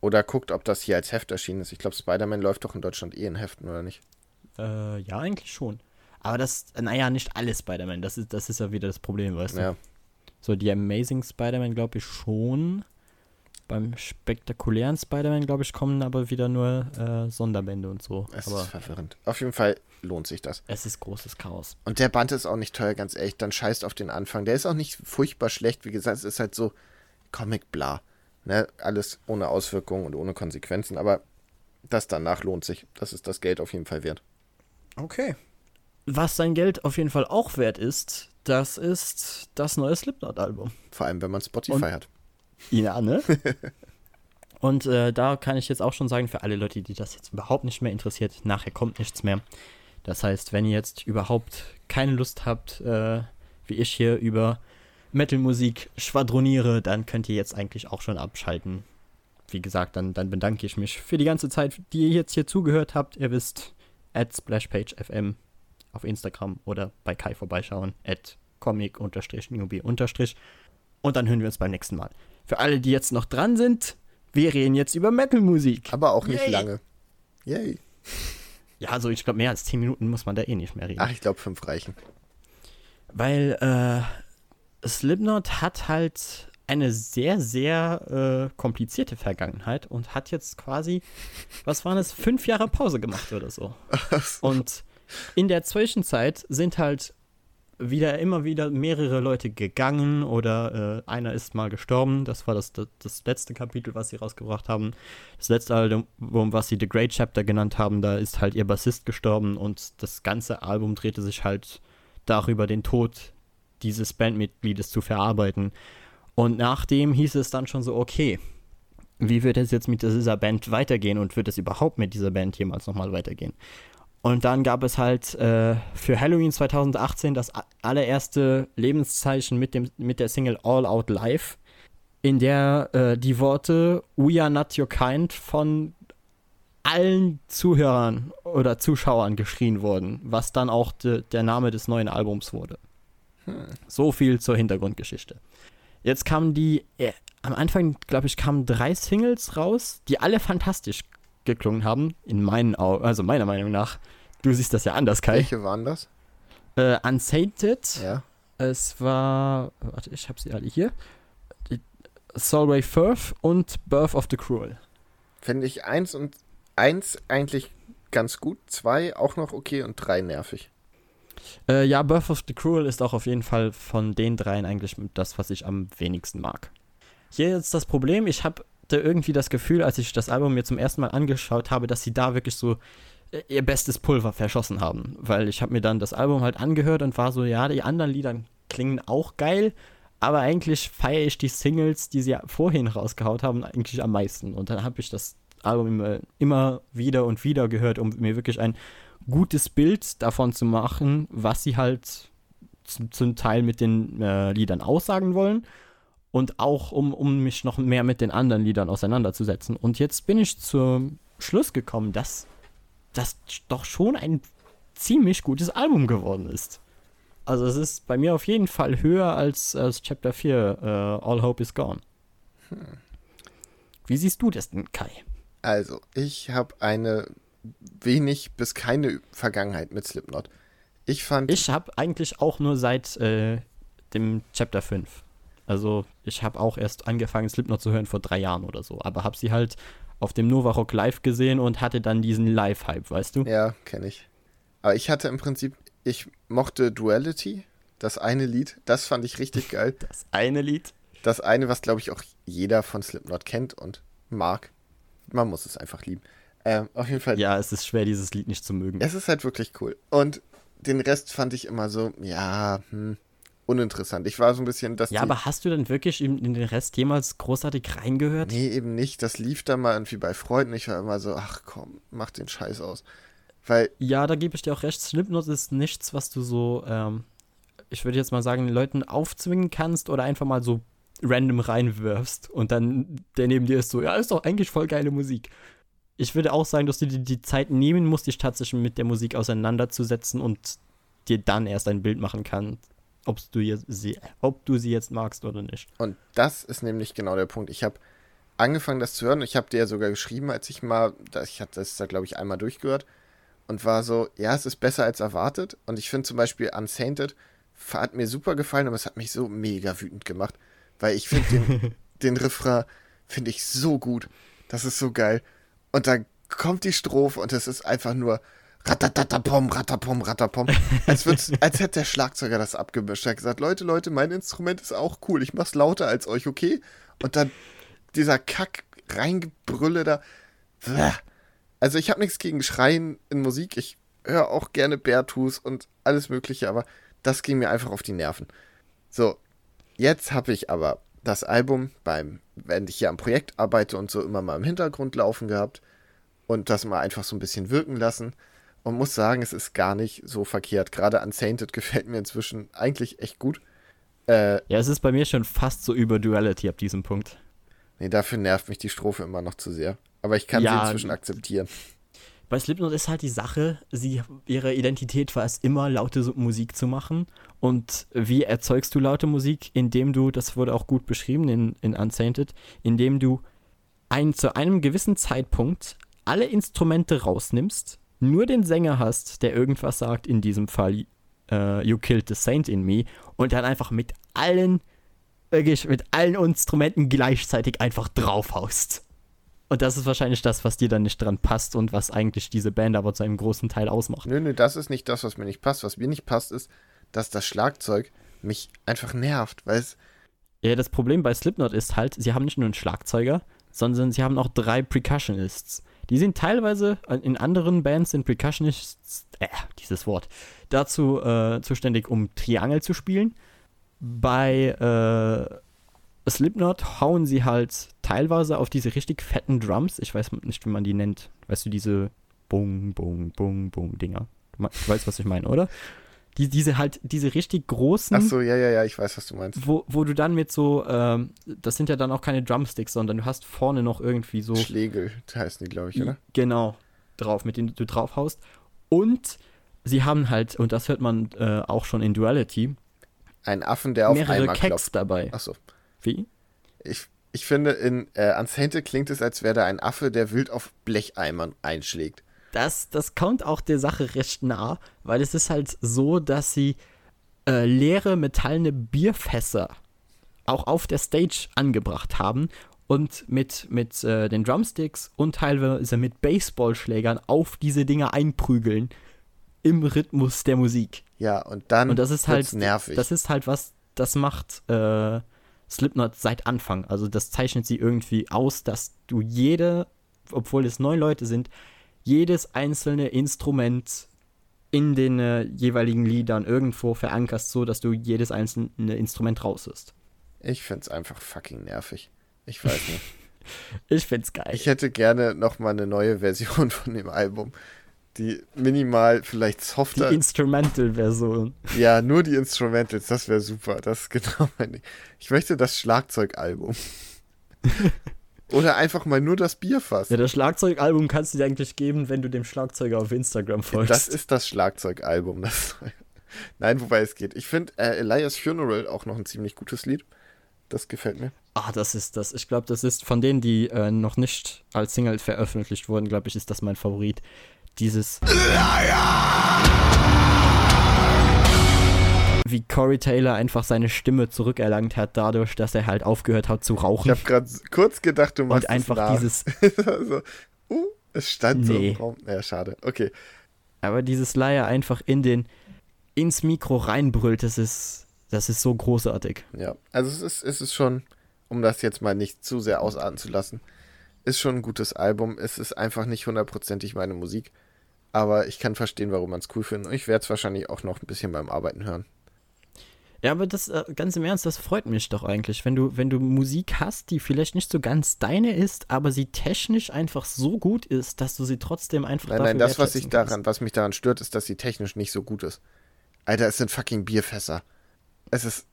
Oder guckt, ob das hier als Heft erschienen ist. Ich glaube, Spider-Man läuft doch in Deutschland eh in Heften, oder nicht? Äh, ja, eigentlich schon. Aber das, naja, nicht alles Spider-Man. Das ist, das ist ja wieder das Problem, weißt du? Ja. So, die Amazing Spider-Man, glaube ich, schon. Beim spektakulären Spider-Man, glaube ich, kommen aber wieder nur äh, Sonderbände und so. Es aber ist verwirrend. Auf jeden Fall lohnt sich das. es ist großes Chaos. Und der Band ist auch nicht teuer, ganz ehrlich. Dann scheißt auf den Anfang. Der ist auch nicht furchtbar schlecht. Wie gesagt, es ist halt so Comic-bla. Ne? Alles ohne Auswirkungen und ohne Konsequenzen. Aber das danach lohnt sich. Das ist das Geld auf jeden Fall wert. Okay. Was sein Geld auf jeden Fall auch wert ist, das ist das neue Slipknot-Album. Vor allem, wenn man Spotify Und- hat. Ja, ne? Und äh, da kann ich jetzt auch schon sagen, für alle Leute, die das jetzt überhaupt nicht mehr interessiert, nachher kommt nichts mehr. Das heißt, wenn ihr jetzt überhaupt keine Lust habt, äh, wie ich hier über Metal-Musik schwadroniere, dann könnt ihr jetzt eigentlich auch schon abschalten. Wie gesagt, dann, dann bedanke ich mich für die ganze Zeit, die ihr jetzt hier zugehört habt. Ihr wisst, at splashpagefm auf Instagram oder bei Kai vorbeischauen, at comic-newbie- und dann hören wir uns beim nächsten Mal. Für alle, die jetzt noch dran sind, wir reden jetzt über Metal-Musik. Aber auch nicht Yay. lange. Yay. Ja, also ich glaube, mehr als 10 Minuten muss man da eh nicht mehr reden. Ach, ich glaube, fünf reichen. Weil äh, Slipknot hat halt eine sehr, sehr äh, komplizierte Vergangenheit und hat jetzt quasi, was waren es, fünf Jahre Pause gemacht oder so. Und in der Zwischenzeit sind halt wieder immer wieder mehrere Leute gegangen oder äh, einer ist mal gestorben. Das war das, das, das letzte Kapitel, was sie rausgebracht haben. Das letzte Album, was sie The Great Chapter genannt haben, da ist halt ihr Bassist gestorben und das ganze Album drehte sich halt darüber, den Tod dieses Bandmitgliedes zu verarbeiten. Und nachdem hieß es dann schon so, okay, wie wird es jetzt mit dieser Band weitergehen und wird es überhaupt mit dieser Band jemals nochmal weitergehen? Und dann gab es halt äh, für Halloween 2018 das allererste Lebenszeichen mit, dem, mit der Single All Out Live, in der äh, die Worte We are not your kind von allen Zuhörern oder Zuschauern geschrien wurden, was dann auch de, der Name des neuen Albums wurde. Hm. So viel zur Hintergrundgeschichte. Jetzt kamen die, äh, am Anfang, glaube ich, kamen drei Singles raus, die alle fantastisch geklungen haben, in meinen Augen, also meiner Meinung nach. Du siehst das ja anders, Kai. Welche waren das? Äh, Unsainted. Ja. Es war, warte, ich habe sie alle hier. Solway Firth und Birth of the Cruel. Finde ich eins und eins eigentlich ganz gut, zwei auch noch okay und drei nervig. Äh, ja, Birth of the Cruel ist auch auf jeden Fall von den dreien eigentlich das, was ich am wenigsten mag. Hier jetzt das Problem, ich habe da irgendwie das Gefühl, als ich das Album mir zum ersten Mal angeschaut habe, dass sie da wirklich so ihr bestes Pulver verschossen haben. Weil ich habe mir dann das Album halt angehört und war so, ja, die anderen Lieder klingen auch geil, aber eigentlich feiere ich die Singles, die sie vorhin rausgehaut haben, eigentlich am meisten. Und dann habe ich das Album immer, immer wieder und wieder gehört, um mir wirklich ein gutes Bild davon zu machen, was sie halt zum Teil mit den äh, Liedern aussagen wollen und auch um, um mich noch mehr mit den anderen Liedern auseinanderzusetzen. Und jetzt bin ich zum Schluss gekommen, dass das doch schon ein ziemlich gutes Album geworden ist. Also es ist bei mir auf jeden Fall höher als, als Chapter 4, uh, All Hope is Gone. Hm. Wie siehst du das denn, Kai? Also, ich habe eine wenig bis keine Vergangenheit mit Slipknot. Ich fand. Ich habe eigentlich auch nur seit äh, dem Chapter 5. Also, ich habe auch erst angefangen, Slipknot zu hören vor drei Jahren oder so. Aber habe sie halt auf dem Nova Rock Live gesehen und hatte dann diesen Live-Hype, weißt du? Ja, kenne ich. Aber ich hatte im Prinzip, ich mochte Duality, das eine Lied, das fand ich richtig geil. Das eine Lied? Das eine, was glaube ich auch jeder von Slipknot kennt und mag. Man muss es einfach lieben. Ähm, auf jeden Fall. Ja, es ist schwer, dieses Lied nicht zu mögen. Es ist halt wirklich cool. Und den Rest fand ich immer so, ja, hm, uninteressant. Ich war so ein bisschen das. Ja, aber hast du denn wirklich in, in, den Rest jemals großartig reingehört? Nee, eben nicht. Das lief dann mal irgendwie bei Freunden. Ich war immer so, ach komm, mach den Scheiß aus. Weil. Ja, da gebe ich dir auch recht. Slipknot ist nichts, was du so, ähm, ich würde jetzt mal sagen, den Leuten aufzwingen kannst oder einfach mal so random reinwirfst und dann der neben dir ist so, ja, ist doch eigentlich voll geile Musik ich würde auch sagen, dass du dir die Zeit nehmen musst, dich tatsächlich mit der Musik auseinanderzusetzen und dir dann erst ein Bild machen kannst, ob du sie, ob du sie jetzt magst oder nicht. Und das ist nämlich genau der Punkt. Ich habe angefangen, das zu hören. Ich habe dir ja sogar geschrieben, als ich mal, ich hatte das da, glaube ich, einmal durchgehört und war so, ja, es ist besser als erwartet. Und ich finde zum Beispiel Unsainted hat mir super gefallen, aber es hat mich so mega wütend gemacht, weil ich finde den, den Refrain finde ich so gut. Das ist so geil. Und dann kommt die Strophe und es ist einfach nur ratatatapom, ratapom, ratapom. Als, als hätte der Schlagzeuger das abgemischt. Er hat gesagt, Leute, Leute, mein Instrument ist auch cool. Ich mach's lauter als euch, okay? Und dann dieser Kack reingebrülle da. Also ich habe nichts gegen Schreien in Musik. Ich höre auch gerne Beartooth und alles mögliche, aber das ging mir einfach auf die Nerven. So, jetzt habe ich aber das Album beim, wenn ich hier am Projekt arbeite und so immer mal im Hintergrund laufen gehabt und das mal einfach so ein bisschen wirken lassen und muss sagen, es ist gar nicht so verkehrt. Gerade Unsainted gefällt mir inzwischen eigentlich echt gut. Äh, ja, es ist bei mir schon fast so über Duality ab diesem Punkt. Nee, dafür nervt mich die Strophe immer noch zu sehr. Aber ich kann ja, sie inzwischen akzeptieren. Bei Slipknot ist halt die Sache, sie, ihre Identität war es immer, laute Musik zu machen. Und wie erzeugst du laute Musik? Indem du, das wurde auch gut beschrieben in, in Unsainted, indem du ein, zu einem gewissen Zeitpunkt alle Instrumente rausnimmst, nur den Sänger hast, der irgendwas sagt, in diesem Fall uh, You Killed the Saint in Me, und dann einfach mit allen, wirklich mit allen Instrumenten gleichzeitig einfach draufhaust. Und das ist wahrscheinlich das, was dir dann nicht dran passt und was eigentlich diese Band aber zu einem großen Teil ausmacht. Nö, nö, das ist nicht das, was mir nicht passt. Was mir nicht passt, ist, dass das Schlagzeug mich einfach nervt, weil es. Ja, das Problem bei Slipknot ist halt, sie haben nicht nur einen Schlagzeuger, sondern sie haben auch drei Percussionists. Die sind teilweise in anderen Bands sind Percussionists, äh, dieses Wort, dazu äh, zuständig, um Triangel zu spielen. Bei äh, Slipknot hauen sie halt teilweise auf diese richtig fetten Drums. Ich weiß nicht, wie man die nennt. Weißt du, diese Bung, Bung, Bung, Bung Dinger. Du weißt, was ich meine, oder? Die, diese halt, diese richtig großen. Ach so, ja, ja, ja, ich weiß, was du meinst. Wo, wo du dann mit so, ähm, das sind ja dann auch keine Drumsticks, sondern du hast vorne noch irgendwie so. Schlägel heißen die, glaube ich, oder? Genau, drauf, mit denen du draufhaust. Und sie haben halt, und das hört man äh, auch schon in Duality, Einen Affen, der auf mehrere Eimer Keks klopft. dabei. Achso. Wie? Ich, ich finde, in äh, Unsainted klingt es, als wäre da ein Affe, der wild auf Blecheimern einschlägt. Das, das kommt auch der Sache recht nah, weil es ist halt so, dass sie äh, leere metallene Bierfässer auch auf der Stage angebracht haben und mit, mit äh, den Drumsticks und teilweise mit Baseballschlägern auf diese Dinger einprügeln im Rhythmus der Musik. Ja, und dann Und das ist halt nervig. Das ist halt was, das macht äh, Slipknot seit Anfang. Also das zeichnet sie irgendwie aus, dass du jede, obwohl es neun Leute sind, jedes einzelne Instrument in den äh, jeweiligen Liedern irgendwo verankerst, so dass du jedes einzelne Instrument raus ist. ich finde es einfach fucking nervig. Ich weiß nicht. Ich find's geil. Ich hätte gerne noch mal eine neue Version von dem Album, die minimal vielleicht die softer. Instrumental-Version. ja, nur die Instrumentals, das wäre super. Das ist genau mein Ding. Ich möchte das Schlagzeugalbum. Oder einfach mal nur das Bierfass. Ja, das Schlagzeugalbum kannst du dir eigentlich geben, wenn du dem Schlagzeuger auf Instagram folgst. Das ist das Schlagzeugalbum. Das Nein, wobei es geht. Ich finde äh, Elias Funeral auch noch ein ziemlich gutes Lied. Das gefällt mir. Ah, das ist das. Ich glaube, das ist von denen, die äh, noch nicht als Single veröffentlicht wurden, glaube ich, ist das mein Favorit. Dieses. Wie Corey Taylor einfach seine Stimme zurückerlangt hat, dadurch, dass er halt aufgehört hat zu Ich rauchen. habe gerade kurz gedacht, du machst Und einfach nach. dieses. so, uh, es stand so Nee. im Raum. Ja, schade. Okay. Aber dieses Leier einfach in den. ins Mikro reinbrüllt, das ist. Das ist so großartig. Ja, also es ist, es ist schon, um das jetzt mal nicht zu sehr ausarten zu lassen, ist schon ein gutes Album. Es ist einfach nicht hundertprozentig meine Musik. Aber ich kann verstehen, warum man es cool findet. Und ich werde es wahrscheinlich auch noch ein bisschen beim Arbeiten hören. Ja, aber das, äh, ganz im Ernst, das freut mich doch eigentlich, wenn du, wenn du Musik hast, die vielleicht nicht so ganz deine ist, aber sie technisch einfach so gut ist, dass du sie trotzdem einfach Nein, nein, das, was, ich daran, kannst. was mich daran stört, ist, dass sie technisch nicht so gut ist. Alter, es sind fucking Bierfässer. Es ist.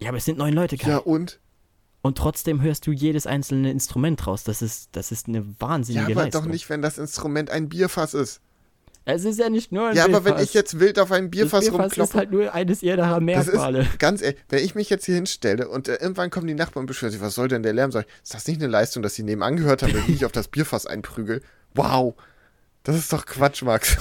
Ja, aber es sind neun Leute, Kai. Ja, und? Und trotzdem hörst du jedes einzelne Instrument raus. Das ist, das ist eine Ja, wahnsinnige aber Leistung. doch nicht, wenn das Instrument ein Bierfass ist. Es ist ja nicht nur ein Ja, aber wenn Bierfass. ich jetzt wild auf ein das Bierfass Bierfass ist rumkloppe. halt nur eines ihrer Das Merkmale. ist ganz ehrlich, wenn ich mich jetzt hier hinstelle und äh, irgendwann kommen die Nachbarn und beschweren sich, was soll denn der Lärm? Sag ich, ist das nicht eine Leistung, dass sie nebenan gehört haben, wie ich auf das Bierfass einprügel? Wow, das ist doch Quatsch, Max.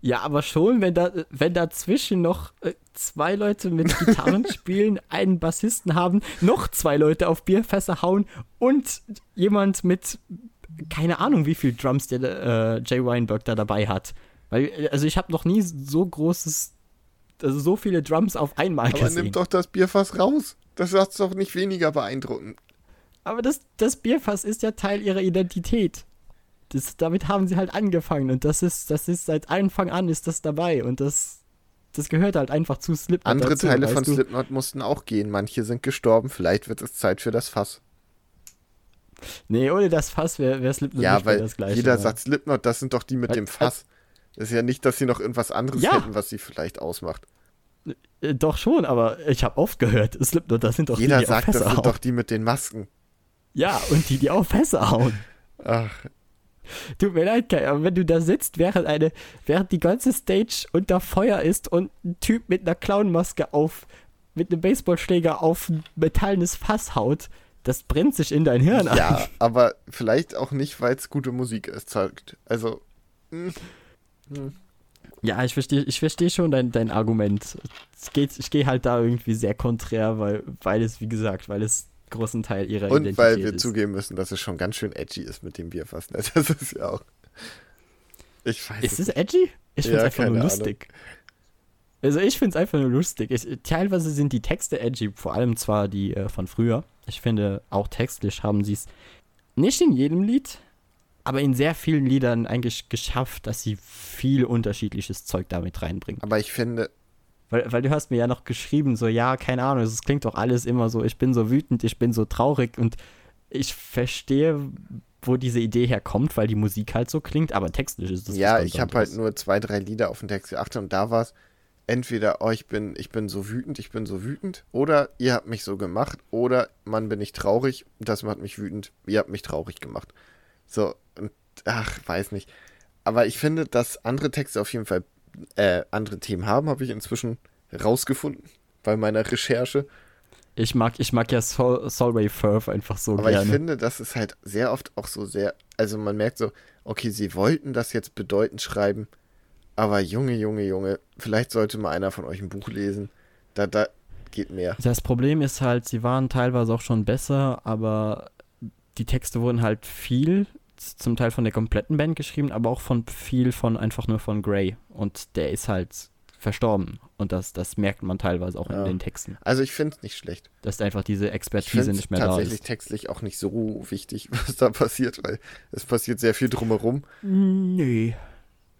Ja, aber schon, wenn da, wenn dazwischen noch äh, zwei Leute mit Gitarren spielen, einen Bassisten haben, noch zwei Leute auf Bierfässer hauen und jemand mit keine Ahnung, wie viel Drums der äh, Jay Weinberg da dabei hat. Weil, äh, also ich habe noch nie so großes, also so viele Drums auf einmal Aber gesehen. nimm doch das Bierfass raus. Das ist doch nicht weniger beeindruckend. Aber das, das Bierfass ist ja Teil ihrer Identität. Das, damit haben sie halt angefangen und das ist, das ist seit Anfang an ist das dabei und das, das gehört halt einfach zu Slipknot Andere dazu, Teile von du? Slipknot mussten auch gehen. Manche sind gestorben. Vielleicht wird es Zeit für das Fass. Nee, ohne das Fass wäre wär Slipknot ja, nicht mehr weil das gleiche. jeder ja. sagt Slipknot, das sind doch die mit Weil- dem Fass. Das ist ja nicht, dass sie noch irgendwas anderes Ja. hätten, was sie vielleicht ausmacht. Äh, Doch schon, aber ich habe oft gehört, Slipknot, das sind doch Jeder die, die sagt, auf das Fässer sind hauen. doch die mit den Masken. Ja, und die, die auf Fässer hauen. Ach, Tut mir leid, Kai, aber wenn du da sitzt, während, eine, während die ganze Stage unter Feuer ist und ein Typ mit einer Clownmaske auf, mit einem Baseballschläger auf ein metallenes Fass haut, das brennt sich in dein Hirn ein. Ja, aber vielleicht auch nicht, weil es gute Musik erzeugt. Also, Ja, ich verstehe ich versteh schon dein, dein Argument. Es geht, ich gehe halt da irgendwie sehr konträr, weil, weil es, wie gesagt, weil es großen Teil ihrer und Identität weil wir ist. zugeben müssen, dass es schon ganz schön edgy ist mit dem Bierfass. ne? Das ist ja auch. Ich weiß Ist es edgy? Ich finde es Ja, einfach nur lustig. Also ich finde es einfach nur lustig. Ich, teilweise sind die Texte edgy, vor allem zwar die äh, von früher. Ich finde, auch textlich haben sie es nicht in jedem Lied, aber in sehr vielen Liedern eigentlich geschafft, dass sie viel unterschiedliches Zeug damit reinbringen. Aber ich finde, Weil, weil du hast mir ja noch geschrieben, so, ja, keine Ahnung, es klingt doch alles immer so, ich bin so wütend, ich bin so traurig und ich verstehe, wo diese Idee herkommt, weil die Musik halt so klingt, aber textlich ist das ja, ich habe halt nur zwei, drei Lieder auf den Text geachtet und da war es entweder, oh, ich bin, ich bin so wütend, ich bin so wütend, oder ihr habt mich so gemacht, oder Mann, bin ich traurig, das macht mich wütend, ihr habt mich traurig gemacht. So, und, ach, weiß nicht. Aber ich finde, dass andere Texte auf jeden Fall äh, andere Themen haben, habe ich inzwischen rausgefunden. bei meiner Recherche. Ich mag, ich mag ja Sol Solway Firth einfach so Aber gerne. ich finde, das ist halt sehr oft auch so sehr, also man merkt so, okay, sie wollten das jetzt bedeutend schreiben, aber Junge, Junge, Junge, vielleicht sollte mal einer von euch ein Buch lesen. Da, da geht mehr. Das Problem ist halt, sie waren teilweise auch schon besser, aber die Texte wurden halt viel, zum Teil von der kompletten Band geschrieben, aber auch von viel von einfach nur von Gray. Und der ist halt verstorben. Und das, das merkt man teilweise auch Ja. in den Texten. Also ich finde es nicht schlecht. Dass einfach diese Expertise nicht mehr da tatsächlich ist. textlich auch nicht so wichtig, was da passiert, weil es passiert sehr viel drumherum. Nee.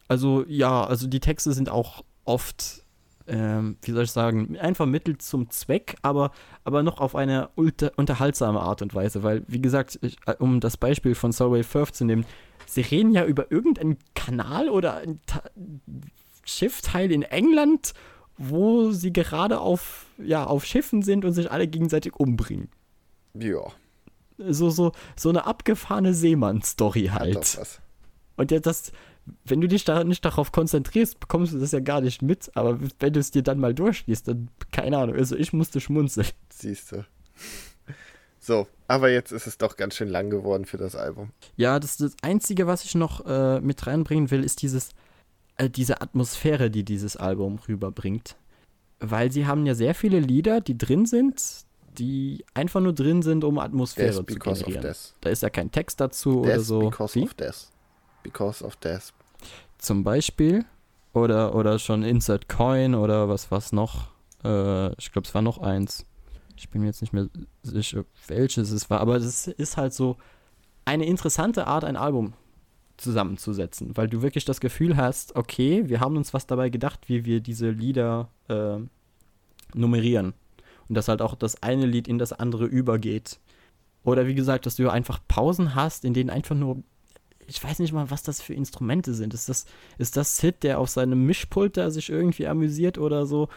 Also ja, also die Texte sind auch oft, ähm, wie soll ich sagen, einfach Mittel zum Zweck, aber, aber noch auf eine unterhaltsame Art und Weise, weil, wie gesagt, ich, äh, um das Beispiel von Solway Firth zu nehmen, sie reden ja über irgendeinen Kanal oder ein Ta Schiffteil in England, wo sie gerade auf, ja, auf Schiffen sind und sich alle gegenseitig umbringen. Ja, So, so, so eine abgefahrene Seemann-Story hat halt. doch was. Und ja, das, wenn du dich da nicht darauf konzentrierst, bekommst du das ja gar nicht mit. Aber wenn du es dir dann mal durchliest, dann, keine Ahnung, also ich musste schmunzeln. Siehst du. So, aber jetzt ist es doch ganz schön lang geworden für das Album. Ja, das, das Einzige, was ich noch äh, mit reinbringen will, ist dieses, äh, diese Atmosphäre, die dieses Album rüberbringt. Weil sie haben ja sehr viele Lieder, die drin sind, die einfach nur drin sind, um Atmosphäre Death zu because of generieren. death. Da ist ja kein Text dazu oder Death so. because Wie? of death. Because of death. Zum Beispiel. Oder, oder schon Insert Coin oder was was noch. Äh, ich glaube, es war noch eins. Ich bin mir jetzt nicht mehr sicher, welches es war. Aber es ist halt so eine interessante Art, ein Album zusammenzusetzen. Weil du wirklich das Gefühl hast, okay, wir haben uns was dabei gedacht, wie wir diese Lieder äh, nummerieren. Und dass halt auch das eine Lied in das andere übergeht. Oder wie gesagt, dass du einfach Pausen hast, in denen einfach nur ich weiß nicht mal, was das für Instrumente sind. Ist das, ist das Sid, der auf seinem Mischpult da sich irgendwie amüsiert oder so?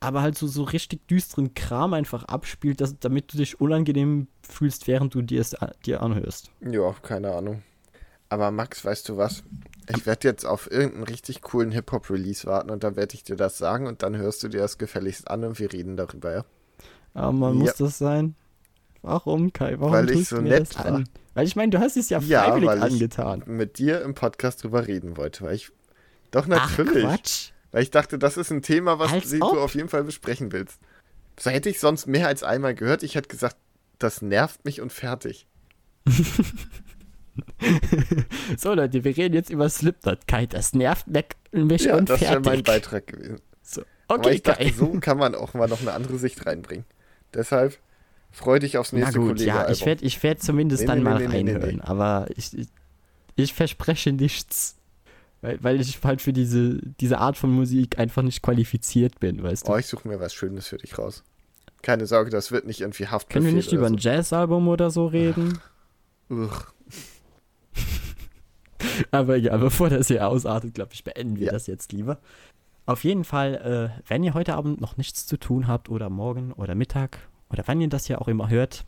Aber halt so, so richtig düsteren Kram einfach abspielt, dass, damit du dich unangenehm fühlst, während du dir es dir anhörst. Ja, keine Ahnung. Aber Max, weißt du was? Ich werde jetzt auf irgendeinen richtig coolen Hip-Hop-Release warten und dann werde ich dir das sagen und dann hörst du dir das gefälligst an und wir reden darüber, ja? Aber man Ja. muss das sein. Warum, Kai? Warum Weil ich so du mir nett das war. an? Weil ich meine, du hast es ja Ja, freiwillig weil ich- angetan. Mit dir im Podcast drüber reden wollte, weil ich. Doch, Ach, natürlich. Quatsch. Weil ich dachte, das ist ein Thema, was du auf jeden Fall besprechen willst. So hätte ich sonst mehr als einmal gehört. Ich hätte gesagt, das nervt mich und fertig. So, Leute, wir reden jetzt über Slipknot. Kai, das nervt mich Ja, und das wäre fertig. mein Beitrag gewesen. So. Aber Okay, ich dachte, Kai. so kann man auch mal noch eine andere Sicht reinbringen. Deshalb freu dich aufs Na nächste gut, Kollege. ja, ich werde ich werd zumindest Nee, dann nee, mal nee, reinhören, aber ich, ich, ich verspreche nichts. Weil, weil ich halt für diese, diese Art von Musik einfach nicht qualifiziert bin, weißt du. Oh, ich suche mir was Schönes für dich raus. Keine Sorge, das wird nicht irgendwie Haftbefehl Können wir nicht über oder ein Jazzalbum oder so reden? so. Ugh. Aber ja, bevor das hier ausartet, glaube ich, beenden wir Ja. das jetzt lieber. Auf jeden Fall, äh, wenn ihr heute Abend noch nichts zu tun habt oder morgen oder Mittag oder wann ihr das hier auch immer hört,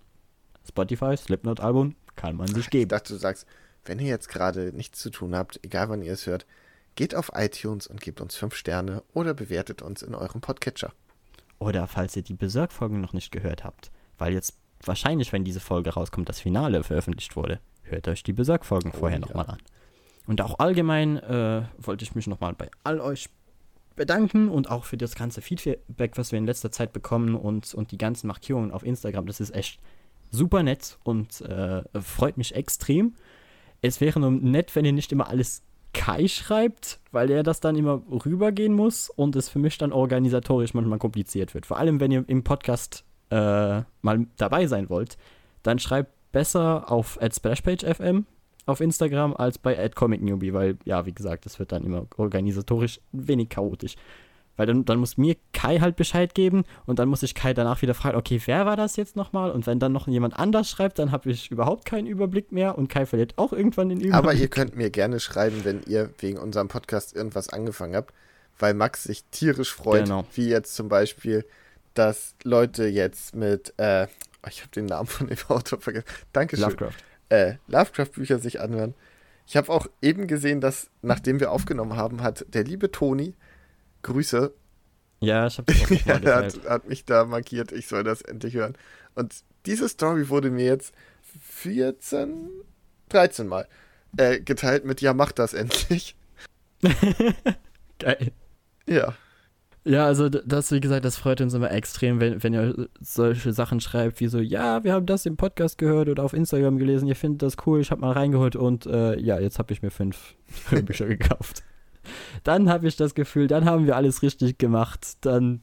Spotify, Slipknot-Album, kann man sich Ich geben. dachte, du sagst, wenn ihr jetzt gerade nichts zu tun habt, egal wann ihr es hört, geht auf iTunes und gebt uns 5 Sterne oder bewertet uns in eurem Podcatcher. Oder falls ihr die Berserk-Folgen noch nicht gehört habt, weil jetzt wahrscheinlich, wenn diese Folge rauskommt, das Finale veröffentlicht wurde, hört euch die Berserk-Folgen Oh, vorher ja. nochmal an. Und auch allgemein äh, wollte ich mich nochmal bei all euch bedanken und auch für das ganze Feedback, was wir in letzter Zeit bekommen und, und die ganzen Markierungen auf Instagram. Das ist echt super nett und äh, freut mich extrem. Es wäre nur nett, wenn ihr nicht immer alles Kai schreibt, weil er das dann immer rübergehen muss und es für mich dann organisatorisch manchmal kompliziert wird. Vor allem, wenn ihr im Podcast äh, mal dabei sein wollt, dann schreibt besser auf @splashpage_fm auf Instagram als bei @comicnewbie, weil ja, wie gesagt, das wird dann immer organisatorisch ein wenig chaotisch. Weil dann, dann muss mir Kai halt Bescheid geben und dann muss ich Kai danach wieder fragen, okay, wer war das jetzt nochmal? Und wenn dann noch jemand anders schreibt, dann habe ich überhaupt keinen Überblick mehr und Kai verliert auch irgendwann den Überblick. Aber ihr könnt mir gerne schreiben, wenn ihr wegen unserem Podcast irgendwas angefangen habt, weil Max sich tierisch freut, Genau. wie jetzt zum Beispiel, dass Leute jetzt mit, äh, ich habe den Namen von dem Autor vergessen, Dankeschön, Lovecraft. Äh, Lovecraft-Bücher sich anhören. Ich habe auch eben gesehen, dass, nachdem wir aufgenommen haben, hat der liebe Toni, Grüße, Ja, ich habe ja, er hat, hat mich da markiert, ich soll das endlich hören. Und diese Story wurde mir jetzt 14, 13 Mal äh, geteilt mit Ja, mach das endlich. Geil. Ja. Ja, also das, wie gesagt, das freut uns immer extrem, wenn, wenn ihr solche Sachen schreibt, wie so, ja, wir haben das im Podcast gehört oder auf Instagram gelesen, ihr findet das cool, ich habe mal reingeholt und äh, ja, jetzt habe ich mir fünf Hörbücher gekauft. Dann habe ich das Gefühl, dann haben wir alles richtig gemacht. Dann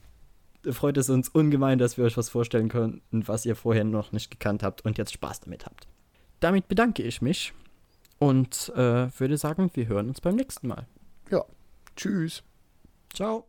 freut es uns ungemein, dass wir euch was vorstellen konnten, was ihr vorher noch nicht gekannt habt und jetzt Spaß damit habt. Damit bedanke ich mich und äh, würde sagen, wir hören uns beim nächsten Mal. Tschüss. Ciao.